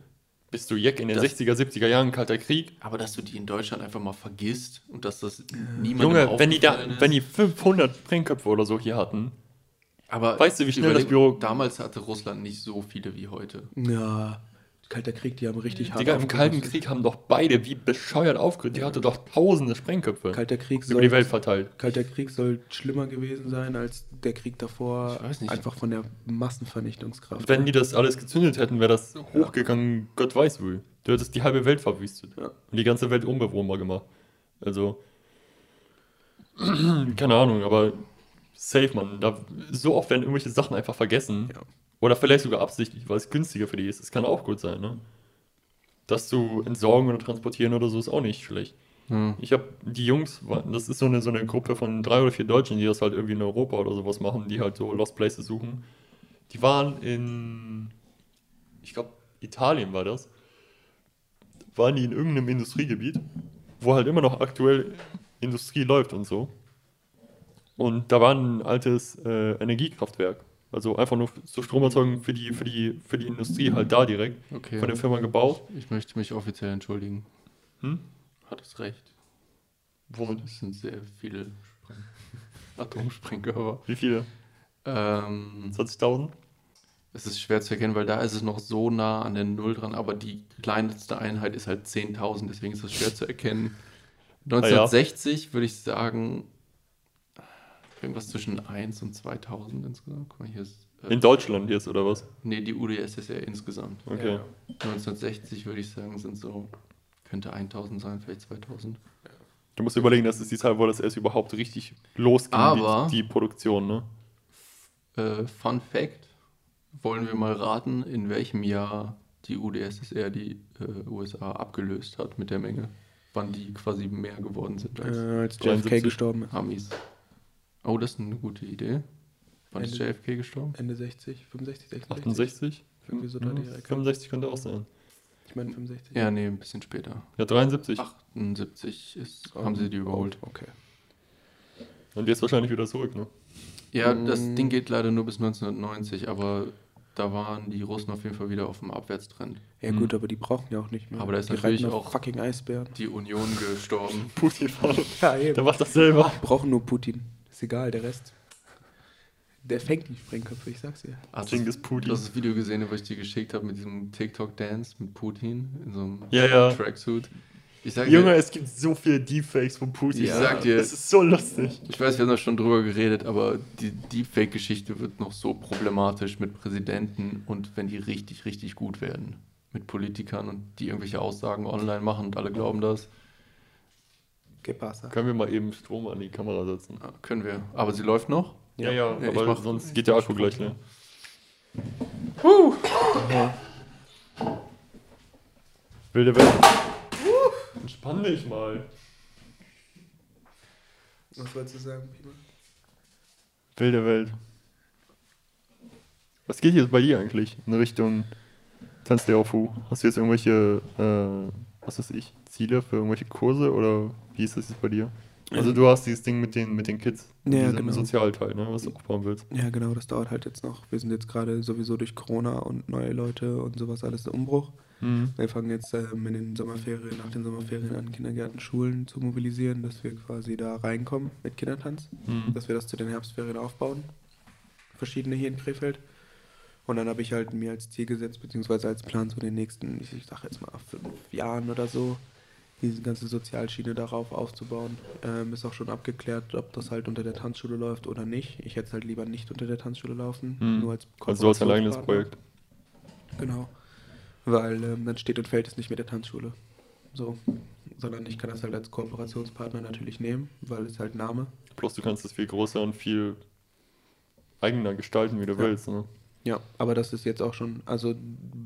Bist du Jack in den Das- 60er, 70er Jahren, Kalter Krieg? Aber dass du die in Deutschland einfach mal vergisst und dass das niemandem Junge, wenn die, da, ist. wenn die 500 Sprengköpfe oder so hier hatten, aber weißt du, wie schnell das überleg- Büro- Damals hatte Russland nicht so viele wie heute. Ja, Kalter Krieg, die haben richtig hart Digga, im Kalten. Krieg haben doch beide wie bescheuert aufgerüstet. Die hatte doch tausende Sprengköpfe Kalter Krieg über soll, die Welt verteilt. Kalter Krieg soll schlimmer gewesen sein als der Krieg davor. Ich weiß nicht. Einfach von der Massenvernichtungskraft. Wenn die das alles gezündet hätten, wäre das hochgegangen, Gott weiß wo. Du hättest die halbe Welt verwüstet. Ja. Und die ganze Welt unbewohnbar gemacht. Also, [CLEARS THROAT] keine Ahnung, aber safe, man. Da, so oft werden irgendwelche Sachen einfach vergessen. Ja. Oder vielleicht sogar absichtlich, weil es günstiger für die ist. Das kann auch gut sein, ne? Das zu entsorgen oder transportieren oder so ist auch nicht schlecht. Hm. Ich habe die Jungs, das ist so eine, so eine Gruppe von drei oder vier Deutschen, die das halt irgendwie in Europa oder sowas machen, die halt so Lost Places suchen. Die waren in, ich glaube, Italien war das. Waren die in irgendeinem Industriegebiet, wo halt immer noch aktuell Industrie läuft und so. Und da war ein altes äh, Energiekraftwerk. Also einfach nur zur Stromerzeugung für die, für die, für die Industrie halt da direkt Okay. von der Firma gebaut. Ich möchte mich offiziell entschuldigen. Hm? Hattest recht. Womit? Es sind sehr viele Spreng [LAUGHS] Atomsprengkörper. Wie viele? Ähm, 20.000? es ist schwer zu erkennen, weil da ist es noch so nah an der Null dran, aber die kleinste Einheit ist halt 10.000, deswegen ist es schwer zu erkennen. 1960 würde ich sagen, irgendwas zwischen 1 und 2000 insgesamt. Guck mal, hier ist. Äh, In Deutschland jetzt oder was? nee, die UdSSR insgesamt. Okay. 1960 würde ich sagen, sind so, könnte 1000 sein, vielleicht 2000. Du musst überlegen, das ist die Zeit, wo das erst überhaupt richtig losging, Aber- die, die Produktion, ne? Äh, Fun Fact: Wollen wir mal raten, in welchem Jahr die UdSSR die äh, USA abgelöst hat mit der Menge? Wann die quasi mehr geworden sind als äh, als 73. JFK gestorben ist. Amis. Oh, das ist eine gute Idee. Wann ist Ende- JFK gestorben? Ende 60, 65, 66. 68? Irgendwie so da die Ecke. 65 könnte auch sein. Ich meine 65. Ja, nee, ein bisschen später. Ja, 73. 78 ist, Oh, haben sie die überholt. Okay. Und jetzt wahrscheinlich wieder zurück, ne? Ja, Mm. das Ding geht leider nur bis 1990, aber da waren die Russen auf jeden Fall wieder auf dem Abwärtstrend. Ja gut, aber die brauchen ja auch nicht mehr. Aber da ist die natürlich auch- fucking Eisbären. Die Union gestorben. Putin vorne. [LAUGHS] Ja, Der eben. macht das selber. Brauchen nur Putin. Ist egal, der Rest. Der fängt die Sprengköpfe, ich sag's dir. Hast du Putin. das Video gesehen, was ich dir geschickt habe mit diesem TikTok-Dance mit Putin in so einem Ja, ja. Tracksuit? Ich sag Junge, dir, es gibt so viele Deepfakes von Putin. Ich sag dir- Das ist so lustig. ich weiß, wir haben da schon drüber geredet, aber die Deepfake-Geschichte wird noch so problematisch mit Präsidenten und wenn die richtig, richtig gut werden. Mit Politikern und die irgendwelche Aussagen online machen und alle glauben das. Pasa? Können wir mal eben Strom an die Kamera setzen? Ja, können wir. Aber sie läuft noch? Ja, ja, Ja, ich aber mach- sonst geht der Akku gleich leer. Wilde Welt. Entspann dich mal. Was wolltest du sagen, Pima? Wilde Welt. Was geht jetzt bei dir eigentlich in Richtung Tanz der auf Hu? Hast du jetzt irgendwelche, äh, was weiß ich, Ziele für irgendwelche Kurse oder wie ist das jetzt bei dir? Also du hast dieses Ding mit den, mit den Kids, Ja, diesen genau. Sozialteil, ne, was du aufbauen willst. Ja, genau, das dauert halt jetzt noch. Wir sind jetzt gerade sowieso durch Corona und neue Leute und sowas alles im Umbruch. Mhm. Wir fangen jetzt ähm, in den Sommerferien, nach den Sommerferien an, Kindergärten, Schulen zu mobilisieren, dass wir quasi da reinkommen mit Kindertanz. Mhm. Dass wir das zu den Herbstferien aufbauen. Verschiedene hier in Krefeld. Und dann habe ich halt mir als Ziel gesetzt, beziehungsweise als Plan so den nächsten, ich, ich sag jetzt mal fünf Jahren oder so, diese ganze Sozialschiene darauf aufzubauen. Ähm, ist auch schon abgeklärt, ob das halt unter der Tanzschule läuft oder nicht. Ich hätte es halt lieber nicht unter der Tanzschule laufen, Mhm. nur als Also ein eigenes. Projekt. Genau. Weil ähm, dann steht und fällt es nicht mit der Tanzschule. So. Sondern ich kann das halt als Kooperationspartner natürlich nehmen, weil es halt Name. Bloß du kannst es viel größer und viel eigener gestalten, wie du Ja. willst. Ne? Ja, aber das ist jetzt auch schon, also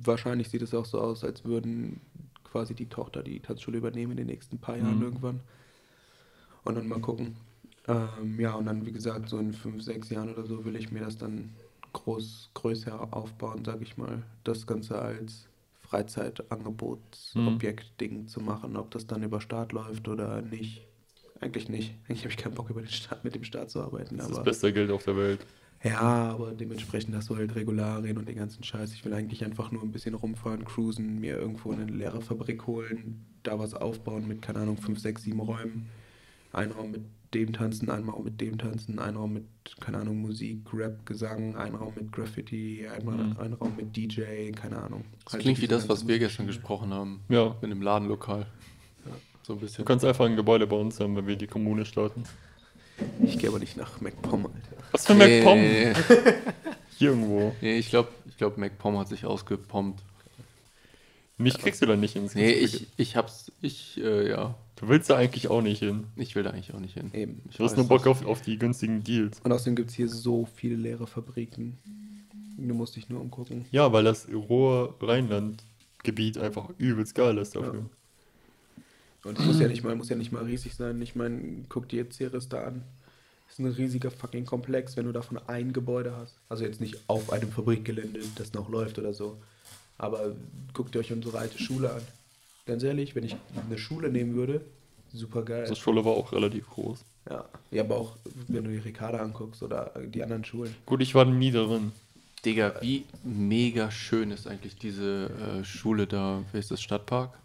wahrscheinlich sieht es auch so aus, als würden quasi die Tochter die Tanzschule übernehmen in den nächsten paar Jahren Mhm. irgendwann. Und dann mal gucken. Ähm, ja, und dann, wie gesagt, so in fünf, sechs Jahren oder so will ich mir das dann groß, größer aufbauen, sage ich mal. Das Ganze als Freizeitangebotsobjekt-Ding zu machen. Ob das dann über Staat läuft oder nicht. Eigentlich nicht. Eigentlich habe ich keinen Bock, über den Staat, mit dem Staat zu arbeiten. Das ist das beste Geld auf der Welt. Ja, aber dementsprechend hast du halt Regularien und den ganzen Scheiß. Ich will eigentlich einfach nur ein bisschen rumfahren, cruisen, mir irgendwo eine leere Fabrik holen, da was aufbauen mit, keine Ahnung, fünf, sechs, sieben Räumen. Ein Raum mit dem tanzen, ein Raum mit dem tanzen, ein Raum mit, keine Ahnung, Musik, Rap, Gesang, ein Raum mit Graffiti, einmal Mhm. ein Raum mit DJ, keine Ahnung. Das Halt klingt wie das, was wir gestern gesprochen haben. Ja. In dem Ladenlokal. So ein Du bisschen. kannst einfach ein Gebäude bei uns haben, wenn wir die Kommune starten. Ich gehe aber nicht nach MacPom, Alter. Was für Nee, MacPom? nee, nee. Hier irgendwo. nee, ich glaube, ich glaub, MacPom hat sich ausgepompt. Mich kriegst du da nicht ins Nee, Gesicht. ich, ich hab's, ich, äh, ja, Du willst da eigentlich auch nicht hin. ich will da eigentlich auch nicht hin. Eben. Ich Du hast nur Bock auf, auf die günstigen Deals. Und außerdem gibt es hier so viele leere Fabriken. Du musst dich nur umgucken. Ja, weil das rohe Rheinland-Gebiet einfach übelst geil ist dafür. Und es muss ja [CLEARS THROAT] nicht mal, muss ja nicht mal riesig sein. Ich meine, guck dir jetzt Ceres da an. Das ist ein riesiger fucking Komplex, wenn du davon ein Gebäude hast. Also jetzt nicht auf einem Fabrikgelände, das noch läuft oder so. Aber guckt ihr euch unsere alte Schule an. Ganz ehrlich, wenn ich eine Schule nehmen würde, super geil. Unsere Schule war auch relativ groß. Ja. ja, aber auch wenn du die Ricarda anguckst oder die anderen Schulen. Gut, ich war nie darin. Digga, wie mega schön ist eigentlich diese äh, Schule da, wer ist das, Stadtpark?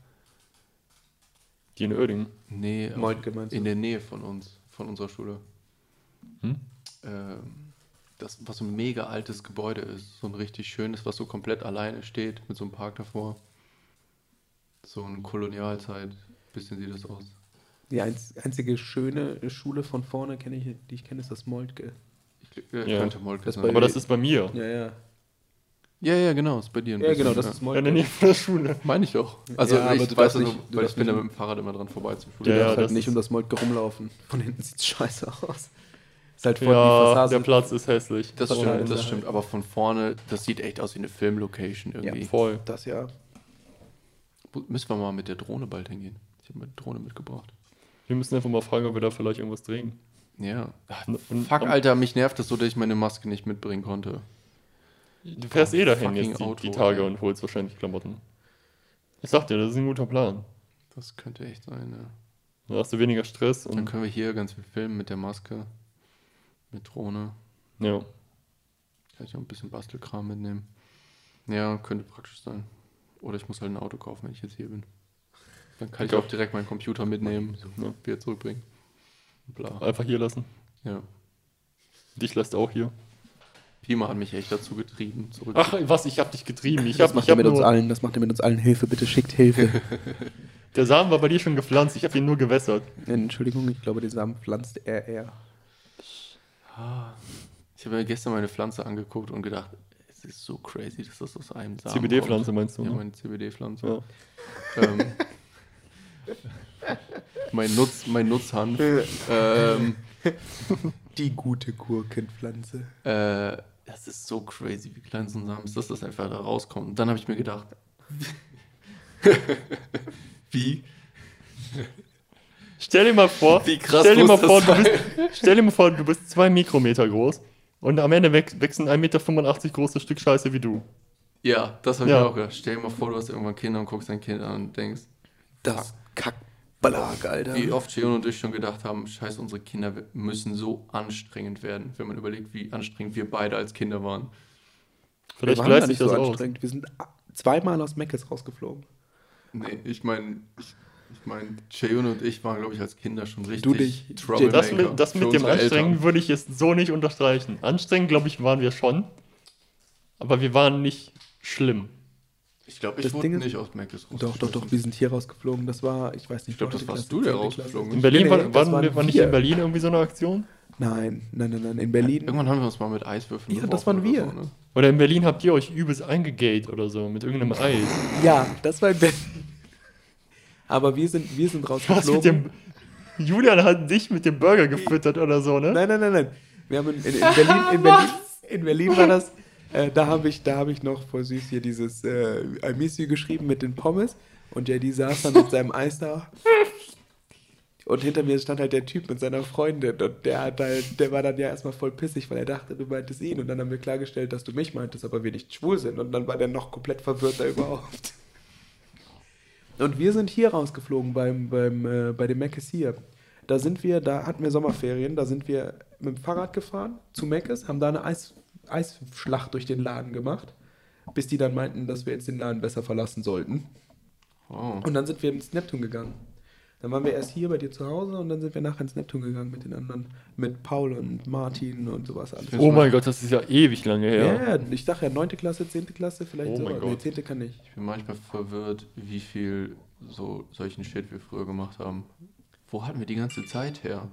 Die in Oerding. Nee, Moltke meinst du? in der Nähe von uns, von unserer Schule. Hm? Ähm, das, was so ein mega altes Gebäude ist, so ein richtig schönes, was so komplett alleine steht, mit so einem Park davor. So eine Kolonialzeit, bisschen sieht das aus. Die einz einzige schöne Schule von vorne, kenne ich, die ich kenne, ist das Moltke. Ich, äh, Ja. könnte Molke Das sein. Aber das ist bei mir. Ja, ja. Ja, ja, genau, ist bei dir. ein Ja, bisschen, genau, das ist Ja, in der Nähe von der Schule. Meine ich auch. Also Ja, ich du weiß also, nicht- du weil ich bin da mit dem Fahrrad immer dran vorbei zum Du Schule. Ja, darfst halt nicht um das Moltke rumlaufen. Von hinten sieht's scheiße aus. Ist halt voll die Ja, Fassade. der Platz ist hässlich. Das stimmt, das stimmt. Aber von vorne, das sieht echt aus wie eine Filmlocation irgendwie. Voll. Das ja. Müssen wir mal mit der Drohne bald hingehen. Ich habe meine Drohne mitgebracht. Wir müssen einfach mal fragen, ob wir da vielleicht irgendwas drehen. Ja. Ach, und- Fuck, und- Alter, mich nervt das so, dass ich meine Maske nicht mitbringen konnte. Du fährst eh dahin jetzt die, Auto, die Tage ey. und holst wahrscheinlich Klamotten. Ich sag dir, das ist ein guter Plan. Das könnte echt sein, ja. Da hast du weniger Stress Dann und können wir hier ganz viel filmen mit der Maske. Mit Drohne. ja. Kann ich auch ein bisschen Bastelkram mitnehmen. Ja, könnte praktisch sein. Oder ich muss halt ein Auto kaufen, wenn ich jetzt hier bin. Dann kann ich Ja. auch direkt meinen Computer mitnehmen, Ja. wieder zurückbringen. Bla. Einfach hier lassen. Ja. Dich lässt auch hier. Pima hat mich echt dazu getrieben, zurück. Ach, was, ich hab dich getrieben. Ich Das hab, macht ich er mit uns nur, allen. Das macht er mit uns allen. Hilfe, bitte schickt Hilfe. [LAUGHS] Der Samen war bei dir schon gepflanzt, ich habe ihn nur gewässert. Entschuldigung, ich glaube, den Samen pflanzt er eher. Ich habe mir gestern meine Pflanze angeguckt und gedacht, es ist so crazy, dass das aus einem Samen CBD-Pflanze meinst du? Ja, ne? meine CBD-Pflanze. Ja. Ähm, [LAUGHS] mein, Nutz, mein Nutzhanf. ähm, [LAUGHS] Die gute Gurkenpflanze. äh, das ist so crazy, wie klein so ein Samen ist, dass das einfach da rauskommt. Und dann habe ich mir gedacht, [LAUGHS] wie? Stell dir mal vor, Wie krass stell dir mal vor, du bist, stell dir mal vor, du bist zwei Mikrometer groß und am Ende ein 1,85 Meter großes Stück Scheiße wie du. Ja, das habe Ja. ich mir auch gedacht. Stell dir mal vor, du hast irgendwann Kinder und guckst dein Kind an und denkst, Das Kackballag, Alter. wie oft Shion und ich schon gedacht haben, scheiße, unsere Kinder müssen so anstrengend werden, wenn man überlegt, wie anstrengend wir beide als Kinder waren. Vielleicht wir waren gleicht gar sich nicht das so aus. anstrengend. Wir sind zweimal aus Meckes rausgeflogen. Nee, ich meine, ich, ich meine, Cheyun und ich waren, glaube ich, als Kinder schon richtig Du dich. Troublemaker Das mit, das mit dem Anstrengen würde ich jetzt so nicht unterstreichen. Anstrengend, glaube ich, waren wir schon. Aber wir waren nicht schlimm. Ich glaube, ich Das wurde Ding ist- nicht aus Mac ist Doch, doch, doch, wir sind hier rausgeflogen. Das war, ich weiß nicht, Ich glaube, das warst Klasse, du, der rausgeflogen In ist. Berlin Nee, war, waren, wir, war nicht in Berlin irgendwie so eine Aktion? Nein, nein, nein, nein. In Berlin. Irgendwann haben wir uns mal mit Eiswürfeln Ja, das waren wir. oder So, ne? Oder in Berlin habt ihr euch übelst eingegate oder so mit irgendeinem Eis. Ja, das war in Berlin. Aber wir sind, wir sind Was mit rausgeflogen. dem. Julian hat dich mit dem Burger gefüttert oder so, ne? Nein, nein, nein, nein. Wir haben in, in, in Berlin, in Berlin, [LAUGHS] in Berlin war das. Äh, da habe ich, da habe ich noch voll süß hier dieses äh, I miss you geschrieben mit den Pommes und JD saß dann mit [LAUGHS] seinem Eis da. Und hinter mir stand halt der Typ mit seiner Freundin und der hat halt, der war dann ja erstmal voll pissig, weil er dachte, du meintest ihn und dann haben wir klargestellt, dass du mich meintest, aber wir nicht schwul sind und dann war der noch komplett verwirrter überhaupt. Und wir sind hier rausgeflogen beim, beim, äh, bei dem Meckes hier. Da sind wir, da hatten wir Sommerferien, da sind wir mit dem Fahrrad gefahren zu Meckes, haben da eine Eis, Eisschlacht durch den Laden gemacht, bis die dann meinten, dass wir jetzt den Laden besser verlassen sollten. Oh. Und dann sind wir ins Neptun gegangen. Dann waren wir erst hier bei dir zu Hause und dann sind wir nachher ins Neptun gegangen mit den anderen, mit Paul und Martin und sowas alles. Oh mein Gott, das ist ja ewig lange her. ja, ich sag ja 9. Klasse, 10. Klasse, vielleicht Oh so. mein Nee, Gott. 10. kann nicht. Ich bin manchmal verwirrt, wie viel so solchen Shit wir früher gemacht haben. Wo hatten wir die ganze Zeit her?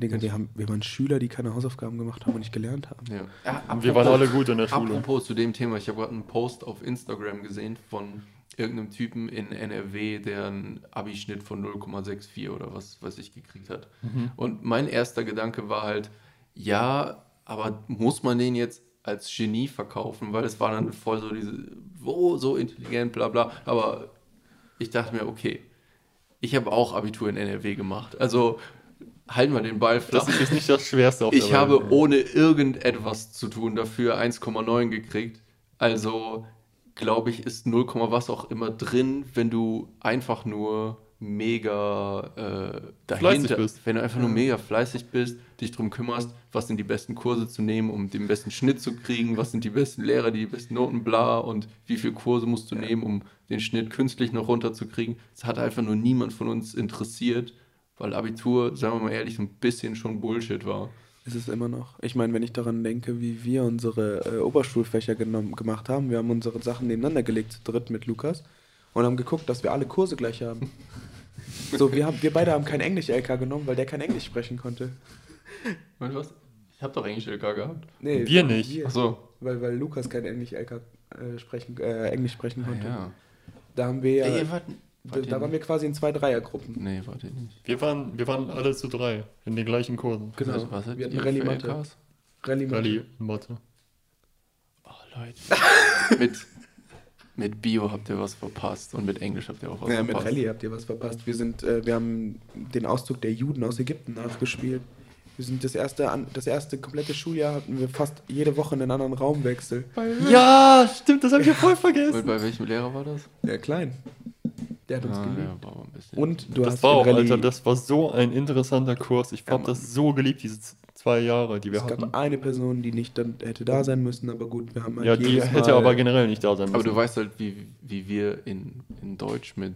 Digga, wir, haben, wir waren Schüler, die keine Hausaufgaben gemacht haben und nicht gelernt haben. Ja. Ja, Wir waren alle gut in der Schule. Apropos zu dem Thema, ich habe gerade einen Post auf Instagram gesehen von irgendeinem Typen in NRW, der einen Abischnitt von 0,64 oder was weiß ich gekriegt hat. Und mein erster Gedanke war halt, ja, aber muss man den jetzt als Genie verkaufen, weil es war dann voll so diese, wo, so intelligent, bla bla. Aber ich dachte mir, okay, ich habe auch Abitur in NRW gemacht. Also halten wir den Ball flach. Das ist nicht das Schwerste auf Ich der habe Welt. ohne irgendetwas zu tun dafür 1,9 gekriegt. Also glaube ich, ist 0, was auch immer drin, wenn du einfach nur mega äh, dahinter Fleißig bist. Wenn du einfach nur mega fleißig bist, dich darum kümmerst, was sind die besten Kurse zu nehmen, um den besten Schnitt zu kriegen, was sind die besten Lehrer, die besten Noten, bla und wie viele Kurse musst du nehmen, um den Schnitt künstlich noch runterzukriegen. Das hat einfach nur niemand von uns interessiert, weil Abitur, sagen wir mal ehrlich, so ein bisschen schon Bullshit war. Ist es immer noch. Ich meine, wenn ich daran denke, wie wir unsere äh, Oberschulfächer genommen, gemacht haben, wir haben unsere Sachen nebeneinander gelegt zu dritt mit Lukas und haben geguckt, dass wir alle Kurse gleich haben. [LAUGHS] so, wir, haben, wir beide haben kein Englisch-LK genommen, weil der kein Englisch sprechen konnte. Und was? Ich habe doch Englisch LK gehabt. Nee, Wir nicht. Wir, Achso. weil, weil Lukas kein Englisch-LK äh, sprechen, äh, Englisch sprechen konnte. Ja. Da haben wir, Ey, ja, ihr wart, da, da waren wir quasi in zwei Dreiergruppen. Nee, warte nicht. Wir waren, wir waren alle zu drei in den gleichen Kursen. Genau. Was, was wir hatten ihr Rallye Mathe. Rallye Mathe. Rallye Mathe. Oh, Leute. [LAUGHS] mit, mit Bio habt ihr was verpasst und mit Englisch habt ihr auch was Ja, mit verpasst. Rallye habt ihr was verpasst. Wir sind, äh, wir haben den Auszug der Juden aus Ägypten nachgespielt. Wir sind das erste, das erste komplette Schuljahr hatten wir fast jede Woche einen anderen Raumwechsel. Ja, stimmt, das habe ich ja voll Und [LAUGHS] vergessen. bei welchem Lehrer war das? Ja, klein. Der hat uns Ah, geliebt. ja, war aber ein bisschen. Und du Das hast war auch, Alter, das war so ein interessanter Kurs. Ich habe Mann. das so geliebt, diese zwei Jahre, die wir es hatten. gab eine Person, die nicht dann hätte da sein müssen, aber gut, wir haben halt Ja, die hätte aber generell nicht da sein müssen. aber du weißt halt, wie, wie wir in, in Deutsch mit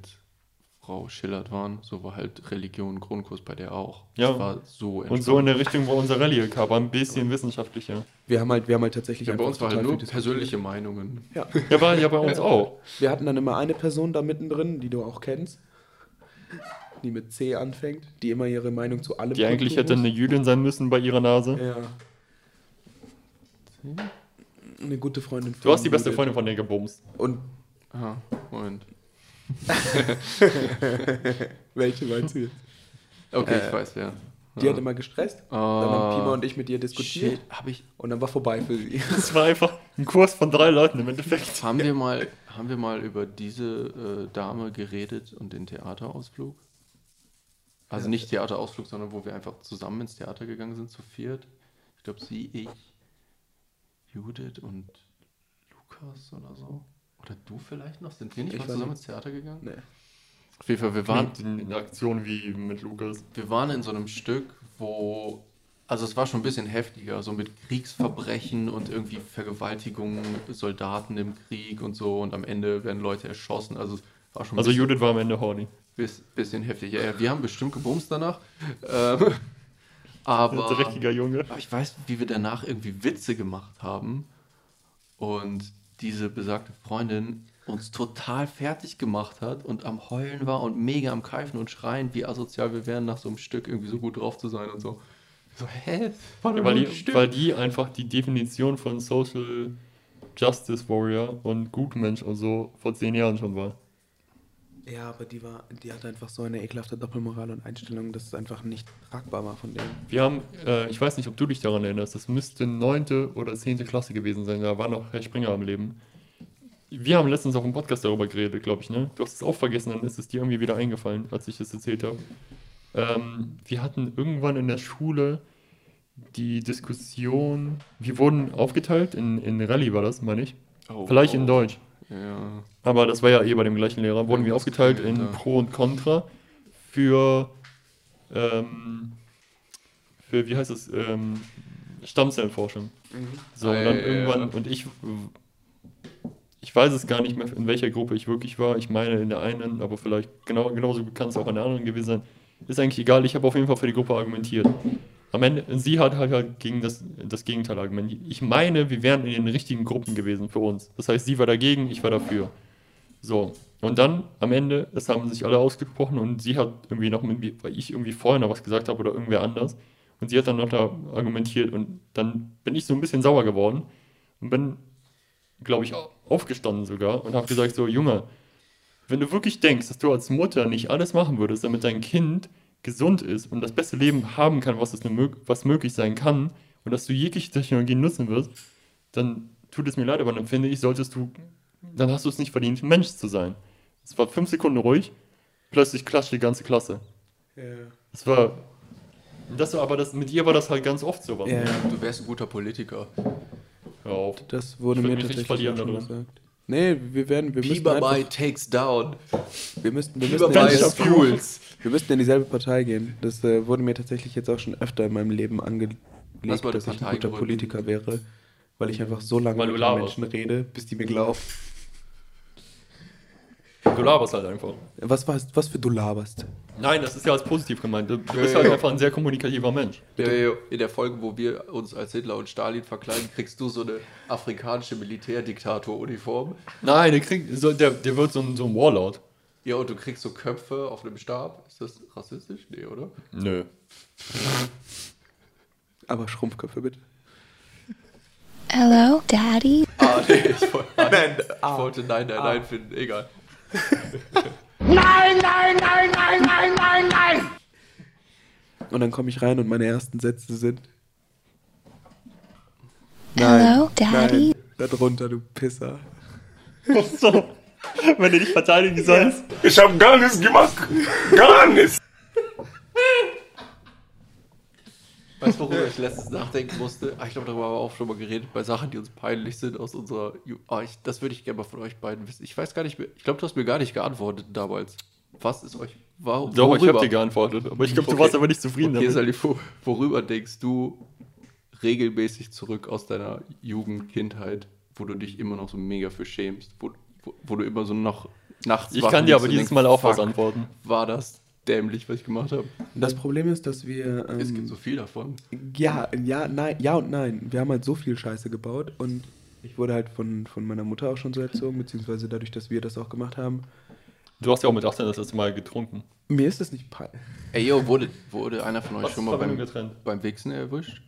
Frau Schillert waren. So war halt Religion Grundkurs bei der auch. Ja. Das war so Und so in der Richtung war unser Rallye war ein bisschen wissenschaftlicher. Wir haben halt, wir haben halt tatsächlich ja, bei uns war halt nur persönliche Meinungen. Ja. Ja, war ja bei uns auch. Wir hatten dann immer eine Person da mittendrin, die du auch kennst, die mit C anfängt, die immer ihre Meinung zu allem Die eigentlich hätte muss. eine Jüdin sein müssen bei ihrer Nase. Ja. Eine gute Freundin von Du hast die beste Judith. Freundin von der gebumst. Und Aha, Moment. [LAUGHS] welche meinst du jetzt? Okay, Äh, ich weiß, ja. Die hat immer gestresst. Dann haben Pima und ich mit ihr diskutiert. Shit, hab ich, Und dann war vorbei für sie. [LAUGHS] Das war einfach ein Kurs von drei Leuten im Endeffekt. haben, wir mal, haben wir mal über diese äh, Dame geredet und den Theaterausflug? Also nicht Theaterausflug, sondern wo wir einfach zusammen ins Theater gegangen sind, zu viert. Ich glaube, sie, ich, Judith und Lukas oder so. Oder du vielleicht noch? Sind wir nicht Ich mal zusammen nicht. ins Theater gegangen? Nee. Auf jeden Fall, wir waren, in, in Aktion wie mit Lukas. wir waren in so einem Stück, wo, also es war schon ein bisschen heftiger, so mit Kriegsverbrechen und irgendwie Vergewaltigungen, Soldaten im Krieg und so und am Ende werden Leute erschossen. Also es war schon ein Also bisschen, Judith war am Ende horny. bis, bisschen heftig. Ja, ja, wir haben bestimmt gebumst danach. [LAUGHS] Ähm, aber, Dreckiger Junge. aber ich weiß, wie wir danach irgendwie Witze gemacht haben und diese besagte Freundin uns total fertig gemacht hat und am Heulen war und mega am Keifen und Schreien, wie asozial wir wären, nach so einem Stück irgendwie so gut drauf zu sein und so. So, hä? War Ja, weil, die, weil die einfach die Definition von Social Justice Warrior und Gutmensch und so vor zehn Jahren schon war. Ja, aber die war, die hatte einfach so eine ekelhafte Doppelmoral und Einstellung, dass es einfach nicht tragbar war von denen. Wir haben, äh, ich weiß nicht, ob du dich daran erinnerst, das müsste neunte oder zehnte Klasse gewesen sein, da war noch Herr Springer am Leben. Wir haben letztens auf dem Podcast darüber geredet, glaube ich, ne? Du hast es auch vergessen, dann ist es dir irgendwie wieder eingefallen, als ich das erzählt habe. Ähm, wir hatten irgendwann in der Schule die Diskussion, wir wurden aufgeteilt, in, in Rallye war das, meine ich. Oh, Vielleicht in oh. Deutsch. Ja. Aber das war ja eh bei dem gleichen Lehrer. Wurden wir aufgeteilt in. Pro und Contra für, ähm, für wie heißt es, ähm, Stammzellenforschung. So, Ah, und dann ja, irgendwann, und ich, ich weiß es gar nicht mehr, in welcher Gruppe ich wirklich war. Ich meine in der einen, aber vielleicht genau, genauso kann es auch in der anderen gewesen sein. Ist eigentlich egal, ich habe auf jeden Fall für die Gruppe argumentiert. Am Ende, sie hat halt, halt gegen das, das Gegenteil argumentiert. Ich meine, wir wären in den richtigen Gruppen gewesen für uns. Das heißt, sie war dagegen, ich war dafür. So. Und dann am Ende, es haben sich alle ausgesprochen und sie hat irgendwie noch mit weil ich irgendwie vorher noch was gesagt habe oder irgendwer anders. Und sie hat dann noch da argumentiert und dann bin ich so ein bisschen sauer geworden und bin, glaube ich, au- aufgestanden sogar und habe gesagt: So, Junge, wenn du wirklich denkst, dass du als Mutter nicht alles machen würdest, damit dein Kind gesund ist und das beste Leben haben kann, was, es mög- was möglich sein kann, und dass du jegliche Technologie nutzen wirst, dann tut es mir leid, aber dann finde ich, solltest du, dann hast du es nicht verdient, Mensch zu sein. Es war fünf Sekunden ruhig, plötzlich klatscht die ganze Klasse. Ja. Es war, das war aber das, mit ihr war das halt ganz oft so. was. Ja, Du wärst ein guter Politiker. Hör auf. das wurde mir tatsächlich verlieren gesagt. Nee, wir werden, wir müssen Bieber by einfach, takes down. wir müssten, wir Bieber müssen, by in, Mensch, schools. wir müssten in dieselbe Partei gehen. Das äh, wurde mir tatsächlich jetzt auch schon öfter in meinem Leben angelegt, dass ich ein Partei guter. Politiker wäre, weil ich einfach so lange Weil mit. Menschen rede, bis die mir glauben. Du laberst halt einfach. Was, was, was für du laberst? Nein, das ist ja als positiv gemeint. Du, bist halt einfach ein sehr kommunikativer Mensch. In der Folge, wo wir uns als Hitler und Stalin verkleiden, kriegst du so eine afrikanische Militärdiktator-Uniform. Nein, der, kriegt, so, der, der wird so ein, so ein Warlord. Ja, und du kriegst so Köpfe auf einem Stab. Ist das rassistisch? Nee, oder? Nö. Aber Schrumpfköpfe bitte. Hello, Daddy. Ah, nee, ich wollte, [LAUGHS] nein, ich wollte nein, nein, nein finden. Egal. [LAUGHS] Nein, nein, nein, nein, nein, nein, nein! Und dann komme ich rein und meine ersten Sätze sind. Hello, Daddy. Nein, darunter, du Pisser. So, wenn du dich verteidigen sollst. Ich hab gar nichts gemacht. Gar nichts. Weißt du, worüber ich [LAUGHS] letztens nachdenken musste? Ah, ich glaube, darüber haben wir auch schon mal geredet, bei Sachen, die uns peinlich sind aus unserer. Ah, ich, das würde ich gerne mal von euch beiden wissen. Ich weiß gar nicht mehr. Ich glaube, du hast mir gar nicht geantwortet damals. Was ist euch. Warum? Doch, ich habe dir geantwortet. Aber ich glaube, du Okay. warst aber nicht zufrieden Okay, damit. Salif, wo- worüber denkst du regelmäßig zurück aus deiner Jugend, Kindheit, wo du dich immer noch so mega für schämst? Wo, wo, wo du immer so noch nachts Ich kann dir aber dieses denkst, Mal auch was antworten. War das dämlich, was ich gemacht habe? Das Problem ist, dass wir. Ähm, Es gibt so viel davon. Ja, ja, nein, ja und nein. Wir haben halt so viel Scheiße gebaut und ich wurde halt von, von meiner Mutter auch schon so erzogen, beziehungsweise dadurch, dass wir das auch gemacht haben. Du hast ja auch mit 18 das erste Mal getrunken. Mir ist das nicht peinlich. Ey, yo, wurde, wurde einer von euch Was schon mal beim, getrennt? beim Wichsen erwischt?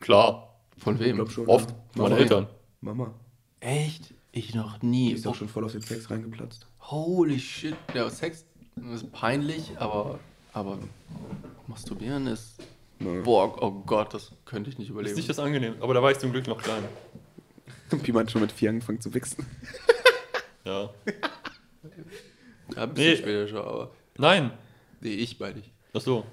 Klar. Von Ich wem? glaube schon. Oft. Mama. Eltern. Mama. Echt? Ich noch Die nie. ist auch schon voll auf den Sex reingeplatzt. Holy shit. Ja, Sex ist peinlich, aber, aber masturbieren ist. Ja. Boah, oh Gott, das könnte ich nicht Ist überleben. nicht das angenehm. Aber da war ich zum Glück noch klein. [LAUGHS] Pi hat schon mit vier angefangen zu wichsen. [LAUGHS] Ja. ja, ein bisschen Nee. später schon, aber. Nein. Nee, ich meine ich. Ach so.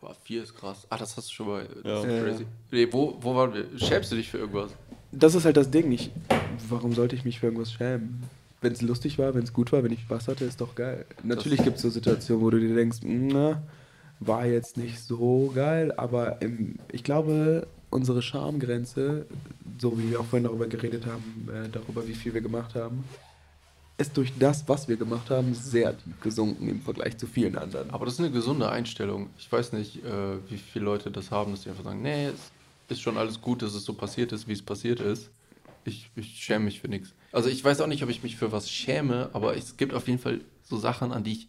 Boah, vier ist krass. Ah, das hast du schon mal. Das Ja. ist crazy. Nee, wo, wo waren wir? Schämst du dich für irgendwas? Das ist halt das Ding. Ich, warum sollte ich mich für irgendwas schämen? Wenn es lustig war, wenn es gut war, wenn ich Spaß hatte, ist doch geil. Natürlich gibt es so Situationen, wo du dir denkst, na, war jetzt nicht so geil, aber im, ich glaube, unsere Schamgrenze, so wie wir auch vorhin darüber geredet haben, äh, darüber, wie viel wir gemacht haben, ist durch das, was wir gemacht haben, sehr tief gesunken im Vergleich zu vielen anderen. Aber das ist eine gesunde Einstellung. Ich weiß nicht, äh, wie viele Leute das haben, dass die einfach sagen, nee, es ist schon alles gut, dass es so passiert ist, wie es passiert ist. Ich, ich schäme mich für nichts. Also ich weiß auch nicht, ob ich mich für was schäme, aber es gibt auf jeden Fall so Sachen, an die ich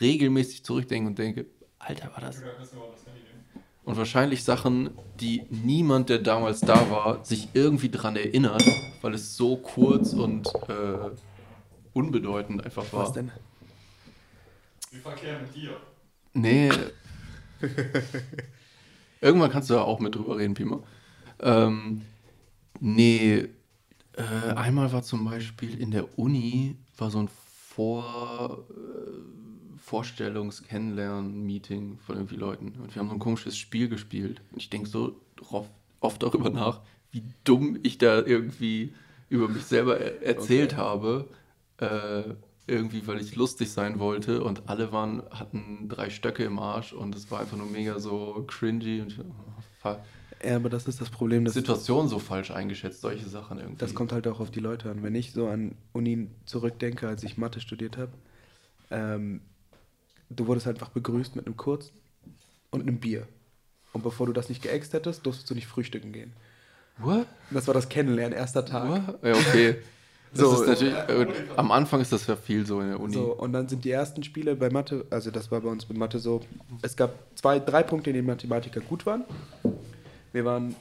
regelmäßig zurückdenke und denke, Alter, war das. Und wahrscheinlich Sachen, die niemand, der damals da war, sich irgendwie dran erinnert, weil es so kurz und äh, unbedeutend einfach war. Was denn? Wie verkehr mit dir? Nee. [LAUGHS] Irgendwann kannst du da auch mit drüber reden, Pima. Ähm, nee, äh, einmal war zum Beispiel in der Uni, war so ein Vor, äh, Vorstellungs-Kennenlernen-Meeting von irgendwie Leuten. Und wir haben so ein komisches Spiel gespielt. Und ich denke so oft darüber nach, wie dumm ich da irgendwie über mich selber er erzählt habe. Äh, irgendwie, weil ich lustig sein wollte und alle waren, hatten drei Stöcke im Arsch und es war einfach nur mega so cringy und ich, oh, fuck. Ja, aber das ist das Problem, dass Situation so falsch eingeschätzt, solche Sachen irgendwie. das kommt halt auch auf die Leute an. Wenn ich so an Uni zurückdenke, als ich Mathe studiert habe, ähm, du wurdest einfach begrüßt mit einem Kurz und einem Bier. Und bevor du das nicht geäxt hättest, durftest du nicht frühstücken gehen. What? Das war das Kennenlernen, erster Tag. What? Ja, okay. [LAUGHS] Das So, ist natürlich, äh, am Anfang ist das ja viel so in der Uni. So, und dann sind die ersten Spiele bei Mathe, also das war bei uns mit Mathe so, es gab zwei, drei Punkte, in denen Mathematiker gut waren. Wir waren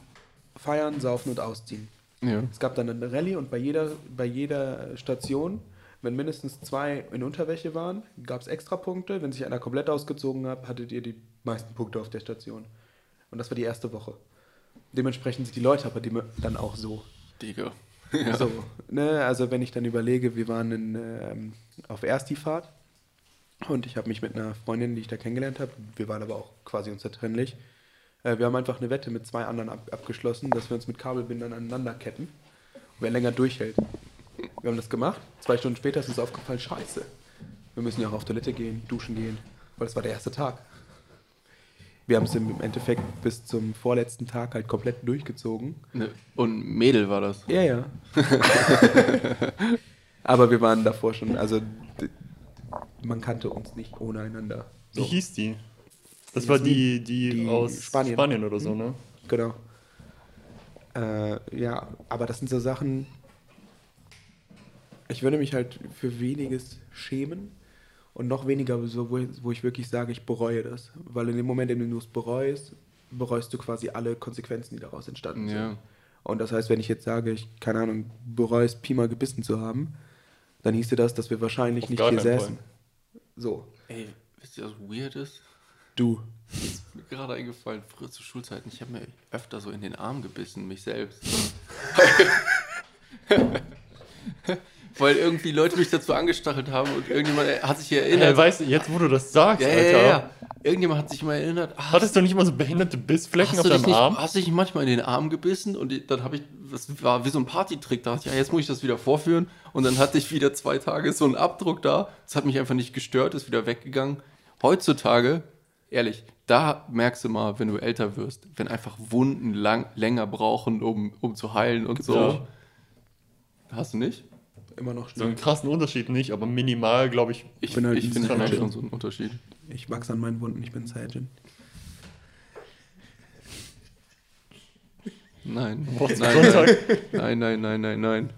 feiern, saufen und ausziehen. Ja. Es gab dann eine Rallye und bei jeder, bei jeder Station, wenn mindestens zwei in Unterwäsche waren, gab es extra Punkte. Wenn sich einer komplett ausgezogen hat, hattet ihr die meisten Punkte auf der Station. Und das war die erste Woche. Dementsprechend sind die Leute aber die, dann auch so. Digga. So, ne, also wenn ich dann überlege, wir waren in, ähm, auf Erstifahrt und ich habe mich mit einer Freundin, die ich da kennengelernt habe, wir waren aber auch quasi unzertrennlich, äh, wir haben einfach eine Wette mit zwei anderen ab, abgeschlossen, dass wir uns mit Kabelbindern aneinander ketten und wer länger durchhält. Wir haben das gemacht, zwei Stunden später ist uns aufgefallen, scheiße, wir müssen ja auch auf Toilette gehen, duschen gehen, weil es war der erste Tag. Wir haben es im Endeffekt bis zum vorletzten Tag halt komplett durchgezogen. Ne, Und Mädel war das. Ja, ja. [LAUGHS] Aber wir waren davor schon, also man kannte uns nicht ohne einander. Wie So, hieß die? Das war die, die, Die aus Spanien. Spanien. oder so, ne? genau. Äh, ja, aber das sind so Sachen, ich würde mich halt für weniges schämen und noch weniger so, wo ich, wo ich wirklich sage, ich bereue das. Weil in dem Moment, in dem du es bereust, bereust du quasi alle Konsequenzen, die daraus entstanden Ja. sind. Und das heißt, wenn ich jetzt sage, ich, keine Ahnung, bereue es, Pi mal gebissen zu haben, dann hieße das, dass wir wahrscheinlich Auf nicht hier säßen. So, Ey, wisst ihr, was weird ist? Du. Mir gerade eingefallen, früher zu Schulzeiten, ich habe mir öfter so in den Arm gebissen, mich selbst. [LAUGHS] Weil irgendwie Leute mich dazu angestachelt haben und irgendjemand hat sich erinnert. Äh, weißt du, jetzt wo du das sagst, ja, ja, Alter, ja, ja. Irgendjemand hat sich mal erinnert. ah, hattest du nicht mal so behinderte Bissflecken hast auf deinem nicht, Arm? hast du dich manchmal in den Arm gebissen und dann habe ich, das war wie so ein Partytrick, da dachte ich, ja, jetzt muss ich das wieder vorführen und dann hatte ich wieder zwei Tage so einen Abdruck da. Das hat mich einfach nicht gestört, ist wieder weggegangen. Heutzutage, ehrlich, da merkst du mal, wenn du älter wirst, wenn einfach Wunden lang, länger brauchen, um, um zu heilen und so. Ja. Hast du nicht? Immer noch So einen krassen Unterschied nicht, aber minimal, glaube ich. Ich, bin halt ich finde schon, Sergeant. schon so einen Unterschied. Ich wachse an meinen Wunden, ich bin Sergeant. Nein. [LAUGHS] Nein, nein, nein, nein, nein, nein, nein.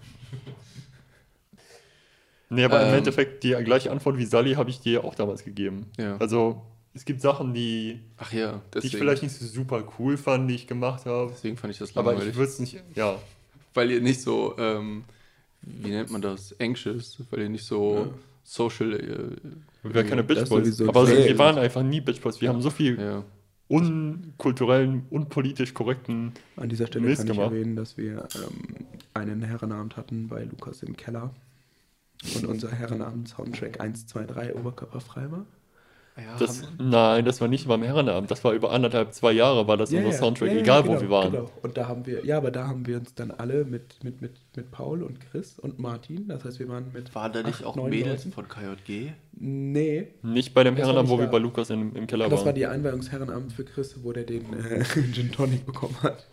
Nee, aber im Ähm. Endeffekt die gleiche Antwort wie Sally habe ich dir auch damals gegeben. Ja. Also, es gibt Sachen, die, Ach ja, die ich deswegen, vielleicht nicht so super cool fand, die ich gemacht habe. deswegen fand ich das Aber langweilig. ich würde es nicht, ja. weil ihr nicht so, ähm, wie nennt man das, anxious, weil ihr nicht so social, äh, Wir wären keine Das Bitch Boys. sowieso. Aber wir waren einfach nie Bitch Boys. Wir haben so viel ja. unkulturellen, unpolitisch korrekten. An dieser Stelle Mist kann ich gemacht. erwähnen, dass wir ähm, einen Herrenabend hatten bei Lukas im Keller. Und unser Herrenabend-Soundtrack 1, 2, 3 oberkörperfrei war. Das, nein, das war nicht beim Herrenabend. Das war über anderthalb, zwei Jahre war das unser Soundtrack, egal wo wir waren. Genau. Und da haben wir, ja, aber da haben wir uns dann alle mit, mit, mit, mit Paul und Chris und Martin, das heißt, wir waren mit. Waren da nicht acht, auch neun Mädels Leuten. von KJG? Nee, Nicht bei dem Das war Herrenabend, wo wir da. bei Lukas im, im Keller das war waren. die Einweihungsherrenabend für Chris, wo der den äh, [LAUGHS] Gin Tonic bekommen hat.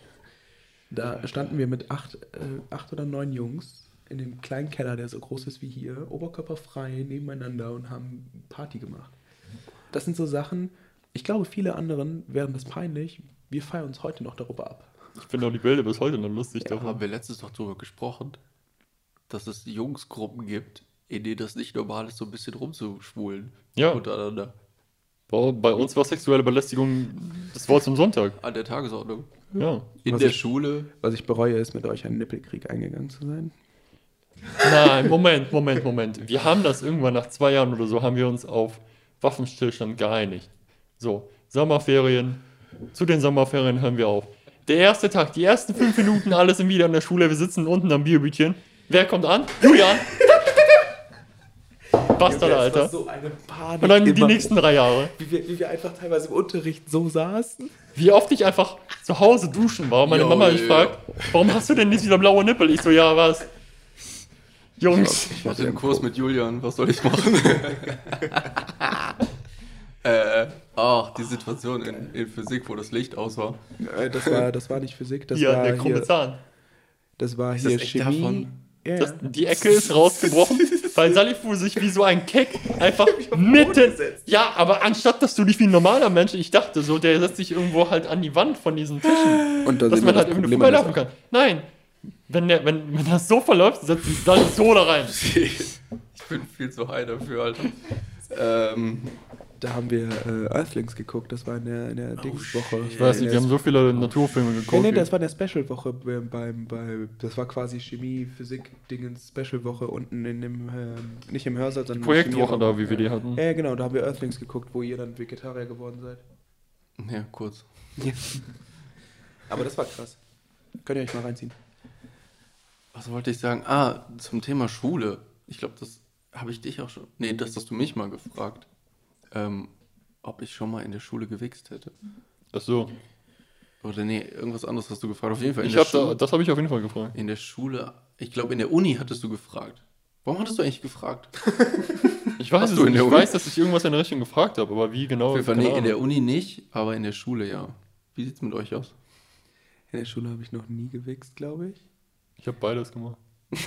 Da standen wir mit acht, äh, acht oder neun Jungs in dem kleinen Keller, der so groß ist wie hier, oberkörperfrei nebeneinander und haben Party gemacht. Das sind so Sachen, ich glaube, viele anderen wären das peinlich. Wir feiern uns heute noch darüber ab. Ich finde auch die Bilder bis heute noch lustig Da davon. haben wir letztens doch drüber gesprochen, dass es Jungsgruppen gibt, in denen das nicht normal ist, so ein bisschen rumzuschwulen. Ja. Untereinander. Bei, bei uns war sexuelle Belästigung das Wort zum Sonntag. An der Tagesordnung. Ja. In Was der ich- Schule. Was ich bereue, ist, mit euch einen Nippelkrieg eingegangen zu sein. Nein, Moment, Moment, Moment. Wir haben das irgendwann nach zwei Jahren oder so, haben wir uns auf Waffenstillstand geeinigt. So, Sommerferien. Zu den Sommerferien hören wir auf. Der erste Tag, die ersten fünf Minuten, alle sind wieder in der Schule. Wir sitzen unten am Bierbütchen. Wer kommt an? Julian! [LAUGHS] Bastard, Alter. so eine Panik. Und dann die nächsten drei Jahre. Wie wir, wie wir einfach teilweise im Unterricht so saßen. Wie oft ich einfach zu Hause duschen war und meine Jo, Mama mich fragt, warum hast du denn nicht wieder blaue Nippel? Ich so, ja, was? Jungs. Ich hatte einen Kurs mit Julian, was soll ich machen? [LAUGHS] äh, ach, die Situation in, in Physik, wo das Licht aus war. Äh, Das war, das war nicht Physik, das Hier, war der krumme Zahn. das war das hier echt Chemie. davon? Ja, Das, ja. die Ecke ist rausgebrochen, [LAUGHS] weil Salifu sich wie so ein Keck einfach mitten. Ja, aber anstatt dass du dich wie ein normaler Mensch, ich dachte so, der setzt sich irgendwo halt an die Wand von diesen Tischen, Und da dass man halt das irgendwie Problem vorbeilaufen an kann. Nein, wenn, der, wenn, wenn das so verläuft, setzt Salif so da rein. [LAUGHS] Ich bin viel zu high dafür, Alter. Ähm, Da haben wir äh, Earthlings geguckt, das war in der, in der Dingswoche. Ich weiß nicht, wir haben so viele Naturfilme Nee, geguckt. nee, das war in der Special-Woche beim, beim, bei, das war quasi Chemie, Physik, Dingens, Special-Woche unten in dem, ähm, nicht im Hörsaal, sondern Projektwoche da, wie wir die hatten. Ja, ja, genau, da haben wir Earthlings geguckt, wo ihr dann Vegetarier geworden seid. ja, kurz. Aber das war krass. Könnt ihr euch mal reinziehen. Was wollte ich sagen? Ah, zum Thema Schule. Ich glaube, das habe ich dich auch schon. Nee, das hast du mich mal gefragt. Ähm, ob ich schon mal in der Schule gewichst hätte. Ach so. Oder nee, irgendwas anderes hast du gefragt. Auf jeden Fall. In Ich der hab da, Schule. das habe ich auf jeden Fall gefragt. In der Schule. Ich glaube, in der Uni hattest du gefragt. Warum hattest du eigentlich gefragt? [LAUGHS] Ich weiß Hast es nicht. Ich Uni? weiß, dass ich irgendwas in der Richtung gefragt habe, aber wie genau? Auf jeden Fall, nee, in der. Uni nicht, aber in der Schule ja. Wie sieht's mit euch aus? In der Schule habe ich noch nie gewichst, glaube ich. Ich habe beides gemacht. [LAUGHS]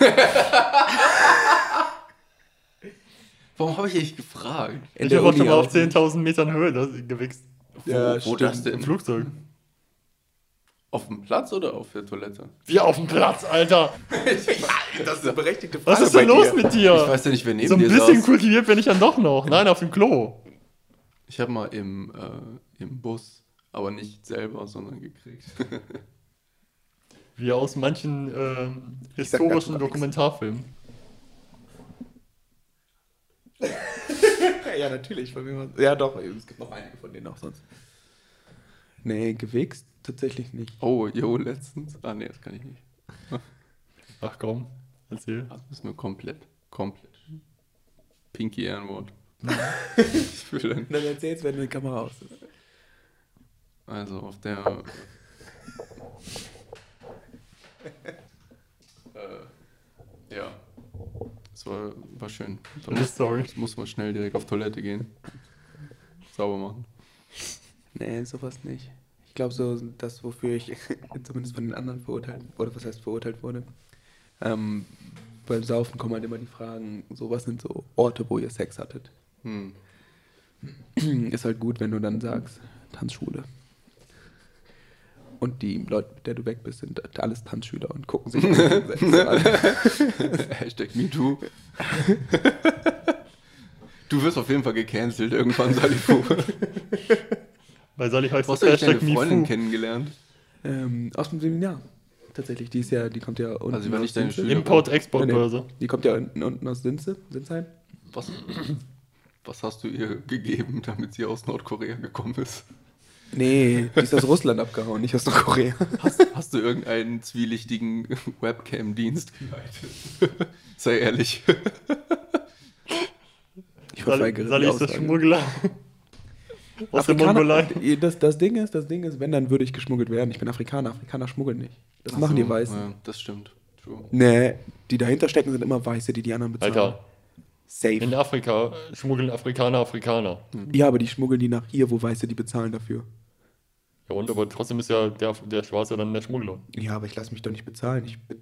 Warum habe ich dich gefragt? In ich der habe auch schon mal auf auch nicht. 10.000 Metern Höhe das, gewichst. Wo, Ja, wo stimmt. das Im denn? Flugzeug. Auf dem Platz oder auf der Toilette? Wie auf dem Platz, Alter. [LAUGHS] Das ist eine berechtigte Frage. Was ist denn bei los dir. mit dir? Ich weiß ja nicht, wer neben so ein dir bisschen saß. kultiviert bin ich dann doch noch. Nein, auf dem Klo. Ich habe mal im, äh, im Bus, aber nicht selber, sondern gekriegt. [LAUGHS] Wie aus manchen sag historischen. Dokumentarfilmen. [LAUGHS] Ja, natürlich. Von mir ja, doch, es gibt noch einige von denen auch sonst. Nee, gewichst tatsächlich nicht. Oh, jo, letztens. Ah, nee, das kann ich nicht. [LAUGHS] Ach komm, erzähl. Das müssen wir komplett, komplett. Pinky Ehrenwort. ich will dann, Dann erzähl's, wenn die Kamera aus ist. also auf der. Äh, ja. Es war, war schön. Da muss, Sorry. jetzt muss man schnell direkt auf Toilette gehen. Sauber machen. Nee, sowas nicht. Ich glaube, so das, wofür ich [LAUGHS] zumindest von den anderen verurteilt, oder was heißt verurteilt wurde, ähm, beim Saufen kommen halt immer die Fragen, so was sind so Orte, wo ihr Sex hattet. Hm. [CLEARS THROAT] Ist halt gut, wenn du dann sagst, Tanzschule. Und die Leute, mit der du weg bist, sind alles Tanzschüler und gucken sich [LAUGHS] an. [LAUGHS] Hashtag MeToo. Du wirst auf jeden Fall gecancelt irgendwann, Salifu. Weil heißt Wo hast das du eigentlich deine Freundin kennengelernt? ähm, aus dem Seminar. Tatsächlich, die ist ja, die kommt ja unten Also war aus nicht deine Sinze. Schülerin? Import-Export-Börse. Die kommt ja unten, unten aus Sinze, Sinsheim. Was, was hast du ihr gegeben, damit sie aus Nordkorea gekommen ist? Nee, die ist aus Russland abgehauen, nicht aus Nordkorea. Hast, hast du irgendeinen zwielichtigen Webcam-Dienst geleitet? Sei ehrlich. Ich verweigere Sally ist der Aussage. Schmuggler. Aus der Mongolei. Das, das Ding ist, das Ding ist, wenn, dann würde ich geschmuggelt werden. Ich bin Afrikaner, Afrikaner schmuggeln nicht. Das machen die Weißen. Ja, das stimmt. True. Nee, die dahinter stecken, sind immer Weiße, die die anderen bezahlen. Alter, Safe. in Afrika schmuggeln Afrikaner Afrikaner. Ja, aber die schmuggeln die nach hier, wo Weiße die bezahlen dafür. Ja und, aber trotzdem ist ja der, der Schwarze dann der Schmuggler. Ja, aber ich lasse mich doch nicht bezahlen. Ich be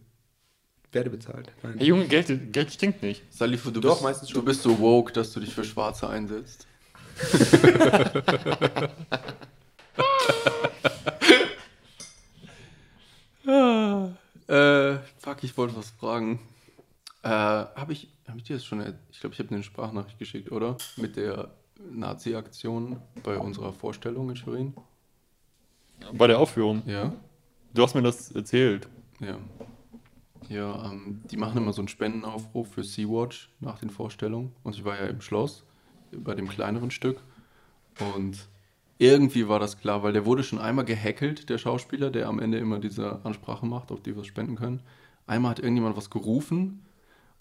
werde bezahlt. Nein. Hey Junge, Geld, Geld stinkt nicht. Salifu, du, Doch, bist, meistens du bist so woke, dass du dich für Schwarze einsetzt. [LAUGHS] [LAUGHS] äh, fuck, ich wollte was fragen. Äh, habe ich, hab ich dir das schon, ich glaube, ich habe eine Sprachnachricht geschickt, oder? Mit der Nazi-Aktion bei unserer Vorstellung in Schwerin. Bei der Aufführung. Ja. Du hast mir das erzählt. Ja. Ja, ähm, die machen immer so einen Spendenaufruf für Sea-Watch nach den Vorstellungen. Und ich war ja im Schloss, bei dem kleineren Stück. Und irgendwie war das klar, weil der wurde schon einmal gehackelt, der Schauspieler, der am Ende immer diese Ansprache macht, auf die wir was spenden können. Einmal hat irgendjemand was gerufen.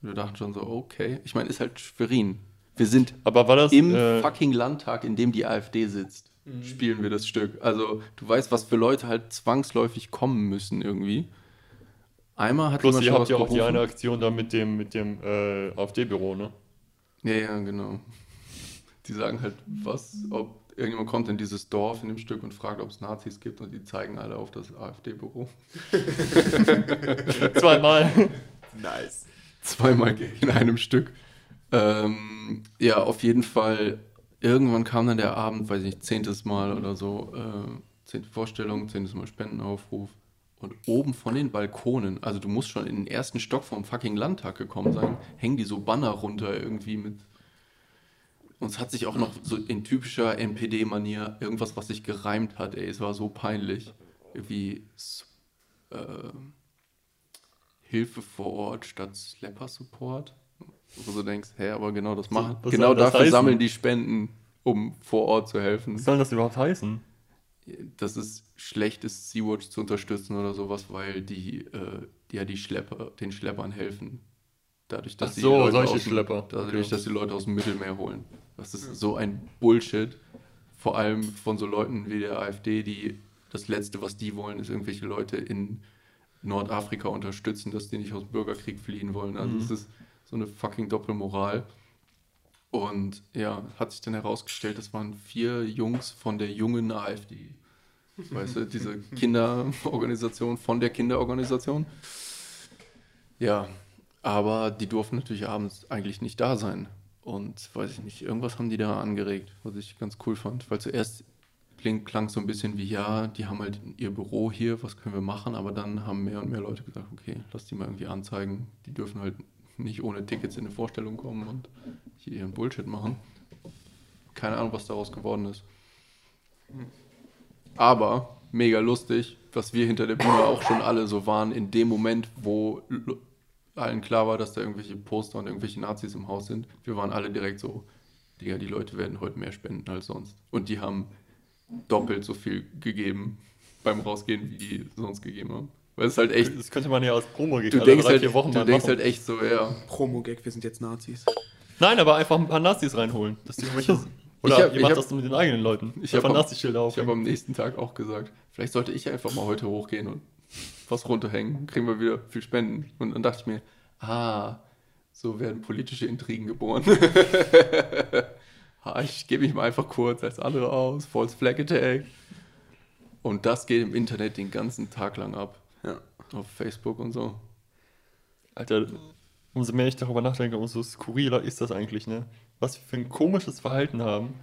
Und wir dachten schon so, okay. Ich meine, ist halt Schwerin. Wir sind Aber war das. im äh, fucking Landtag, in dem die AfD sitzt, spielen wir das Stück. Also du weißt, was für Leute halt zwangsläufig kommen müssen irgendwie. Einmal hat plus, ihr habt ja auch die eine Aktion da mit dem, mit dem äh, AfD-Büro, ne? Ja, ja, genau. Die sagen halt, was, ob irgendjemand kommt in dieses Dorf in dem Stück und fragt, ob es Nazis gibt und die zeigen alle auf das AfD-Büro. [LAUGHS] Zweimal. Nice. Zweimal in einem Stück. Ähm, ja, auf jeden Fall. Irgendwann kam dann der Abend, weiß ich nicht, zehntes Mal oder so, äh, zehnte Vorstellung, zehntes Mal Spendenaufruf. Und oben von den Balkonen, also du musst schon in den ersten Stock vom fucking Landtag gekommen sein, hängen die so Banner runter irgendwie mit. Und es hat sich auch noch so in typischer NPD-Manier irgendwas, was sich gereimt hat, ey, es war so peinlich. Irgendwie äh, Hilfe vor Ort statt Slapper Support. Wo du denkst, hä, aber genau das machen. was genau das dafür heißen? sammeln die Spenden, um vor Ort zu helfen. Was soll das überhaupt heißen? Dass es schlecht ist, Sea-Watch zu unterstützen oder sowas, weil die, äh, die ja die Schlepper, den Schleppern helfen. Dadurch, dass Ach die so, Leute solche aus dem- Schlepper. Dadurch, Okay. dass die Leute aus dem Mittelmeer holen. Das ist so ein Bullshit. Vor allem von so Leuten wie der AfD, die das Letzte, was die wollen, ist irgendwelche Leute in Nordafrika unterstützen, dass die nicht aus dem Bürgerkrieg fliehen wollen. Also Mhm. es ist so eine fucking Doppelmoral. Und ja, hat sich dann herausgestellt, das waren vier Jungs von der jungen AfD. Weißt du, diese Kinderorganisation von der Kinderorganisation. Ja, aber die durften natürlich abends eigentlich nicht da sein. Und weiß ich nicht, irgendwas haben die da angeregt, was ich ganz cool fand. Weil zuerst klingt, klang so ein bisschen wie, ja, die haben halt ihr Büro hier, was können wir machen? Aber dann haben mehr und mehr Leute gesagt, okay, lass die mal irgendwie anzeigen. Die dürfen halt nicht ohne Tickets in eine Vorstellung kommen und hier ihren Bullshit machen. Keine Ahnung, was daraus geworden ist. Aber mega lustig, was wir hinter der Bühne auch schon alle so waren, in dem Moment, wo allen klar war, dass da irgendwelche Poster und irgendwelche Nazis im Haus sind. Wir waren alle direkt so, Digga, die Leute werden heute mehr spenden als sonst. Und die haben doppelt so viel gegeben beim Rausgehen, wie die sonst gegeben haben. Weil es halt echt, Das könnte man ja als promo du denkst, halt, du mal denkst halt echt so, ja. Promo-Gag, wir sind jetzt Nazis. Nein, aber einfach ein paar Nazis reinholen. Dass die irgendwelche, oder Ich hab- ihr ich macht hab- das mit den eigenen Leuten. Ich habe ich hab aufhängen. am nächsten Tag auch gesagt, vielleicht sollte ich einfach mal heute hochgehen und was runterhängen. Kriegen wir wieder viel Spenden. Und dann dachte ich mir, ah, so werden politische Intrigen geboren. [LAUGHS] ich gebe mich mal einfach kurz als andere aus. False Flag Attack. Und das geht im Internet den ganzen Tag lang ab. Ja. Auf Facebook und so. Alter, umso mehr ich darüber nachdenke, umso skurriler ist das eigentlich, ne? Was wir für ein komisches Verhalten haben.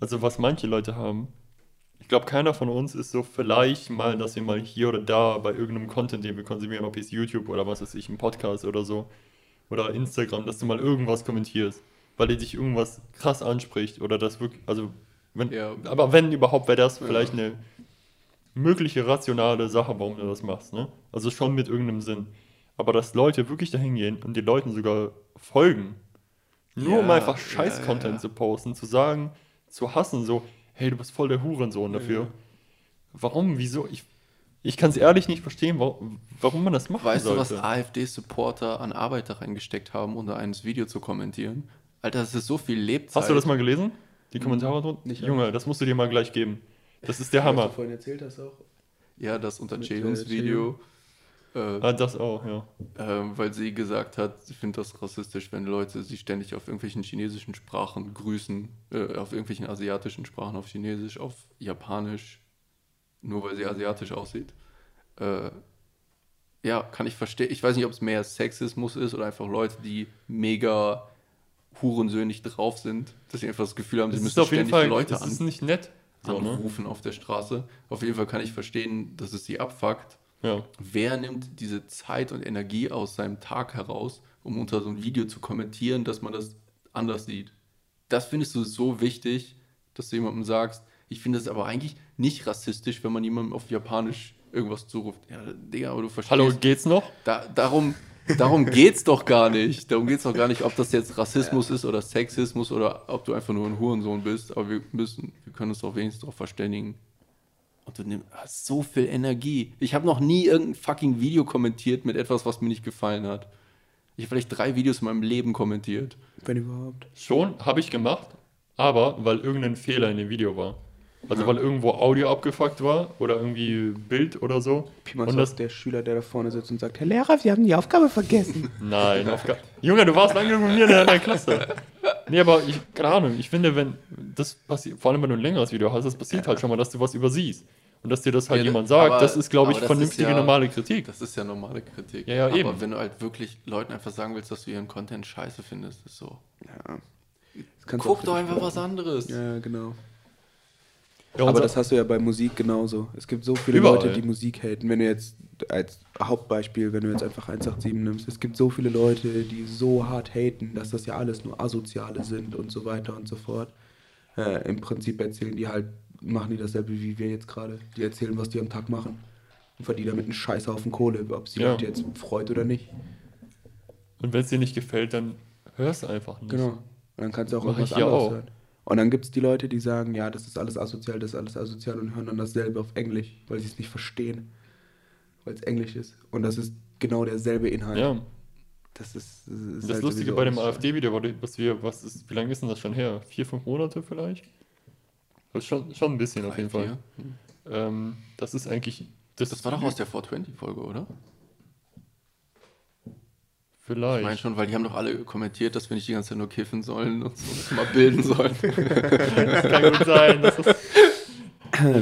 Also was manche Leute haben. Ich glaube, keiner von uns ist so vielleicht mal, dass wir mal hier oder da bei irgendeinem Content, den wir konsumieren, ob es YouTube oder was weiß ich, ein Podcast oder so, oder Instagram, dass du mal irgendwas kommentierst, weil dir dich irgendwas krass anspricht oder das wirklich, also wenn, Ja. aber wenn überhaupt, wäre das vielleicht eine mögliche rationale Sache, warum du das machst, ne? Also schon mit irgendeinem Sinn. Aber dass Leute wirklich dahin gehen und den Leuten sogar folgen, nur um Ja, einfach ja, Scheiß-Content ja. zu posten, zu sagen, zu hassen, so, hey, du bist voll der Hurensohn dafür. Warum, wieso? Ich, ich kann es ehrlich nicht verstehen, warum, warum man das machen Weißt du, sollte. was AfD-Supporter an Arbeit da reingesteckt haben, um da eines Video zu kommentieren? Alter, das ist so viel Lebzeit. Hast du das mal gelesen? Die Kommentare drunter? Nicht Junge, das musst du dir mal gleich geben. Das ist der Was Hammer. du vorhin erzählt hast auch. Ja, das unter Mit, Cheons äh. Äh, Ah, das auch, ja. ähm, weil sie gesagt hat, sie findet das rassistisch, wenn Leute sie ständig auf irgendwelchen chinesischen Sprachen grüßen, äh, auf irgendwelchen asiatischen Sprachen, auf Chinesisch, auf Japanisch, nur weil sie asiatisch aussieht. Äh, ja, kann ich verstehen. Ich weiß nicht, ob es mehr Sexismus ist oder einfach Leute, die mega hurensöhnig drauf sind, dass sie einfach das Gefühl haben, sie Das müssen ständig Fall, Leute das an ist nicht nett. So, ne? anrufen auf der Straße. Auf jeden Fall kann ich verstehen, dass es sie abfuckt. Ja. Wer nimmt diese Zeit und Energie aus seinem Tag heraus, um unter so ein Video zu kommentieren, dass man das anders sieht? das findest du so wichtig, dass du jemandem sagst, ich finde es aber eigentlich nicht rassistisch, wenn man jemandem auf Japanisch irgendwas zuruft. Ja, Digga, aber du verstehst. Hallo, geht's noch? Da, darum, darum geht's doch gar nicht. Darum geht's doch gar nicht, ob das jetzt Rassismus ist oder Sexismus oder ob du einfach nur ein Hurensohn bist. Aber wir müssen, wir können uns doch wenigstens darauf verständigen. Und du nimm, hast so viel Energie. Ich habe noch nie irgendein fucking Video kommentiert mit etwas, was mir nicht gefallen hat. Ich habe vielleicht drei Videos in meinem Leben kommentiert. Wenn überhaupt. Schon, habe ich gemacht, aber weil irgendein Fehler in dem Video war. Also weil irgendwo Audio abgefuckt war oder irgendwie Bild oder so. Piemals Und das der Schüler, der da vorne sitzt und sagt, Herr Lehrer, Sie haben die Aufgabe vergessen. [LAUGHS] nein, auf gar, Junge, du warst lange genug mit mir in der, in der Klasse. Nee, aber ich, keine Ahnung, ich finde, wenn das passiert, vor allem wenn du ein längeres Video hast, das passiert halt schon mal, dass du was übersiehst. Und dass dir das halt Ja, jemand sagt, aber- das ist, glaube ich, aber vernünftige, ja- normale Kritik. Das ist ja normale Kritik. Ja, ja, Aber eben. wenn du halt wirklich Leuten einfach sagen willst, dass du ihren Content scheiße findest, ist so. Ja. Guck doch einfach was anderes. Ja, genau. Ja, Aber das hast du ja bei Musik genauso. Es gibt so viele Überall. Leute, die Musik haten. Wenn du jetzt als Hauptbeispiel, wenn du jetzt einfach 187 nimmst, es gibt so viele Leute, die so hart haten, dass das ja alles nur Asoziale sind und so weiter und so fort. Äh, Im Prinzip erzählen die halt, machen die dasselbe wie wir jetzt gerade. Die erzählen, was die am Tag machen. Und verdienen damit einen Scheißhaufen Kohle, ob sie Ja. Jetzt freut oder nicht. Und wenn es dir nicht gefällt, dann hörst du einfach nicht. Genau. Und dann kannst du auch Mach irgendwas anderes auch. hören. Und dann gibt es die Leute, die sagen, ja, das ist alles asozial, das ist alles asozial und hören dann dasselbe auf Englisch, weil sie es nicht verstehen. Weil es Englisch ist. Und das ist genau derselbe Inhalt. Ja, Das ist, das ist das halt Lustige bei dem AfD-Video, war, was wir, was ist, wie lange ist denn das schon her? Vier, fünf Monate vielleicht? Das schon, schon ein bisschen auf jeden Drei, Fall. vier. Ähm, das ist eigentlich. Das, Das war doch aus der 420-Folge, oder? Vielleicht. Ich meine schon, weil die haben doch alle kommentiert, dass wir nicht die ganze Zeit nur kiffen sollen und so uns mal bilden sollen. Das kann gut sein. Das ist,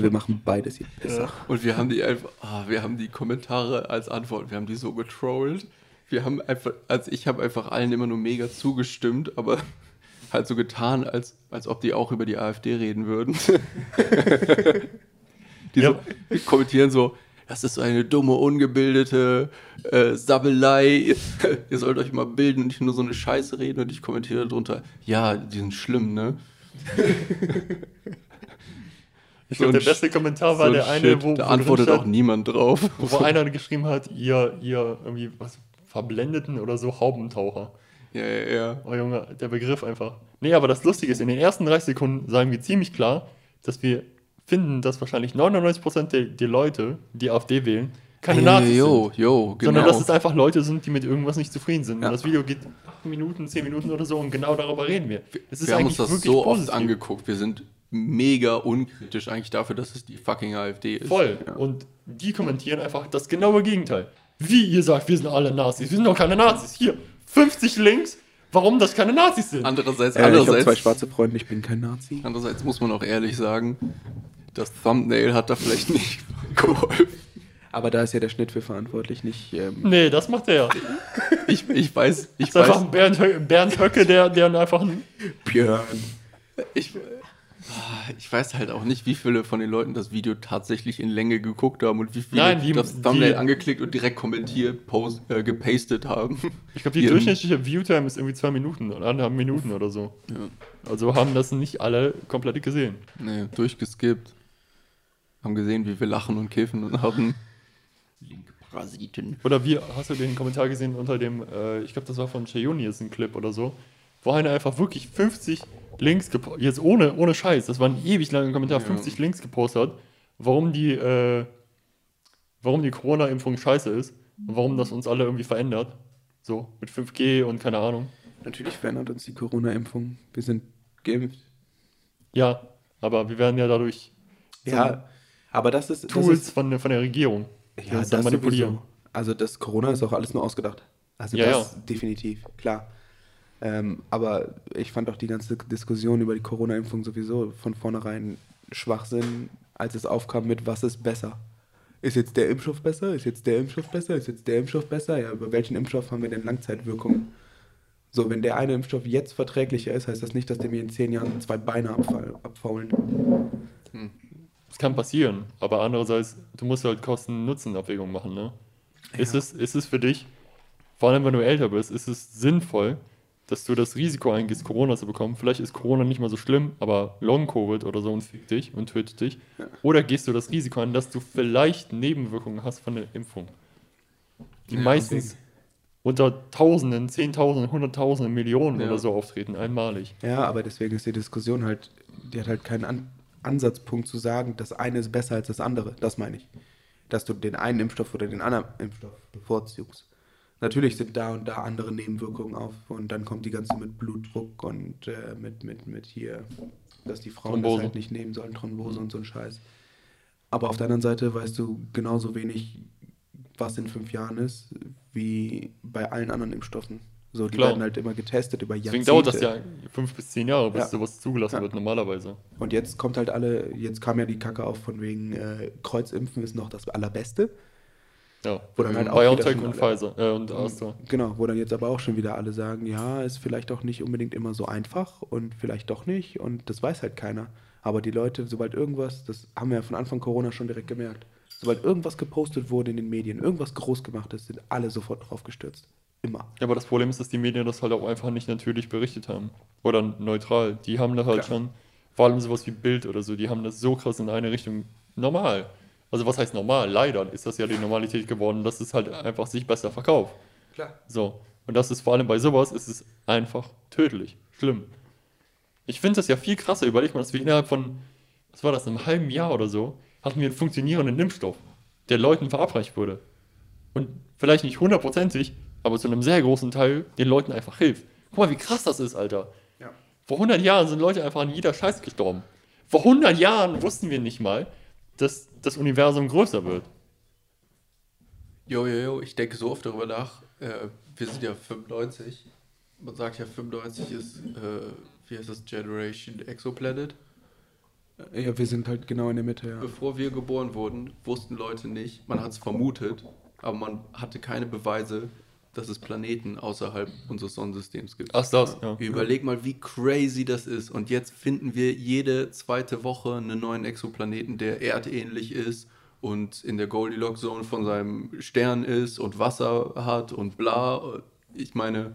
Wir machen beides hier besser. Und wir haben die einfach, ah, wir haben die Kommentare als Antwort, wir haben die so getrollt. Wir haben einfach, also ich habe einfach allen immer nur mega zugestimmt, aber halt so getan, als, als ob die auch über die AfD reden würden. [LAUGHS] die Ja. so, die kommentieren so, das ist so eine dumme, ungebildete äh, Sabbelei. [LAUGHS] Ihr sollt euch mal bilden und nicht nur so eine Scheiße reden. Und ich kommentiere darunter, ja, die sind schlimm, ne? [LAUGHS] ich So glaube, ein der beste Kommentar war So der eine, Shit. wo, da wo antwortet auch niemand drauf. wo [LAUGHS] einer geschrieben hat, ihr, ihr irgendwie was verblendeten oder so Haubentaucher. Ja, ja, ja. Oh Junge, der Begriff einfach. Nee, aber das Lustige ist, in den ersten 30 Sekunden sagen wir ziemlich klar, dass wir finden, dass wahrscheinlich 99% der, der Leute, die AfD wählen, keine Nazis jo, sind. jo, genau. Sondern dass es einfach Leute sind, die mit irgendwas nicht zufrieden sind. Ja. Und das Video geht 8 Minuten, 10 Minuten oder so und genau darüber reden wir. Es ist wir haben uns das so positiv. oft angeguckt. Wir sind mega unkritisch eigentlich dafür, dass es die fucking AfD ist. Voll. Und die kommentieren einfach das genaue Gegenteil. Wie ihr sagt, wir sind alle Nazis. Wir sind doch keine Nazis. Hier, 50 Links, warum das keine Nazis sind. Andererseits, Äh, ich habe andererseits, zwei schwarze Freunde, ich bin kein Nazi. andererseits muss man auch ehrlich sagen, das Thumbnail hat da vielleicht nicht [LAUGHS] geholfen. Aber da ist ja der Schnitt für verantwortlich, nicht. Ähm, Nee, das macht er. Ich, ich weiß, ich Das ist einfach weiß, ein Bernd, Hö Bernd Höcke, der, der einfach ein. Björn. ich, ah, ich weiß halt auch nicht, wie viele von den Leuten das Video tatsächlich in Länge geguckt haben und wie viele Nein, die- das Thumbnail die- angeklickt und direkt kommentiert, post, äh, gepastet haben. Ich glaube, die Ihren- durchschnittliche Viewtime ist irgendwie zwei Minuten oder anderthalb Minuten oder so. Also haben das nicht alle komplett gesehen. Nee, durchgeskippt. Haben gesehen, wie wir lachen und kiffen und haben. Linke Parasiten. Oder wie, hast du den Kommentar gesehen unter dem, äh, ich glaube, das war von Cheyoni jetzt ein Clip oder so, wo einer einfach wirklich 50 Links gepostet, jetzt ohne, ohne Scheiß, das war ein ewig langer Kommentar, Ja. 50 Links gepostet hat, warum die, äh, warum die Corona-Impfung scheiße ist und warum das uns alle irgendwie verändert. So, mit 5G und keine Ahnung. Natürlich verändert uns die Corona-Impfung. Wir sind geimpft. Ja, aber wir werden ja dadurch Ja, aber das ist. Das Tools ist von, der- von der Regierung. ja, das dann manipulieren. sowieso. Also das Corona ist auch alles nur ausgedacht. Also Ja, das ja. definitiv, klar. Ähm, aber ich fand auch die ganze Diskussion über die Corona-Impfung sowieso von vornherein Schwachsinn, als es aufkam mit, was ist besser? Ist jetzt der Impfstoff besser? Ist jetzt der Impfstoff besser? Ist jetzt der Impfstoff besser? Ja, über welchen Impfstoff haben wir denn Langzeitwirkungen? So, wenn der eine Impfstoff jetzt verträglicher ist, heißt das nicht, dass der mir in zehn Jahren zwei Beine abfaulen. Das kann passieren, aber andererseits, du musst halt Kosten-Nutzen-Abwägung machen, ne? Ist, es, ist es für dich, vor allem wenn du älter bist, ist es sinnvoll, dass du das Risiko eingehst, Corona zu bekommen. Vielleicht ist Corona nicht mal so schlimm, aber Long-Covid oder so und fickt dich und tötet dich. Oder gehst du das Risiko an, dass du vielleicht Nebenwirkungen hast von der Impfung. Die Ja, meistens unter Tausenden, Zehntausenden, Hunderttausenden, Millionen Ja. oder so auftreten, einmalig. Ja, aber deswegen ist die Diskussion halt, die hat halt keinen An Ansatzpunkt zu sagen, das eine ist besser als das andere. Das meine ich. Dass du den einen Impfstoff oder den anderen Impfstoff bevorzugst. Natürlich sind da und da andere Nebenwirkungen auf und dann kommt die ganze mit Blutdruck und äh, mit, mit, mit hier, dass die Frauen Thrombose. das halt nicht nehmen sollen, Thrombose und so ein Scheiß. Aber auf der anderen Seite weißt du genauso wenig, was in fünf Jahren ist, wie bei allen anderen Impfstoffen. So, die Klar. werden halt immer getestet über Deswegen Jahrzehnte. dauert das ja fünf bis zehn Jahre, bis Ja. sowas zugelassen Ja. wird, normalerweise. Und jetzt kommt halt alle, jetzt kam ja die Kacke auf von wegen äh, Kreuzimpfen ist noch das Allerbeste. Ja. Wo dann halt auch BioNTech und Pfizer äh, und Astra. Genau, wo dann jetzt aber auch schon wieder alle sagen, ja, ist vielleicht auch nicht unbedingt immer so einfach und vielleicht doch nicht und das weiß halt keiner. Aber die Leute, sobald irgendwas, das haben wir ja von Anfang Corona schon direkt gemerkt, sobald irgendwas gepostet wurde in den Medien, irgendwas groß gemacht ist, sind alle sofort drauf gestürzt. Immer. Ja, aber das Problem ist, dass die Medien das halt auch einfach nicht natürlich berichtet haben. Oder neutral. Die haben da halt Klar. schon, vor allem sowas wie Bild oder so, die haben das so krass in eine Richtung normal. Also was heißt normal? Leider ist das ja die Normalität geworden, dass es halt einfach sich besser verkauft. Klar. So. Und das ist vor allem bei sowas, ist es einfach tödlich. Schlimm. Ich finde das ja viel krasser. Überleg mal, dass wir innerhalb von, was war das, einem halben Jahr oder so, hatten wir einen funktionierenden Impfstoff, der Leuten verabreicht wurde. Und vielleicht nicht hundertprozentig, aber zu einem sehr großen Teil den Leuten einfach hilft. Guck mal, wie krass das ist, Alter. Ja. Vor 100 Jahren sind Leute einfach an jeder Scheiß gestorben. Vor 100 Jahren wussten wir nicht mal, dass das Universum größer wird. Jo, jo, jo, ich denke so oft darüber nach. Äh, wir sind ja 95. Man sagt ja, 95 ist, äh, wie heißt das, Generation Exoplanet. Ja, wir sind halt genau in der Mitte, ja. Bevor wir geboren wurden, wussten Leute nicht, man hat es vermutet, aber man hatte keine Beweise, dass es Planeten außerhalb unseres Sonnensystems gibt. Ach, das, ja. Überleg mal, wie crazy das ist. Und jetzt finden wir jede zweite Woche einen neuen Exoplaneten, der erdähnlich ist und in der Goldilocks-Zone von seinem Stern ist und Wasser hat und bla. Ich meine,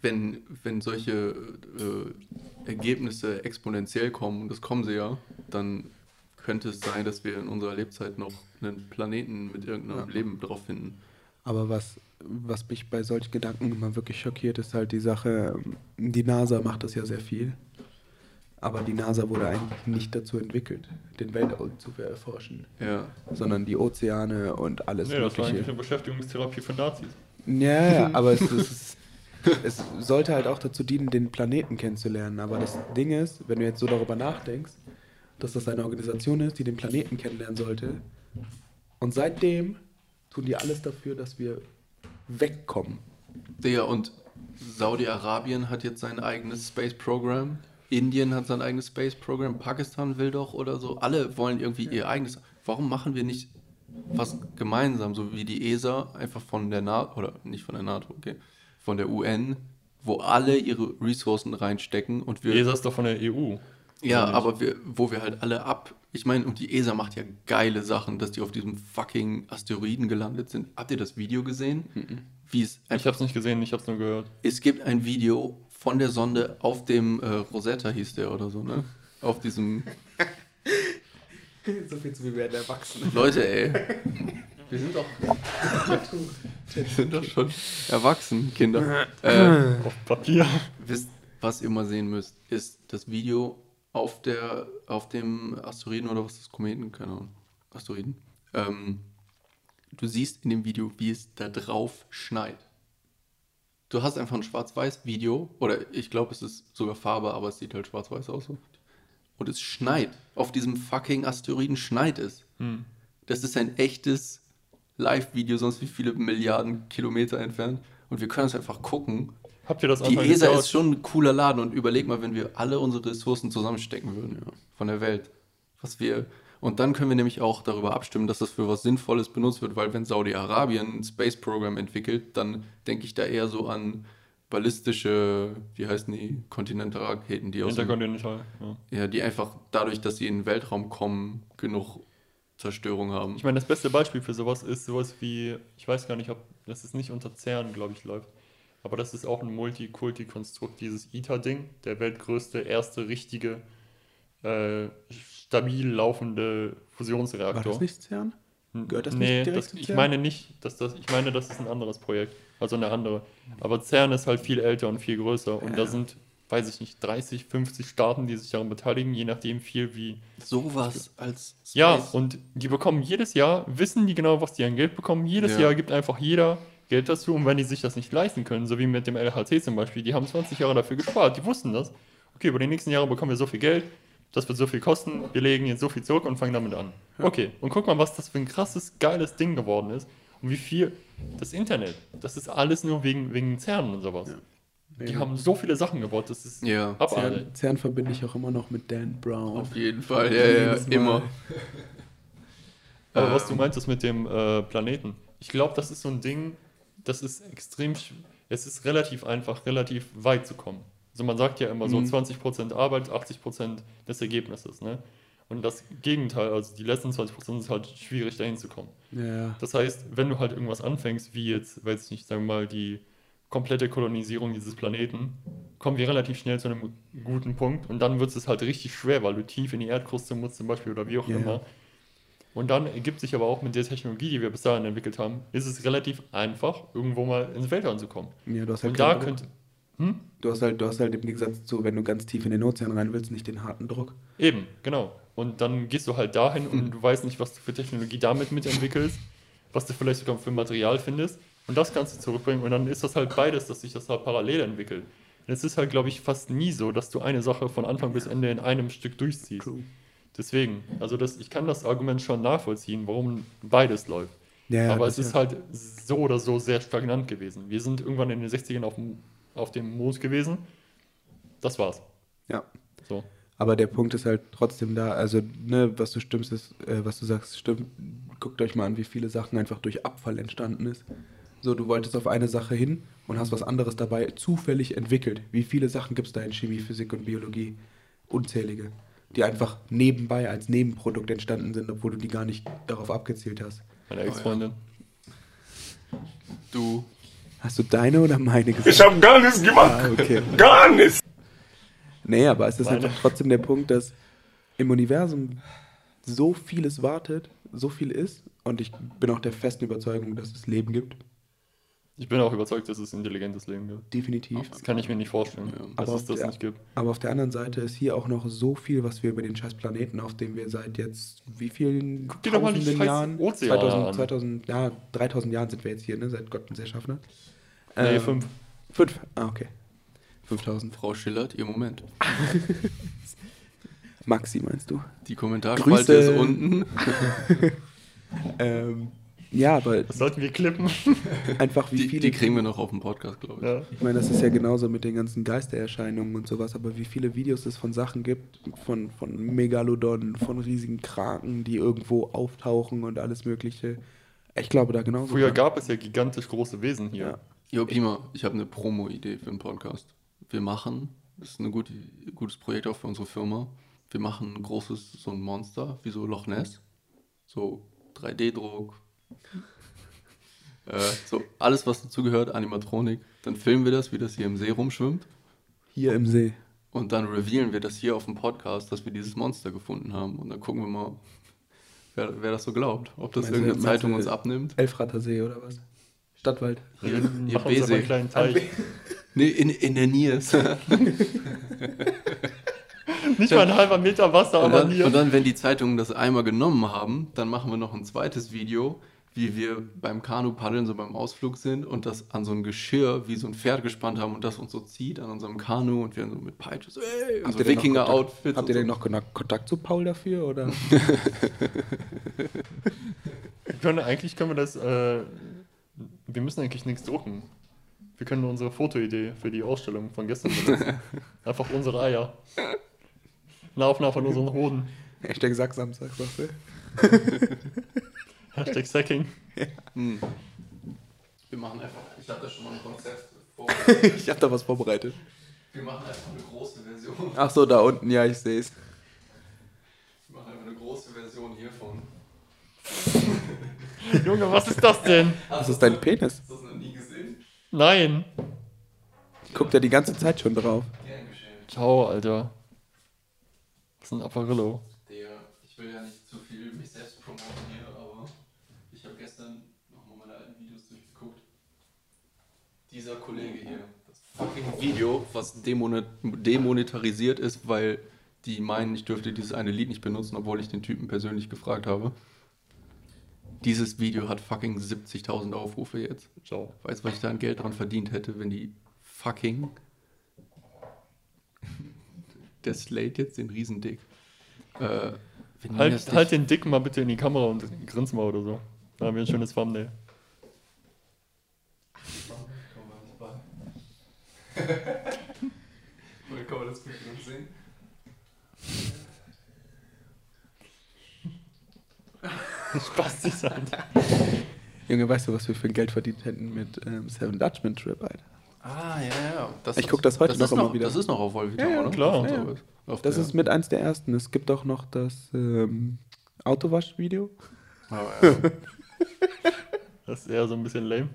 wenn, wenn solche äh, Ergebnisse exponentiell kommen, und das kommen sie ja, dann könnte es sein, dass wir in unserer Lebzeit noch einen Planeten mit irgendeinem Leben drauf finden. Aber was, was mich bei solchen Gedanken immer wirklich schockiert, ist halt die Sache, ähm, die NASA macht das ja sehr viel. Aber die NASA wurde eigentlich nicht dazu entwickelt, den Weltall zu erforschen, Ja. sondern die Ozeane und alles Nee, das war eigentlich eine Beschäftigungstherapie für Nazis. Ja, ja, aber es, [LAUGHS] es, es sollte halt auch dazu dienen, den Planeten kennenzulernen. Aber das Ding ist, wenn du jetzt so darüber nachdenkst, dass das eine Organisation ist, die den Planeten kennenlernen sollte. Und seitdem tun die alles dafür, dass wir wegkommen. Digga, und Saudi-Arabien hat jetzt sein eigenes Space-Programm. Indien hat sein eigenes Space-Programm. Pakistan will doch oder so. Alle wollen irgendwie ihr eigenes. Warum machen wir nicht was gemeinsam, so wie die ESA, einfach von der NATO, oder nicht von der NATO, okay, von der UN, wo alle ihre Ressourcen reinstecken und wir. ESA ist doch von der EU. Ja, nicht? aber wir, wo wir halt alle ab. Ich meine, und die ESA macht ja geile Sachen, dass die auf diesem fucking Asteroiden gelandet sind. Habt ihr das Video gesehen? Wie es Ich hab's nicht gesehen, ich hab's nur gehört. es gibt ein Video von der Sonde auf dem äh, Rosetta hieß der oder so, ne? Auf diesem. [LAUGHS] So viel zu wir werden erwachsen. Leute, ey. [LAUGHS] Wir sind doch. Wir sind doch schon erwachsen, Kinder. [LAUGHS] Äh, Auf Papier. wisst, was ihr mal sehen müsst, ist das Video auf der auf dem Asteroiden oder was ist das Kometen, keine Ahnung. Asteroiden. Ähm, du siehst in dem Video, wie es da drauf schneit. Du hast einfach ein Schwarz-Weiß-Video, oder ich glaube, es ist sogar Farbe, aber es sieht halt schwarz-weiß aus. Und es schneit. Auf diesem fucking Asteroiden schneit es. Das ist ein echtes Live-Video, sonst wie viele Milliarden Kilometer entfernt. Und wir können es einfach gucken. Habt ihr das Die ESA ist schon ein cooler Laden und überleg mal, wenn wir alle unsere Ressourcen zusammenstecken würden, ja, von der Welt. Was wir. Und dann können wir nämlich auch darüber abstimmen, dass das für was Sinnvolles benutzt wird, weil wenn Saudi-Arabien ein Space-Programm entwickelt, dann denke ich da eher so an ballistische, wie heißen die, Kontinentalraketen, die aus Interkontinental. Ja. ja, die einfach dadurch, dass sie in den Weltraum kommen, genug Zerstörung haben. Ich meine, das beste Beispiel für sowas ist sowas wie, ich weiß gar nicht, ob das ist nicht unter CERN, glaube ich, läuft. Aber das ist auch ein Multikulti-Konstrukt, dieses ITER-Ding, der weltgrößte, erste richtige, äh, stabil laufende War Fusionsreaktor. das nicht CERN? Gehört das nee, nicht direkt das, zu ich CERN? meine nicht, dass das, ich meine, das ist ein anderes Projekt, also eine andere. Aber CERN ist halt viel älter und viel größer und da sind, weiß ich nicht, 30, 50 Staaten, die sich daran beteiligen, je nachdem viel wie. Sowas als Space. Ja, und die bekommen jedes Jahr, wissen die genau, was die an Geld bekommen. Jedes Ja. Jahr gibt einfach jeder Geld dazu und wenn die sich das nicht leisten können, so wie mit dem LHC zum Beispiel, die haben 20 Jahre dafür gespart, die wussten das. Okay, über die nächsten Jahre bekommen wir so viel Geld, das wird so viel kosten, wir legen jetzt so viel zurück und fangen damit an. Okay, und guck mal, was das für ein krasses, geiles Ding geworden ist und wie viel das Internet, das ist alles nur wegen, wegen CERN und sowas. Die haben so viele Sachen gebaut, das ist Ja, abartig. CERN, CERN verbinde ich auch immer noch mit Dan Brown. Auf jeden Fall, ja, ja, Mal. immer. Aber was [LAUGHS] du Ähm. meintest mit dem äh, Planeten, ich glaube, das ist so ein Ding, das ist extrem, es ist relativ einfach, relativ weit zu kommen. Also man sagt ja immer so Mhm. 20% Arbeit, 80% des Ergebnisses, ne? Und das Gegenteil, also die letzten 20% ist halt schwierig dahin zu kommen. Ja, Das heißt, wenn du halt irgendwas anfängst, wie jetzt, weiß ich nicht, sagen wir mal, die komplette Kolonisierung dieses Planeten, kommen wir relativ schnell zu einem guten Punkt und dann wird es halt richtig schwer, weil du tief in die Erdkruste musst zum Beispiel oder wie auch Ja, immer. Und dann ergibt sich aber auch mit der Technologie, die wir bis dahin entwickelt haben, ist es relativ einfach, irgendwo mal ins Weltall zu kommen. ja du hast halt Und da könnte, hm? Du hast halt, du hast halt im Gegensatz zu, wenn du ganz tief in den Ozean rein willst, nicht den harten Druck. Eben, genau. Und dann gehst du halt dahin und du weißt nicht, was du für Technologie damit mitentwickelst, was du vielleicht sogar für Material findest. Und das kannst du zurückbringen. Und dann ist das halt beides, dass sich das halt parallel entwickelt. Und es ist halt, glaube ich, fast nie so, dass du eine Sache von Anfang bis Ende in einem Stück durchziehst. Deswegen, also das, ich kann das Argument schon nachvollziehen, warum beides läuft. Ja, Aber es ist ja- halt so oder so sehr stagnant gewesen. Wir sind irgendwann in den 60ern auf dem, auf dem Mond gewesen. Das war's. Ja. So. Aber der Punkt ist halt trotzdem da, also, ne, was du stimmst, ist, äh, was du sagst, stimmt. Guckt euch mal an, wie viele Sachen einfach durch Abfall entstanden ist. So, du wolltest auf eine Sache hin und hast was anderes dabei zufällig entwickelt. Wie viele Sachen gibt es da in Chemie, Physik und Biologie? Unzählige. Die einfach nebenbei als Nebenprodukt entstanden sind, obwohl du die gar nicht darauf abgezielt hast. Meine Ex-Freundin. Du. Hast du deine oder meine gesagt? Ich hab gar nichts gemacht. Ah, okay. Gar nichts. Nee, aber es ist Meine. einfach trotzdem der Punkt, dass im Universum so vieles wartet, so viel ist. Und ich bin auch der festen Überzeugung, dass es Leben gibt. Ich bin auch überzeugt, dass es intelligentes Leben gibt. Definitiv. Das kann ich mir nicht vorstellen, Ja. dass Aber es das der- nicht gibt. Aber auf der anderen Seite ist hier auch noch so viel, was wir über den scheiß Planeten, auf dem wir seit jetzt wie vielen dir doch mal die tausenden Jahren, Ozeane 2000, an. 2000, ja, 3000 Jahren sind wir jetzt hier, ne, seit Gott uns erschaffen hat. Nee, Ähm, fünf. Fünf, ah, okay. 5000. Frau Schillert, ihr Moment. [LAUGHS] Maxi, meinst du? Die Kommentarspalte Grüße. ist unten. [LAUGHS] [LAUGHS] Ähm, ja, aber Das sollten wir klippen. [LAUGHS] einfach wie Die, viele... die kriegen wir noch auf dem Podcast, glaube ich. ja. Ich meine, das ist ja genauso mit den ganzen Geistererscheinungen und sowas, aber wie viele Videos es von Sachen gibt, von, von Megalodon, von riesigen Kraken, die irgendwo auftauchen und alles Mögliche. Ich glaube da genauso. Früher dran. gab es ja gigantisch große Wesen hier. Ja. Jo, Pima, ich habe eine Promo-Idee für einen Podcast. Wir machen, das ist ein gut, gutes Projekt auch für unsere Firma. Wir machen ein großes, so ein Monster, wie so Loch Ness. So 3D-Druck. [LAUGHS] äh, so alles, was dazugehört, Animatronik. Dann filmen wir das, wie das hier im See rumschwimmt. Hier im See. Und dann revealen wir das hier auf dem Podcast, dass wir dieses Monster gefunden haben. Und dann gucken wir mal, wer, wer das so glaubt. Ob das Meinst du- irgendeine meinst Zeitung du- uns abnimmt. Elfrater See oder was? Stadtwald. Hier, hier B-See. einen kleinen Teich. [LAUGHS] Nee, in, in der Nähe. ist- [LAUGHS] Nicht mal ein halber Meter Wasser, Und aber dann, hier. und dann, wenn die Zeitungen das einmal genommen haben, dann machen wir noch ein zweites Video, wie wir beim Kanu-Paddeln, so beim Ausflug sind und das an so ein Geschirr wie so ein Pferd gespannt haben und das uns so zieht an unserem Kanu und wir so mit Peitsche so, ey, und so Wikinger-Outfits. Habt ihr denn so. noch Kontakt- zu Paul dafür? Oder? [LAUGHS] Wir können, eigentlich können wir das. Äh, wir müssen eigentlich nichts drucken. Wir können unsere Fotoidee für die Ausstellung von gestern benutzen. [LAUGHS] Einfach unsere Eier. Eine Aufnahme von unseren Hoden. Hashtag Sack Samstag, sagst [LAUGHS] du? Hashtag Sacking. Hm. Wir machen einfach, ich habe da schon mal ein Konzept vor. [LAUGHS] ich hab da was vorbereitet. Wir machen einfach eine große Version. Ach so, da unten, ja, ich sehe es. Wir machen einfach eine große Version hiervon. [LAUGHS] Junge, was ist das denn? Das ist dein Penis. Hast du das noch nie gesehen? Nein. Guckt er die ganze Zeit schon drauf. Ciao, Alter. Das ist ein Apparillo. Der, ich will ja nicht zu viel mich selbst promoten hier, aber ich habe gestern nochmal meine alten Videos durchgeguckt. Dieser Kollege hier, das fucking Video, was demonet demonetarisiert ist, weil die meinen, ich dürfte dieses eine Lied nicht benutzen, obwohl ich den Typen persönlich gefragt habe. Dieses Video hat fucking 70.000 Aufrufe jetzt. Ciao. Weißt du, was ich da an Geld dran verdient hätte, wenn die fucking. [LAUGHS] Der Slate jetzt den Riesendick. Äh, Halt, halt den Dick mal bitte in die Kamera und grins mal oder so. Da haben wir ein schönes Thumbnail. Oder kann man das gut genug sehen? [LAUGHS] Spaß nicht sein. Junge, weißt du, was wir für Geld verdient hätten mit ähm, Seven Dutchman Trip, Alter? Ah, ja, ja. Das Ich ist- guck das heute noch ist immer wieder. Das ist noch auf Volvital, Ja, ja, oder? klar. Ja, ja. Auf Das der- ist mit eins der ersten. Es gibt auch noch das ähm, Autowasch-Video. Aber, ja. [LAUGHS] Das ist eher so ein bisschen lame.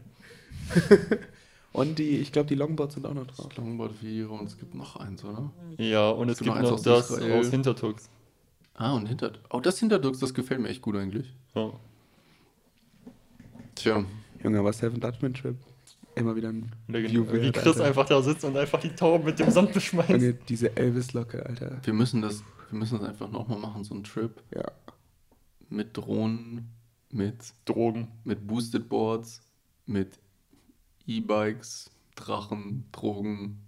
[LAUGHS] Und die, ich glaube, die Longboards sind auch noch drauf. Longboard-Video und es gibt noch eins, oder? Ja, und es gibt gibt noch noch eins aus das Israel. aus Hintertux. Ah, und hinter. Oh, das Hinterdux, das gefällt mir echt gut eigentlich. Ja. Tja. Junge, aber Seven Dutchman Trip. Immer wieder ein. View Wie Chris Alter. einfach da sitzt und einfach die Tauben mit dem Sand beschmeißt. Junge, diese Elvis-Locke, Alter. Wir müssen das, wir müssen das einfach nochmal machen, so einen Trip Ja. mit Drohnen, mit, Drogen. mit Boosted Boards, mit E-Bikes, Drachen, Drogen.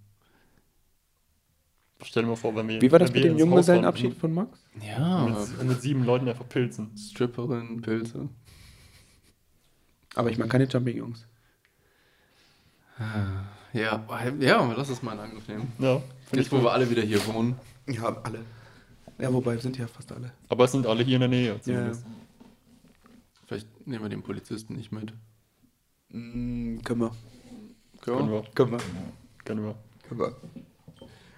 Stell dir mal vor, wenn wir. Wie war das mit dem Junggesellenabschied von Max? Ja, Und mit sieben Leuten einfach pilzen. Stripperin, Pilze. Aber ich mag keine Jumping-Jungs. Ja, ja, lass es mal in Angriff nehmen. Ja, Jetzt, wo gut. wir alle wieder hier wohnen. Ja, alle. Ja, wobei, sind ja fast alle. Aber es sind alle hier in der Nähe. Ja. Zumindest. Vielleicht nehmen wir den Polizisten nicht mit. Mm, können wir. Können wir. Können wir. Können wir. Können wir.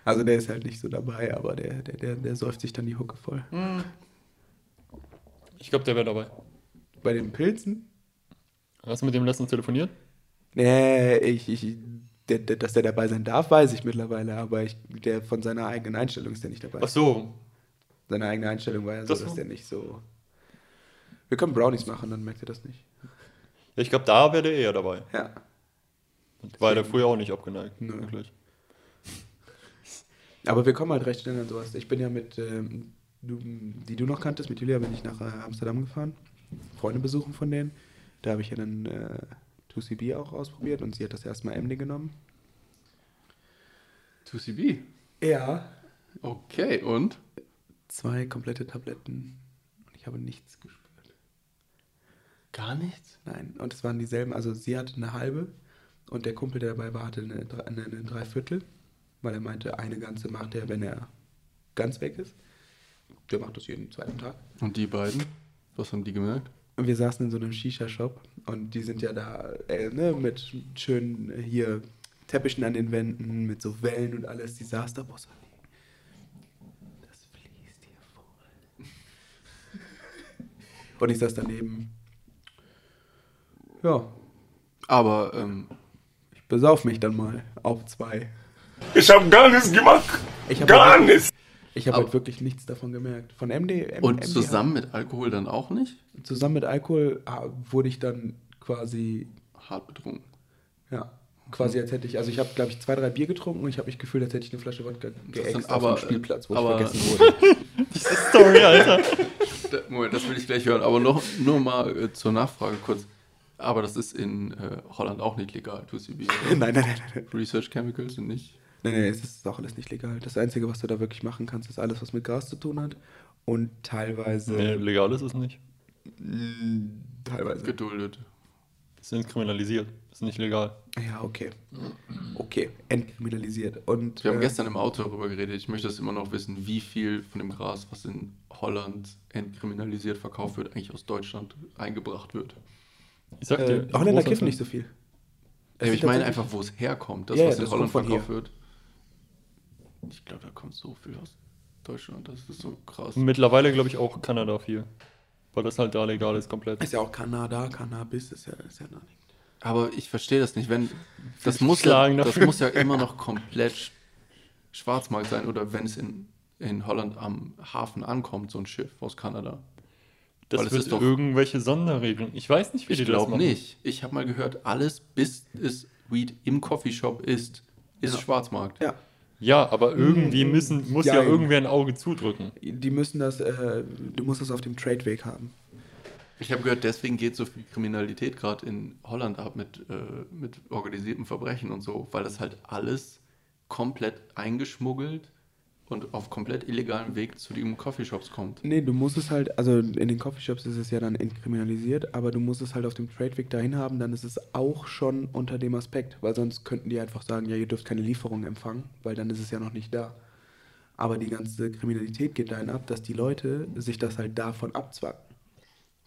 Also der ist halt nicht so dabei, aber der, der, der, der säuft sich dann die Hucke voll. Ich glaube, der wäre dabei. Bei den Pilzen? Hast du mit dem letztens telefoniert? Nee, ich, ich, der, der, dass der dabei sein darf, weiß ich mittlerweile, aber ich, der von seiner eigenen Einstellung ist der nicht dabei. Ach so. Seine eigene Einstellung war ja so, Das dass war- der nicht so. Wir können Brownies machen, dann merkt ihr das nicht. Ja, ich glaube, da wäre der eher dabei. Ja. War der früher auch nicht abgeneigt. Nö. Wirklich. [LAUGHS] Aber wir kommen halt recht schnell an sowas. Ich bin ja mit, ähm, du, die du noch kanntest, mit Julia bin ich nach äh, Amsterdam gefahren. Freunde besuchen von denen. Da habe ich ja dann äh, 2CB auch ausprobiert und sie hat das erstmal MD genommen. 2CB. Ja. Okay, und? Zwei komplette Tabletten und ich habe nichts gespürt. Gar nichts? Nein, und es waren dieselben, also sie hatte eine halbe und der Kumpel, der dabei war, hatte eine, eine, eine Dreiviertel, weil er meinte, eine ganze macht er, wenn er ganz weg ist. Der macht das jeden zweiten Tag. Und die beiden? Was haben die gemerkt? Wir saßen in so einem Shisha-Shop und die sind ja da äh, ne, mit schönen hier Teppichen an den Wänden, mit so Wellen und alles. Die saß da, boah, so, das fließt hier voll. Und ich saß daneben. Ja, Aber, ähm, besauf mich dann mal auf zwei. Ich hab gar nichts gemacht. Ich hab Gar halt, nichts. Ich habe halt wirklich nichts davon gemerkt. Von MD. M und MD zusammen mit Alkohol dann auch nicht? zusammen mit Alkohol ah, wurde ich dann quasi Hart betrunken. Ja, quasi als hätte ich, also ich habe, glaube ich, zwei, drei Bier getrunken und ich habe mich gefühlt, als hätte ich eine Flasche Wodka geäxt auf aber, dem Spielplatz, wo aber- ich vergessen [LAUGHS] wurde. Diese Story, Alter. Moment, das will ich gleich hören. Aber noch nur mal äh, zur Nachfrage kurz. Aber das ist in äh, Holland auch nicht legal, 2CB. [LAUGHS] nein, nein, nein, nein, Research Chemicals sind nicht. nein, nein, es ist auch alles nicht legal. Das Einzige, was du da wirklich machen kannst, ist alles, was mit Gas zu tun hat und teilweise, Nee, legal ist es nicht. teilweise, Geduldet. Das sind kriminalisiert. Das ist nicht legal. ja, okay, okay, entkriminalisiert und Wir haben äh, gestern im Auto darüber geredet. Ich möchte das immer noch wissen, wie viel von dem Gras, was in Holland entkriminalisiert verkauft wird, eigentlich aus Deutschland eingebracht wird. Ich sag äh, dir. Holländer großer kiffen Fan. nicht so viel. Es ich meine einfach, wo es herkommt. Das, Ja, ja, was in das Holland verkauft hier. wird. Ich glaube, da kommt so viel aus Deutschland. Das ist so krass. Mittlerweile glaube ich auch Kanada viel. Weil das halt da legal ist komplett. Ist ja auch Kanada, Cannabis ist ja, ist ja noch nicht. Aber ich verstehe das nicht. Wenn, Das muss, ja, das muss ja immer noch komplett sch- Schwarzmarkt sein oder wenn es in, in Holland am Hafen ankommt, so ein Schiff aus Kanada. Das Weil es wird ist doch- irgendwelche Sonderregelungen. Ich weiß nicht, wie Ich die das glaube machen. nicht. Ich habe mal gehört, alles bis es Weed im Coffeeshop ist, ist Ja. Schwarzmarkt. Ja, Ja, aber irgendwie müssen, muss ja, Ja, irgendwer ein Auge zudrücken. die müssen das, äh, du musst das auf dem Tradeweg haben. Ich habe gehört, deswegen geht so viel Kriminalität gerade in Holland ab mit, äh, mit organisiertem Verbrechen und so, weil das halt alles komplett eingeschmuggelt und auf komplett illegalem Weg zu den Coffeeshops kommt. Nee, du musst es halt, also in den Coffeeshops ist es ja dann entkriminalisiert, aber du musst es halt auf dem Tradeweg dahin haben, dann ist es auch schon unter dem Aspekt, weil sonst könnten die einfach sagen, ja, ihr dürft keine Lieferung empfangen, weil dann ist es ja noch nicht da. Aber die ganze Kriminalität geht dahin ab, dass die Leute sich das halt davon abzwacken.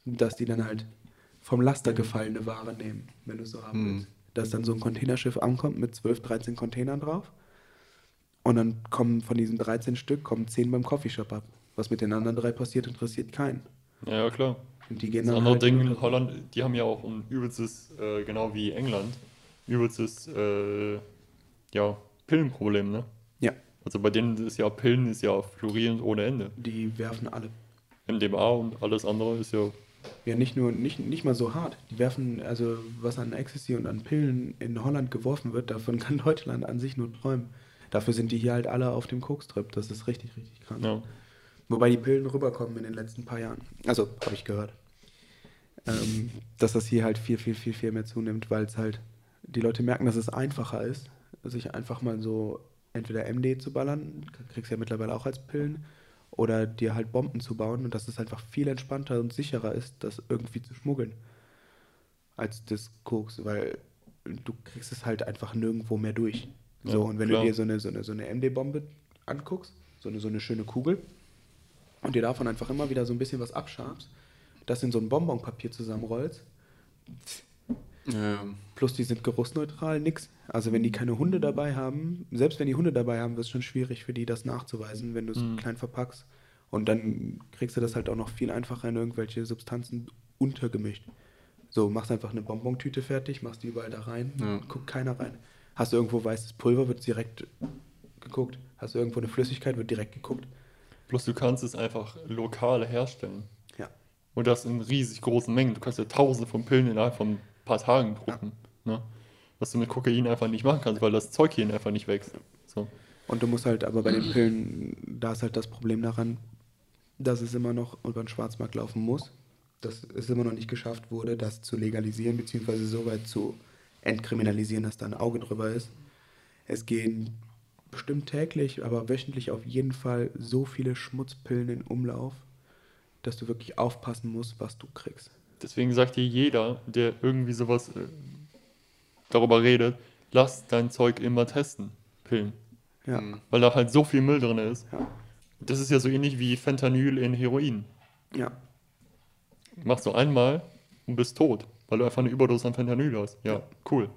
Dass die dann halt vom Laster gefallene Ware nehmen, wenn du es so haben Hm. willst. Dass dann so ein Containerschiff ankommt mit 12, 13 Containern drauf und dann kommen von diesen 13 Stück, kommen 10 beim Coffeeshop ab. Was mit den anderen drei passiert, interessiert keinen. Ja, ja, klar. Und die gehen Das andere halt Ding Holland, die haben ja auch ein übelstes, äh, genau wie England, übelstes, äh, ja, Pillenproblem, ne? Ja, Also bei denen ist ja Pillen ist ja florierend ohne Ende. die werfen alle. MDMA und alles andere ist ja, Ja, nicht nur, nicht, nicht mal so hart. Die werfen, also was an Ecstasy und an Pillen in Holland geworfen wird, davon kann [LAUGHS] Deutschland an sich nur träumen. Dafür sind die hier halt alle auf dem Kokstrip. Das ist richtig, richtig krank. ja. Wobei die Pillen rüberkommen in den letzten paar Jahren. Also, habe ich gehört. Ähm, dass das hier halt viel, viel, viel, viel mehr zunimmt, weil es halt, die Leute merken, dass es einfacher ist, sich einfach mal so entweder MD zu ballern, kriegst ja mittlerweile auch als Pillen, oder dir halt Bomben zu bauen und dass es einfach viel entspannter und sicherer ist, das irgendwie zu schmuggeln, als das Koks, weil du kriegst es halt einfach nirgendwo mehr durch. So, Ja, und wenn klar. du dir so eine, so eine, so eine MD-Bombe anguckst, so eine, so eine schöne Kugel, und dir davon einfach immer wieder so ein bisschen was abschabst, das in so ein Bonbonpapier zusammenrollst, Ähm, plus die sind geruchsneutral, nix. Also wenn die keine Hunde dabei haben, selbst wenn die Hunde dabei haben, wird es schon schwierig für die, das nachzuweisen, wenn du es klein verpackst. Und dann kriegst du das halt auch noch viel einfacher in irgendwelche Substanzen untergemischt. So, machst einfach eine Bonbontüte fertig, machst die überall da rein, Ja. guckt keiner rein. Hast du irgendwo weißes Pulver, wird direkt geguckt. Hast du irgendwo eine Flüssigkeit, wird direkt geguckt. Bloß du kannst es einfach lokal herstellen. Ja. Und das in riesig großen Mengen. Du kannst ja tausende von Pillen innerhalb von ein paar Tagen drucken. Ne? Was du mit Kokain einfach nicht machen kannst, weil das Zeug hier einfach nicht wächst. So. Und du musst halt aber bei den Pillen, da ist halt das Problem daran, dass es immer noch über den Schwarzmarkt laufen muss. Dass es immer noch nicht geschafft wurde, das zu legalisieren, beziehungsweise so weit zu entkriminalisieren, dass da ein Auge drüber ist. Es gehen bestimmt täglich, aber wöchentlich auf jeden Fall so viele Schmutzpillen in Umlauf, dass du wirklich aufpassen musst, was du kriegst. Deswegen sagt dir jeder, der irgendwie sowas äh, darüber redet, lass dein Zeug immer testen, Pillen. Ja. Weil da halt so viel Müll drin ist. Ja. Das ist ja so ähnlich wie Fentanyl in Heroin. Ja. Machst du einmal und bist tot, weil du einfach eine Überdosis an Fentanyl hast. Ja, cool.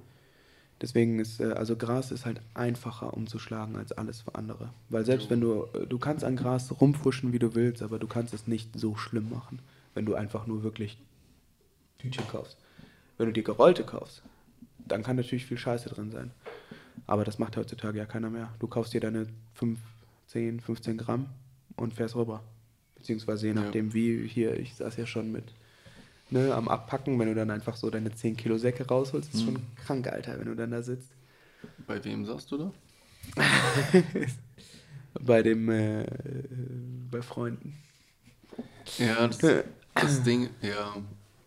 Deswegen ist, äh, also Gras ist halt einfacher umzuschlagen als alles andere. Weil selbst wenn du, äh, du kannst an Gras rumfuschen, wie du willst, aber du kannst es nicht so schlimm machen, wenn du einfach nur wirklich Tütchen kaufst. Wenn du dir gerollte kaufst, dann kann natürlich viel Scheiße drin sein. Aber das macht heutzutage ja keiner mehr. Du kaufst dir deine 5, 10, 15 Gramm und fährst rüber. Beziehungsweise je Ja. nachdem wie, hier, ich saß ja schon mit ne, am Abpacken, wenn du dann einfach so deine 10 Kilo Säcke rausholst, ist schon krank, Alter, wenn du dann da sitzt. bei wem sagst du da? [LAUGHS] Bei dem, äh, bei Freunden. Ja, das, das [CLEARS THROAT] Ding, ja,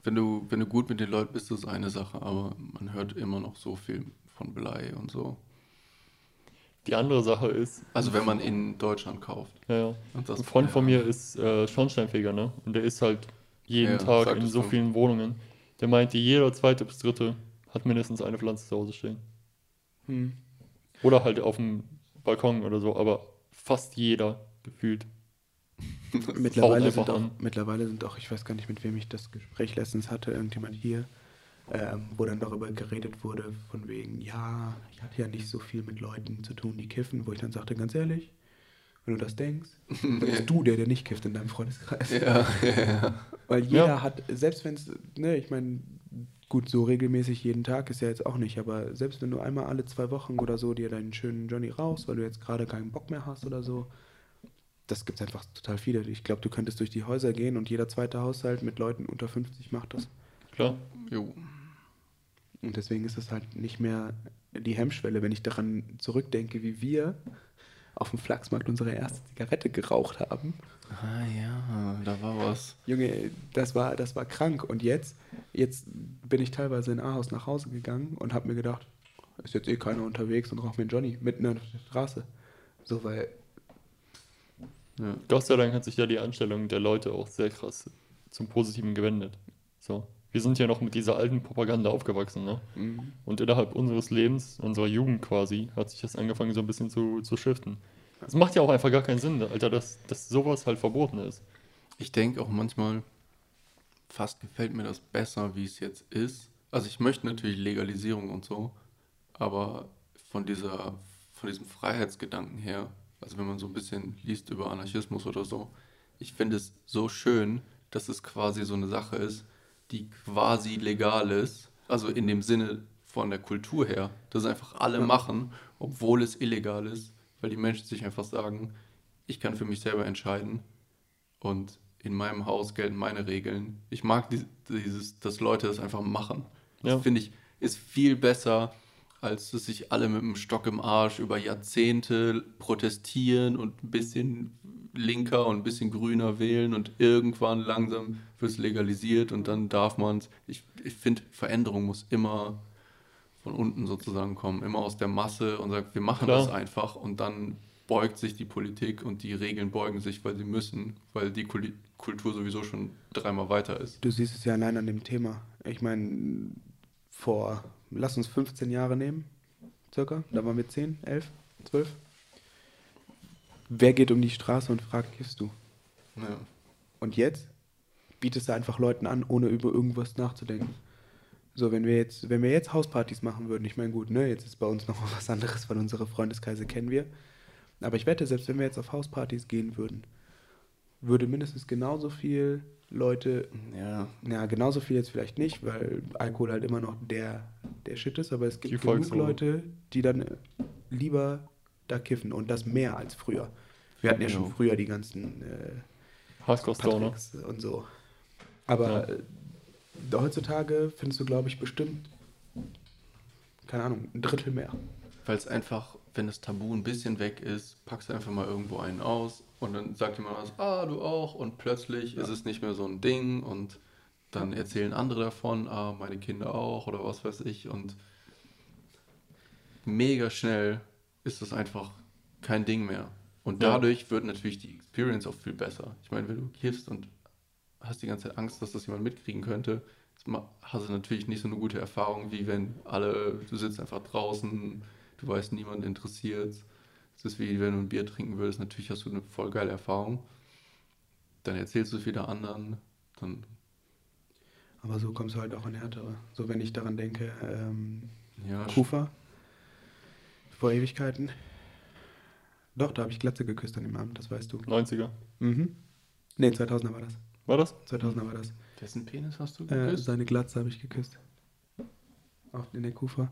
wenn du, wenn du gut mit den Leuten bist, ist das eine Sache, aber man hört immer noch so viel von Blei und so. Die andere Sache ist, Also wenn man in Deutschland kauft. ja, ja. Und das- ein Freund von mir ist äh, Schornsteinfeger, ne? Und der ist halt jeden Ja, Tag in so du. vielen Wohnungen. Der meinte, jeder zweite bis dritte hat mindestens eine Pflanze zu Hause stehen. Hm. Oder halt auf dem Balkon oder so, aber fast jeder gefühlt. [LAUGHS] Mittlerweile sind, auch, mittlerweile sind auch, ich weiß gar nicht, mit wem ich das Gespräch letztens hatte, irgendjemand hier, ähm, wo dann darüber geredet wurde, von wegen, ja, ich hatte ja nicht so viel mit Leuten zu tun, die kiffen, wo ich dann sagte, ganz ehrlich, wenn du das denkst, [LAUGHS] dann bist du der, der nicht kifft in deinem Freundeskreis. Ja, ja, ja. Weil jeder Ja. hat, selbst wenn es, ne, ich meine, Gut, so regelmäßig jeden Tag ist ja jetzt auch nicht, aber selbst wenn du einmal alle zwei Wochen oder so dir deinen schönen Johnny raus, weil du jetzt gerade keinen Bock mehr hast oder so, das gibt es einfach total viele. Ich glaube, du könntest durch die Häuser gehen und jeder zweite Haushalt mit Leuten unter 50 macht das. Klar. Jo. Und deswegen ist es halt nicht mehr die Hemmschwelle, wenn ich daran zurückdenke, wie wir auf dem Flachsmarkt unsere erste Zigarette geraucht haben. Ah ja, da war was. Junge, das war, das war krank. Und jetzt, jetzt bin ich teilweise in Ahaus nach Hause gegangen und habe mir gedacht, ist jetzt eh keiner unterwegs und raucht mir einen Johnny mitten auf der Straße. So, weil, Ja. Gott sei Dank hat sich ja die Einstellung der Leute auch sehr krass zum Positiven gewendet. So. Wir sind ja noch mit dieser alten Propaganda aufgewachsen, ne? Und innerhalb unseres Lebens, unserer Jugend quasi, hat sich das angefangen so ein bisschen zu, zu shiften. Es macht ja auch einfach gar keinen Sinn, Alter, dass, dass sowas halt verboten ist. Ich denke auch manchmal, fast gefällt mir das besser, wie es jetzt ist. Also ich möchte natürlich Legalisierung und so, aber von dieser, von diesem Freiheitsgedanken her, also wenn man so ein bisschen liest über Anarchismus oder so, ich finde es so schön, dass es quasi so eine Sache ist, die quasi legal ist, also in dem Sinne von der Kultur her, dass einfach alle machen, obwohl es illegal ist, weil die Menschen sich einfach sagen, ich kann für mich selber entscheiden und in meinem Haus gelten meine Regeln. Ich mag die- dieses, dass Leute das einfach machen. Ja. Das finde ich, ist viel besser, als dass sich alle mit dem Stock im Arsch über Jahrzehnte protestieren und ein bisschen linker und ein bisschen grüner wählen und irgendwann langsam wird es legalisiert und dann darf man es. Ich, ich finde, Veränderung muss immer von unten sozusagen kommen, immer aus der Masse und sagt, wir machen Klar. das einfach und dann beugt sich die Politik und die Regeln beugen sich, weil sie müssen, weil die Kuli- Kultur sowieso schon dreimal weiter ist. du siehst es ja allein an dem Thema. Ich meine, vor, lass uns 15 Jahre nehmen, circa, da waren wir 10, 11, 12. Wer geht um die Straße und fragt, kiffst du? Ja. Und jetzt bietest du einfach Leuten an, ohne über irgendwas nachzudenken. So, wenn wir jetzt, wenn wir jetzt Hauspartys machen würden, ich meine, gut, ne, jetzt ist bei uns noch mal was anderes, weil unsere Freundeskreise kennen wir. Aber ich wette, selbst wenn wir jetzt auf Hauspartys gehen würden, würde mindestens genauso viel Leute, ja. ja, genauso viel jetzt vielleicht nicht, weil Alkohol halt immer noch der, der Shit ist, aber es gibt Die genug. Leute, die dann lieber da kiffen und das mehr als früher. Wir hatten ja schon Ja. früher die ganzen äh, Hardcore-Stoner. Und so. Aber äh, heutzutage findest du, glaube ich, bestimmt, keine Ahnung, ein Drittel mehr. Weil es einfach, wenn das Tabu ein bisschen weg ist, packst du einfach mal irgendwo einen aus und dann sagt jemand was, ah, du auch und plötzlich ist es nicht mehr so ein Ding und dann erzählen andere davon, ah, meine Kinder auch oder was weiß ich und mega schnell ist das einfach kein Ding mehr. Und Ja. dadurch wird natürlich die Experience auch viel besser. Ich meine, wenn du kiffst und hast die ganze Zeit Angst, dass das jemand mitkriegen könnte, hast du natürlich nicht so eine gute Erfahrung, wie wenn alle, du sitzt einfach draußen, du weißt, niemand interessiert. Es ist wie wenn du ein Bier trinken würdest, natürlich hast du eine voll geile Erfahrung. Dann erzählst du es wieder anderen, dann, Aber so kommst du halt auch in härtere. So, wenn ich daran denke, ähm, ja, Kufa, vor Ewigkeiten. Doch, da habe ich Glatze geküsst an dem Abend, das weißt du. 90er. Mhm. Nee, 2000er war das. War das? 2000er war das. wessen Penis hast du Äh, geküsst? seine Glatze habe ich geküsst. Auch in der Kufa.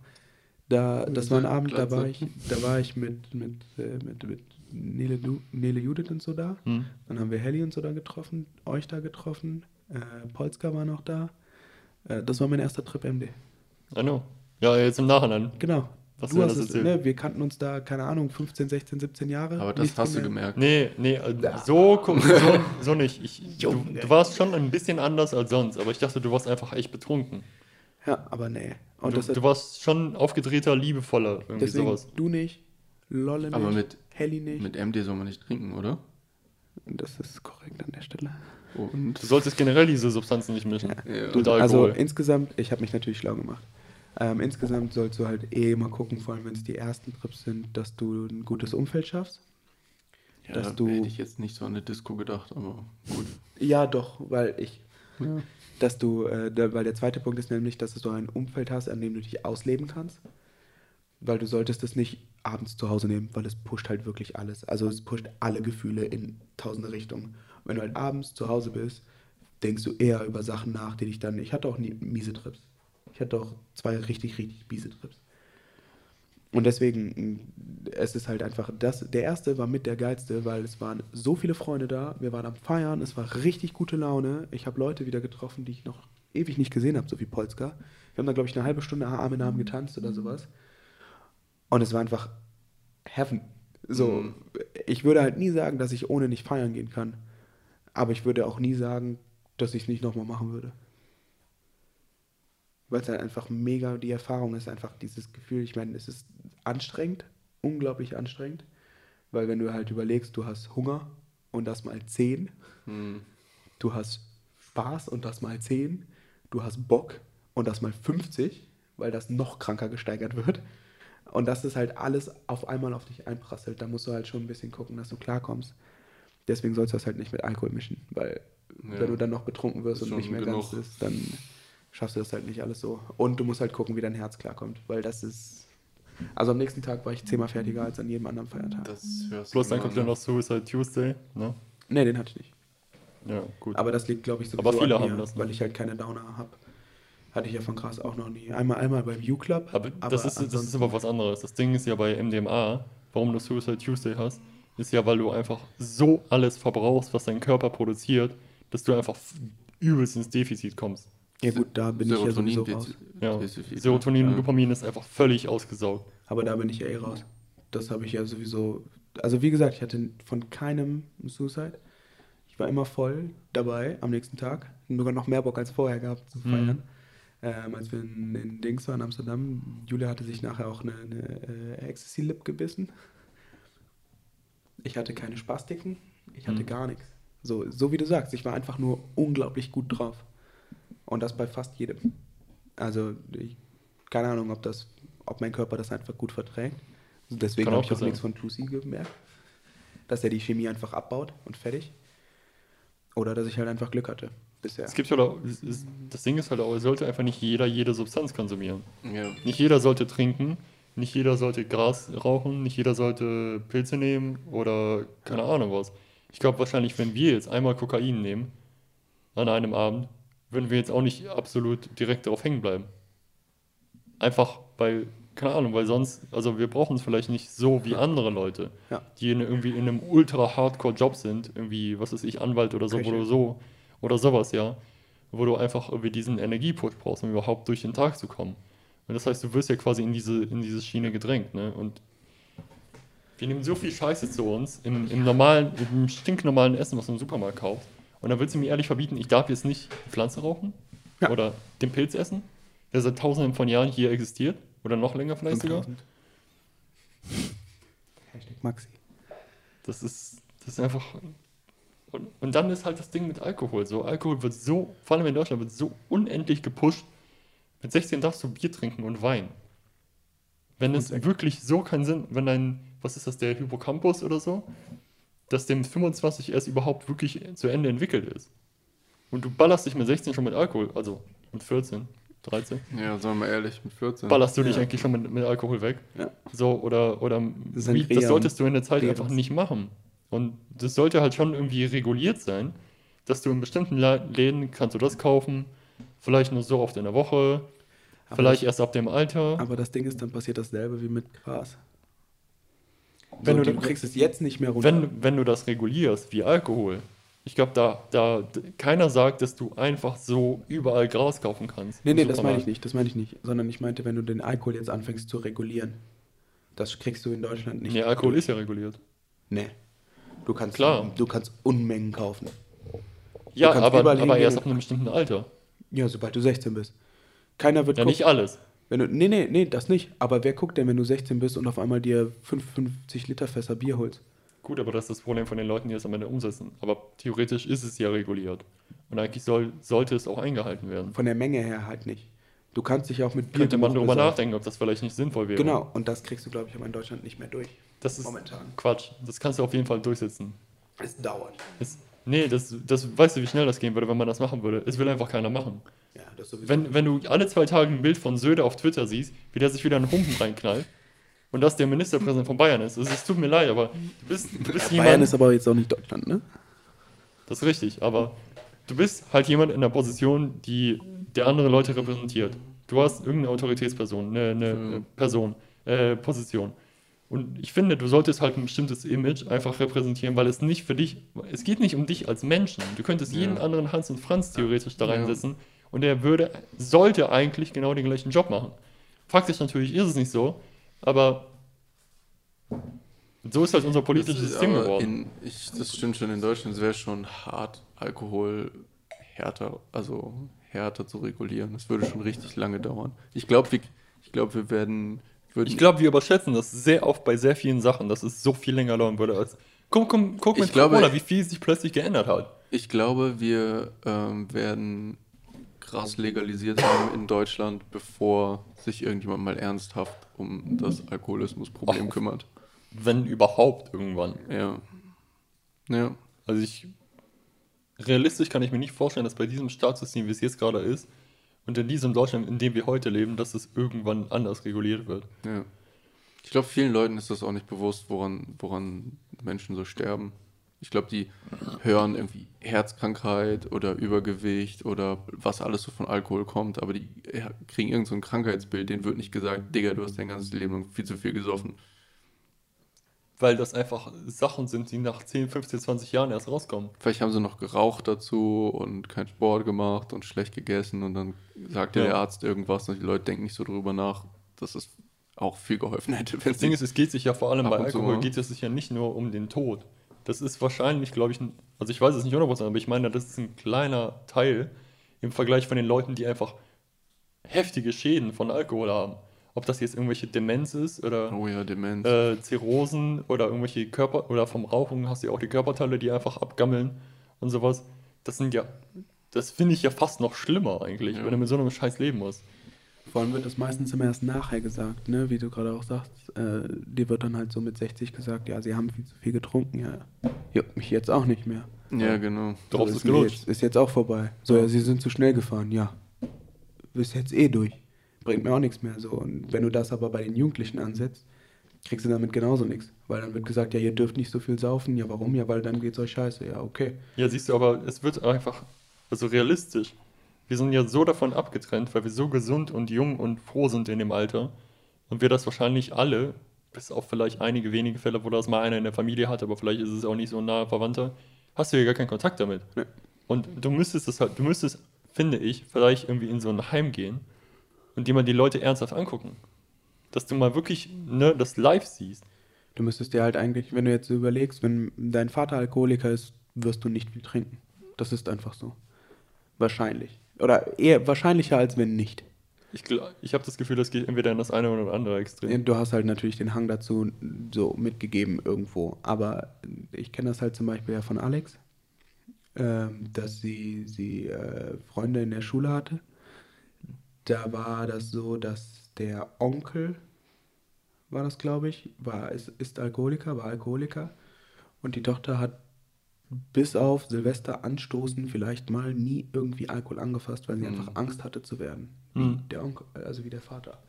Da, das war ein Abend, da war ich, da war ich mit, mit, äh, mit, mit Nele, Du- Nele Judith und so da. Hm. Dann haben wir Helly und so da getroffen, euch da getroffen, äh, Polska war noch da. Äh, das war mein erster Trip MD. I know. Ja, jetzt im Nachhinein. Genau. Was du hast das es, erzählt? ne, wir kannten uns da, keine Ahnung, 15, 16, 17 Jahre. Aber das hast du gemerkt. gemerkt. Nee, nee, äh, so, so, [LAUGHS] so nicht. Ich, du, Junge. du warst schon ein bisschen anders als sonst, aber ich dachte, du warst einfach echt betrunken. Ja, aber nee. Und Du, du warst schon aufgedrehter, liebevoller, irgendwie deswegen sowas. du nicht, Lolle nicht, Aber mit- Helly nicht. Mit MD soll man nicht trinken, oder? das ist korrekt an der Stelle. Und Du solltest generell diese Substanzen nicht mischen. Ja. Du, also Alkohol. insgesamt, ich habe mich natürlich schlau gemacht. Ähm, insgesamt sollst du halt eh mal gucken, vor allem wenn es die ersten Trips sind, dass du ein gutes Umfeld schaffst. ja, dass da du- hätte ich jetzt nicht so an eine Disco gedacht, aber gut. Ja, doch, weil ich, Ja. dass du, äh, da, weil der zweite Punkt ist nämlich, dass du ein Umfeld hast, an dem du dich ausleben kannst. Weil du solltest es nicht abends zu Hause nehmen, weil es pusht halt wirklich alles. Also es pusht alle Gefühle in tausende Richtungen. Wenn du halt abends zu Hause bist, denkst du eher über Sachen nach, die dich dann. Ich hatte auch nie miese Trips. Ich hatte auch zwei richtig, richtig miese Trips. Und deswegen, mh, es ist halt einfach, das, der erste war mit der geilste, weil es waren so viele Freunde da, wir waren am Feiern, es war richtig gute Laune. Ich habe Leute wieder getroffen, die ich noch ewig nicht gesehen habe, so wie Polska. Wir haben da, glaube ich, eine halbe Stunde Arm in Arm getanzt oder sowas. Und es war einfach Heaven. So, Mhm. ich würde halt nie sagen, dass ich ohne nicht feiern gehen kann. Aber ich würde auch nie sagen, dass ich es nicht nochmal machen würde. Weil es halt einfach mega, die Erfahrung ist einfach dieses Gefühl, ich meine, es ist anstrengend, unglaublich anstrengend, weil wenn du halt überlegst, du hast Hunger und das mal 10, Hm. du hast Spaß und das mal 10, du hast Bock und das mal 50, weil das noch kranker gesteigert wird. Und das ist halt alles auf einmal auf dich einprasselt. Da musst du halt schon ein bisschen gucken, dass du klarkommst. Deswegen sollst du das halt nicht mit Alkohol mischen, weil Ja. wenn du dann noch betrunken wirst und nicht mehr ganz genug. ist, dann schaffst du das halt nicht alles so. Und du musst halt gucken, wie dein Herz klarkommt, weil das ist. Also am nächsten Tag war ich zehnmal fertiger als an jedem anderen Feiertag. Das hörst Plus dann kommt ja noch. Suicide Tuesday, ne? Nee, den hatte ich nicht. Ja, gut. Aber das liegt, glaube ich, sowieso Aber viele an mir, haben das, ne? weil ich halt keine Downer habe. Hatte ich ja von Krass auch noch nie. Einmal, einmal beim U-Club. Aber, das, ist, das ist aber was anderes. Das Ding ist ja bei MDMA, warum du Suicide Tuesday hast, ist ja, weil du einfach so alles verbrauchst, was dein Körper produziert, dass du einfach übelst ins Defizit kommst. Ja gut, da bin ich ja sowieso Serotonin- raus. Ja. Serotonin und ja. Dopamin ist einfach völlig ausgesaugt. Aber da bin ich ja eh raus. Das habe ich ja sowieso. Also wie gesagt, ich hatte von keinem Suicide. Ich war immer voll dabei am nächsten Tag. Sogar noch mehr Bock als vorher gehabt zu feiern. Ähm, als wir in, in Dings waren, Amsterdam. Julia hatte sich nachher auch eine, eine äh, Ecstasy-Lip gebissen. Ich hatte keine Spastiken. Ich hatte Mhm. gar nichts. So, so wie du sagst, ich war einfach nur unglaublich gut drauf. Und das bei fast jedem. Also, ich, keine Ahnung, ob das, ob mein Körper das einfach gut verträgt. Deswegen Kann habe ich auch sein. nichts von Lucy gemerkt. Dass er die Chemie einfach abbaut und fertig. Oder dass ich halt einfach Glück hatte. Bisher. Es gibt halt auch, das Ding ist halt auch, es sollte einfach nicht jeder jede Substanz konsumieren. Ja. Nicht jeder sollte trinken, nicht jeder sollte Gras rauchen, nicht jeder sollte Pilze nehmen oder keine Ahnung was. Ich glaube wahrscheinlich, wenn wir jetzt einmal Kokain nehmen an einem Abend, würden wir jetzt auch nicht absolut direkt darauf hängen bleiben. Einfach weil, keine Ahnung, weil sonst, also wir brauchen es vielleicht nicht so wie andere Leute, Ja. die in, irgendwie in einem ultra hardcore Job sind, irgendwie, was weiß ich, Anwalt oder so, Köche. du so, oder sowas, ja, wo du einfach irgendwie diesen Energiepush brauchst, um überhaupt durch den Tag zu kommen. Und das heißt, du wirst ja quasi in diese, in diese Schiene gedrängt, ne? Und wir nehmen so viel Scheiße zu uns im, im normalen, im stinknormalen Essen, was du im Supermarkt kaufst. Und dann willst du mir ehrlich verbieten, ich darf jetzt nicht Pflanze rauchen Ja. oder den Pilz essen, der seit tausenden von Jahren hier existiert oder noch länger vielleicht sogar. 5000. Hashtag Maxi. Das ist, das ist einfach. Und, und dann ist halt das Ding mit Alkohol. So, Alkohol wird so, vor allem in Deutschland, wird so unendlich gepusht. Mit 16 darfst du Bier trinken und Wein. Wenn es wirklich so keinen Sinn, wenn dein, was ist das, der Hippocampus oder so, dass dem 25 erst überhaupt wirklich zu Ende entwickelt ist. Und du ballerst dich mit 16 schon mit Alkohol, also mit 14, 13, Ja, sagen wir mal ehrlich, mit 14. ballerst du dich eigentlich schon mit, mit Alkohol weg. Ja. So, oder, oder Das Weed, das solltest du in der Zeit einfach nicht machen. Und das sollte halt schon irgendwie reguliert sein, dass du in bestimmten Läden kannst du das kaufen, vielleicht nur so oft in der Woche, Aber vielleicht das- erst ab dem Alter. Aber das Ding ist, dann passiert dasselbe wie mit Gras. Wenn so, du- du, kriegst es jetzt nicht mehr runter. wenn, wenn du das regulierst, wie Alkohol, ich glaube, da, da keiner sagt, dass du einfach so überall Gras kaufen kannst. nee, nee, das meine ich nicht, das meine ich nicht. Sondern ich meinte, wenn du den Alkohol jetzt anfängst zu regulieren. Das kriegst du in Deutschland nicht. Nee, Alkohol ist ja reguliert. Nee. Du kannst, Klar. Du kannst Unmengen kaufen. Ja, aber, aber erst ab einem bestimmten Alter. Ja, sobald du 16 bist. Keiner wird Ja, nicht alles. Wenn du, nee, nee, nee, das nicht. Aber wer guckt denn, wenn du 16 bist und auf einmal dir 55 Liter Fässer Bier holst? Gut, aber das ist das Problem von den Leuten, die das am Ende umsetzen. Aber theoretisch ist es ja reguliert. Und eigentlich soll, sollte es auch eingehalten werden. Von der Menge her halt nicht. Du kannst dich auch mit Bier Könnte man darüber nachdenken, ob das vielleicht nicht sinnvoll wäre. Genau, und das kriegst du, glaube ich, aber in Deutschland nicht mehr durch. Das ist Momentan. Quatsch. Das kannst du auf jeden Fall durchsetzen. Es dauert. Es, nee, das, das weißt du, wie schnell das gehen würde, wenn man das machen würde. Es will einfach keiner machen. Ja, das sowieso. Wenn, wenn du alle zwei Tage ein Bild von Söder auf Twitter siehst, wie der sich wieder einen Humpen reinknallt und das der Ministerpräsident von Bayern ist, es, tut mir leid, aber du bist, du bist Bayern jemand, ist aber jetzt auch nicht Deutschland, ne? das ist richtig, aber du bist halt jemand in der Position, die der andere Leute repräsentiert. Du hast irgendeine Autoritätsperson, eine, eine Mhm. Person, äh, Position. Und ich finde, du solltest halt ein bestimmtes Image einfach repräsentieren, weil es nicht für dich, es geht nicht um dich als Menschen. Du könntest jeden Ja. anderen Hans und Franz theoretisch da Ja. reinsetzen und er würde, sollte eigentlich genau den gleichen Job machen. Faktisch natürlich ist es nicht so, aber so ist halt unser politisches System geworden. In, ich, das stimmt schon, in Deutschland wäre schon hart, Alkohol härter, also härter zu regulieren. Das würde schon richtig lange dauern. Ich glaube, wir, ich glaub, wir werden. Würden, Ich glaube, wir überschätzen das sehr oft bei sehr vielen Sachen, dass es so viel länger dauern würde als. Guck, guck, guck mit Ich glaube- Corona, wie viel sich plötzlich geändert hat. ich glaube, wir ähm, werden krass legalisiert haben in Deutschland, bevor sich irgendjemand mal ernsthaft um das Alkoholismusproblem Ach. kümmert. Wenn überhaupt irgendwann. Ja. Ja. Also ich. Realistisch kann ich mir nicht vorstellen, dass bei diesem Staatssystem, wie es jetzt gerade ist, und in diesem Deutschland, in dem wir heute leben, dass es irgendwann anders reguliert wird. Ja. Ich glaube, vielen Leuten ist das auch nicht bewusst, woran, woran Menschen so sterben. Ich glaube, die hören irgendwie Herzkrankheit oder Übergewicht oder was alles so von Alkohol kommt, aber die kriegen irgend so ein Krankheitsbild, denen wird nicht gesagt, Digga, du hast dein ganzes Leben viel zu viel gesoffen. Weil das einfach Sachen sind, die nach 10, 15, 20 Jahren erst rauskommen. Vielleicht haben sie noch geraucht dazu und keinen Sport gemacht und schlecht gegessen und dann sagt Ja. der Arzt irgendwas und die Leute denken nicht so drüber nach, dass es auch viel geholfen hätte. Wenn Das Ding ist, es geht sich ja vor allem bei Alkohol, geht es sich ja nicht nur um den Tod. Das ist wahrscheinlich, glaube ich, ein, also ich weiß es nicht 100%, aber ich meine, das ist ein kleiner Teil im Vergleich von den Leuten, die einfach heftige Schäden von Alkohol haben. Ob das jetzt irgendwelche Demenz ist oder oh ja, Demenz. äh, Zirrhosen oder irgendwelche Körper, oder vom Rauchen hast du ja auch die Körperteile, die einfach abgammeln und sowas. Das sind ja, das finde ich ja fast noch schlimmer eigentlich, Ja. wenn du mit so einem Scheiß leben musst. Vor allem wird das meistens immer erst nachher gesagt, ne? wie du gerade auch sagst. Äh, dir wird dann halt so mit 60 gesagt, ja, sie haben viel zu viel getrunken, ja. Juckt mich jetzt auch nicht mehr. ja, genau. Drauf so, ist gelutscht. jetzt, ist jetzt auch vorbei. So, ja, sie sind zu schnell gefahren, ja. Bist jetzt eh durch. Bringt mir auch nichts mehr. So. Und wenn du das aber bei den Jugendlichen ansetzt, kriegst du damit genauso nichts. Weil dann wird gesagt, ja, ihr dürft nicht so viel saufen. Ja, warum? Ja, weil dann geht's euch scheiße. Ja, okay. Ja, siehst du, aber es wird einfach, also realistisch. Wir sind ja so davon abgetrennt, weil wir so gesund und jung und froh sind in dem Alter. Und wir das wahrscheinlich alle, bis auf vielleicht einige wenige Fälle, wo das mal einer in der Familie hat, aber vielleicht ist es auch nicht so ein naher Verwandter, hast du ja gar keinen Kontakt damit. Nee. Und du müsstest das halt, du müsstest, finde ich, vielleicht irgendwie in so ein Heim gehen und dir mal die Leute ernsthaft angucken. Dass du mal wirklich ne, das live siehst. Du müsstest dir halt eigentlich, wenn du jetzt so überlegst, wenn dein Vater Alkoholiker ist, wirst du nicht viel trinken. Das ist einfach so. Wahrscheinlich. Oder eher wahrscheinlicher, als wenn nicht. Ich, ich habe das Gefühl, das geht entweder in das eine oder andere Extrem. Du hast halt natürlich den Hang dazu so mitgegeben irgendwo. Aber ich kenne das halt zum Beispiel ja von Alex, ähm, dass sie, sie äh, Freunde in der Schule hatte. Da war das so, dass der Onkel, war das glaube ich, war, ist, ist Alkoholiker, war Alkoholiker. Und die Tochter hat bis auf Silvester anstoßen vielleicht mal nie irgendwie Alkohol angefasst, weil sie Mhm. einfach Angst hatte zu werden. Mhm. Wie der Onkel, also wie der Vater.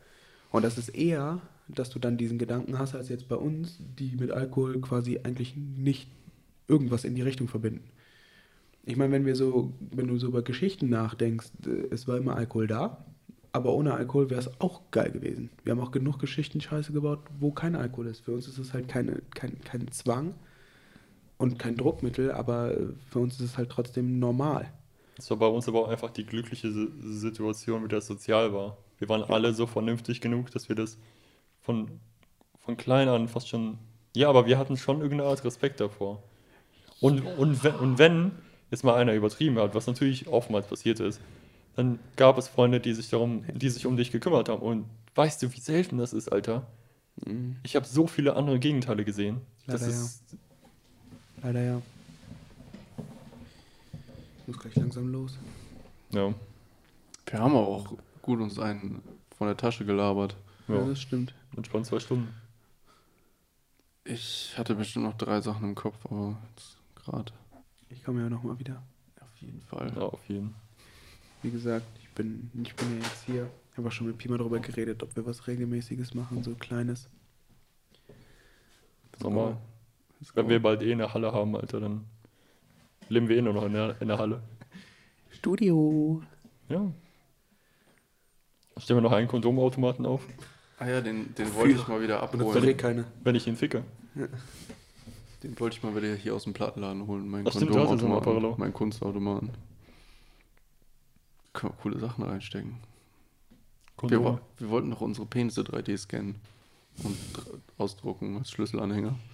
Und das ist eher, dass du dann diesen Gedanken hast, als jetzt bei uns, die mit Alkohol quasi eigentlich nicht irgendwas in die Richtung verbinden. Ich meine, wenn wir so, wenn du so über Geschichten nachdenkst, äh, es war immer Alkohol da, aber ohne Alkohol wäre es auch geil gewesen. Wir haben auch genug Geschichten scheiße gebaut, wo kein Alkohol ist. Für uns ist es halt keine, kein, kein Zwang und kein Druckmittel, aber äh, für uns ist es halt trotzdem normal. Das war bei uns aber auch einfach die glückliche Si- Situation, wie das sozial war. Wir waren alle so vernünftig genug, dass wir das von, von klein an fast schon. Ja, aber wir hatten schon irgendeine Art Respekt davor. Und, und, wenn, und wenn jetzt mal einer übertrieben hat, was natürlich oftmals passiert ist, dann gab es Freunde, die sich darum, die sich um dich gekümmert haben. Und weißt du, wie selten das ist, Alter? Ich habe so viele andere Gegenteile gesehen. Das Leider ist. Leider ja. Ich muss gleich langsam los. Ja. Wir haben auch gut uns einen von der Tasche gelabert. Ja, ja. das stimmt. Entspannt zwei Stunden. Ich hatte bestimmt noch drei Sachen im Kopf, aber jetzt gerade Ich komme ja nochmal wieder. auf jeden Fall. Ja, auf jeden. Wie gesagt, ich bin, ich bin ja jetzt hier. Ich habe auch schon mit Pima darüber geredet, ob wir was Regelmäßiges machen, so kleines. Let's Wenn wir bald eh eine Halle haben, Alter, dann leben wir eh nur noch in der, in der Halle. Studio. Ja. Stellen wir noch einen Kondomautomaten auf, Ah ja, den, den wollte ich mal wieder das doch eh abholen. keine. wenn ich ihn ficke. Den wollte ich mal wieder hier aus dem Plattenladen holen. Mein Ach stimmt, Kondomautomaten. Apollo. Mein Kunstautomaten. Können wir coole Sachen reinstecken. Wir, wir wollten doch unsere Penisse 3D scannen und dr- ausdrucken als Schlüsselanhänger. [LAUGHS]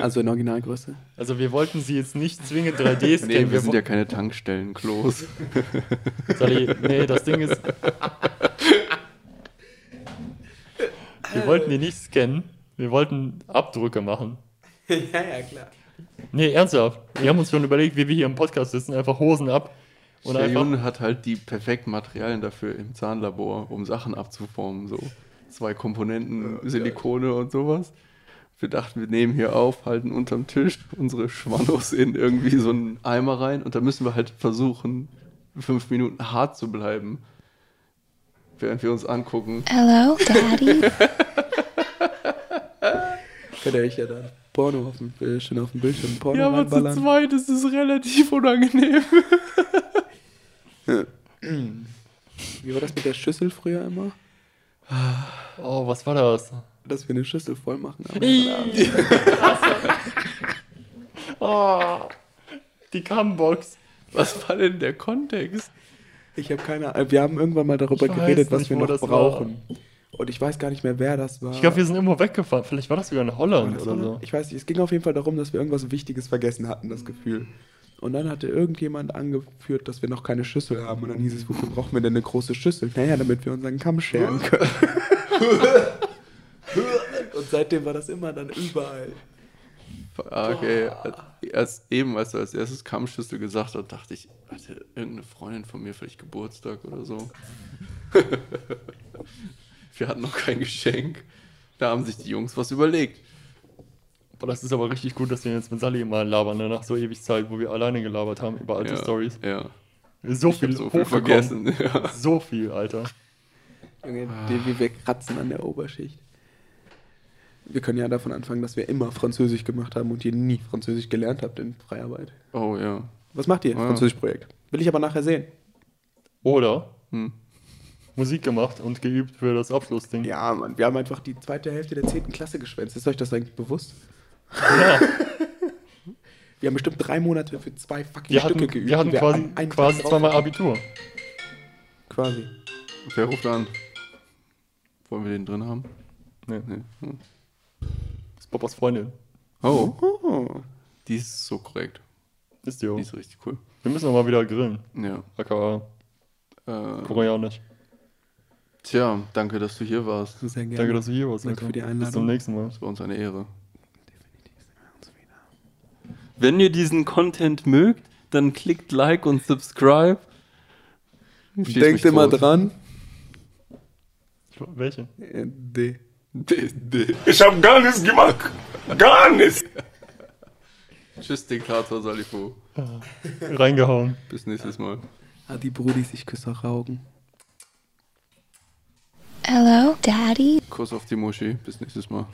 Also in Originalgröße. Also wir wollten sie jetzt nicht zwingend 3D scannen. Nee, wir wir sind ja keine Tankstellen-Klos. [LAUGHS] Sally, nee, das Ding ist. Wir wollten die nicht scannen. Wir wollten Abdrücke machen. [LAUGHS] ja, ja, klar. Nee, ernsthaft. Wir haben uns schon überlegt, wie wir hier im Podcast sitzen, einfach Hosen ab. Und einfach. Jun hat halt die perfekten Materialien dafür im Zahnlabor, um Sachen abzuformen. So zwei Komponenten, Silikone und sowas. Wir dachten, wir nehmen hier auf, halten unterm Tisch unsere Schwannos in irgendwie so einen Eimer rein und da müssen wir halt versuchen, fünf Minuten hart zu bleiben, während wir uns angucken. Hello, Daddy. [LAUGHS] Könnte ich ja da Porno auf dem, äh, schon auf dem Bildschirm Porno reinballern. zweit ist es relativ unangenehm. [LAUGHS] Wie war das mit der Schüssel früher immer? Oh, was war das? Dass wir eine Schüssel voll machen. [LAUGHS] Oh, die Cumbox. Was war denn der Kontext? Ich habe keine Ahnung. Wir haben irgendwann mal darüber geredet, was nicht, wir wo noch das war. brauchen. Und ich weiß gar nicht mehr, wer das war. Ich glaube, wir sind immer weggefahren. Vielleicht war das sogar in Holland oder so? so. Ich weiß nicht, es ging auf jeden Fall darum, dass wir irgendwas Wichtiges vergessen hatten, das Gefühl. Und dann hatte irgendjemand angeführt, dass wir noch keine Schüssel haben. Und dann hieß es, wofür brauchen wir denn eine große Schüssel? Naja, damit wir unseren Kamm scheren [LAUGHS] können. Und seitdem war das immer dann überall. Ah, Okay, als, eben, als du als erstes Kammschüssel gesagt hast, dachte ich, hatte irgendeine Freundin von mir vielleicht Geburtstag oder so. [LAUGHS] Wir hatten noch kein Geschenk. Da haben sich die Jungs was überlegt. Boah, das ist aber richtig gut, dass wir jetzt mit Sally mal labern, ne? nach so ewig Zeit, wo wir alleine gelabert haben über alte ja, Stories. Ja, So ich viel so viel vergessen. [LAUGHS] Ja. So viel, Alter. Junge, den wie wir kratzen an der Oberschicht. Wir können ja davon anfangen, dass wir immer Französisch gemacht haben und ihr nie Französisch gelernt habt in Freiarbeit. Oh ja. Was macht ihr? Ah. Französischprojekt. Will ich aber nachher sehen. Oder Hm. Musik gemacht und geübt für das Abschlussding. Ja, Mann, wir haben einfach die zweite Hälfte der 10. Klasse geschwänzt. Ist euch das eigentlich bewusst? Ja. Wir haben bestimmt drei Monate für zwei fucking Wir Stücke hatten, geübt. wir hatten die quasi, an einem quasi zweimal Abitur. Quasi. Wer ruft an? Wollen wir den drin haben? Nee, Nee. Hm. das ist Papas Freundin. Oh, Oh. die ist so korrekt. Ist die auch. Die ist richtig cool. Wir müssen auch mal wieder grillen. Ja. AKA Äh, koreanisch. tja, danke, dass du hier warst. Sehr gerne. Danke, dass du hier warst. Danke Alter. für die Bis Einladung. zum nächsten Mal. Das war uns eine Ehre. Wenn ihr diesen Content mögt, dann klickt Like und Subscribe. Schieß Denkt immer tot. dran. Welche? Äh, D. D- D- Ich hab gar nichts gemacht. Gar nichts. Tschüss, Diktator Salifo. Reingehauen. Bis nächstes Mal. Die Brudis, ich küsse eure Augen. Hello, Daddy. Kuss auf die Muschi. Bis nächstes Mal.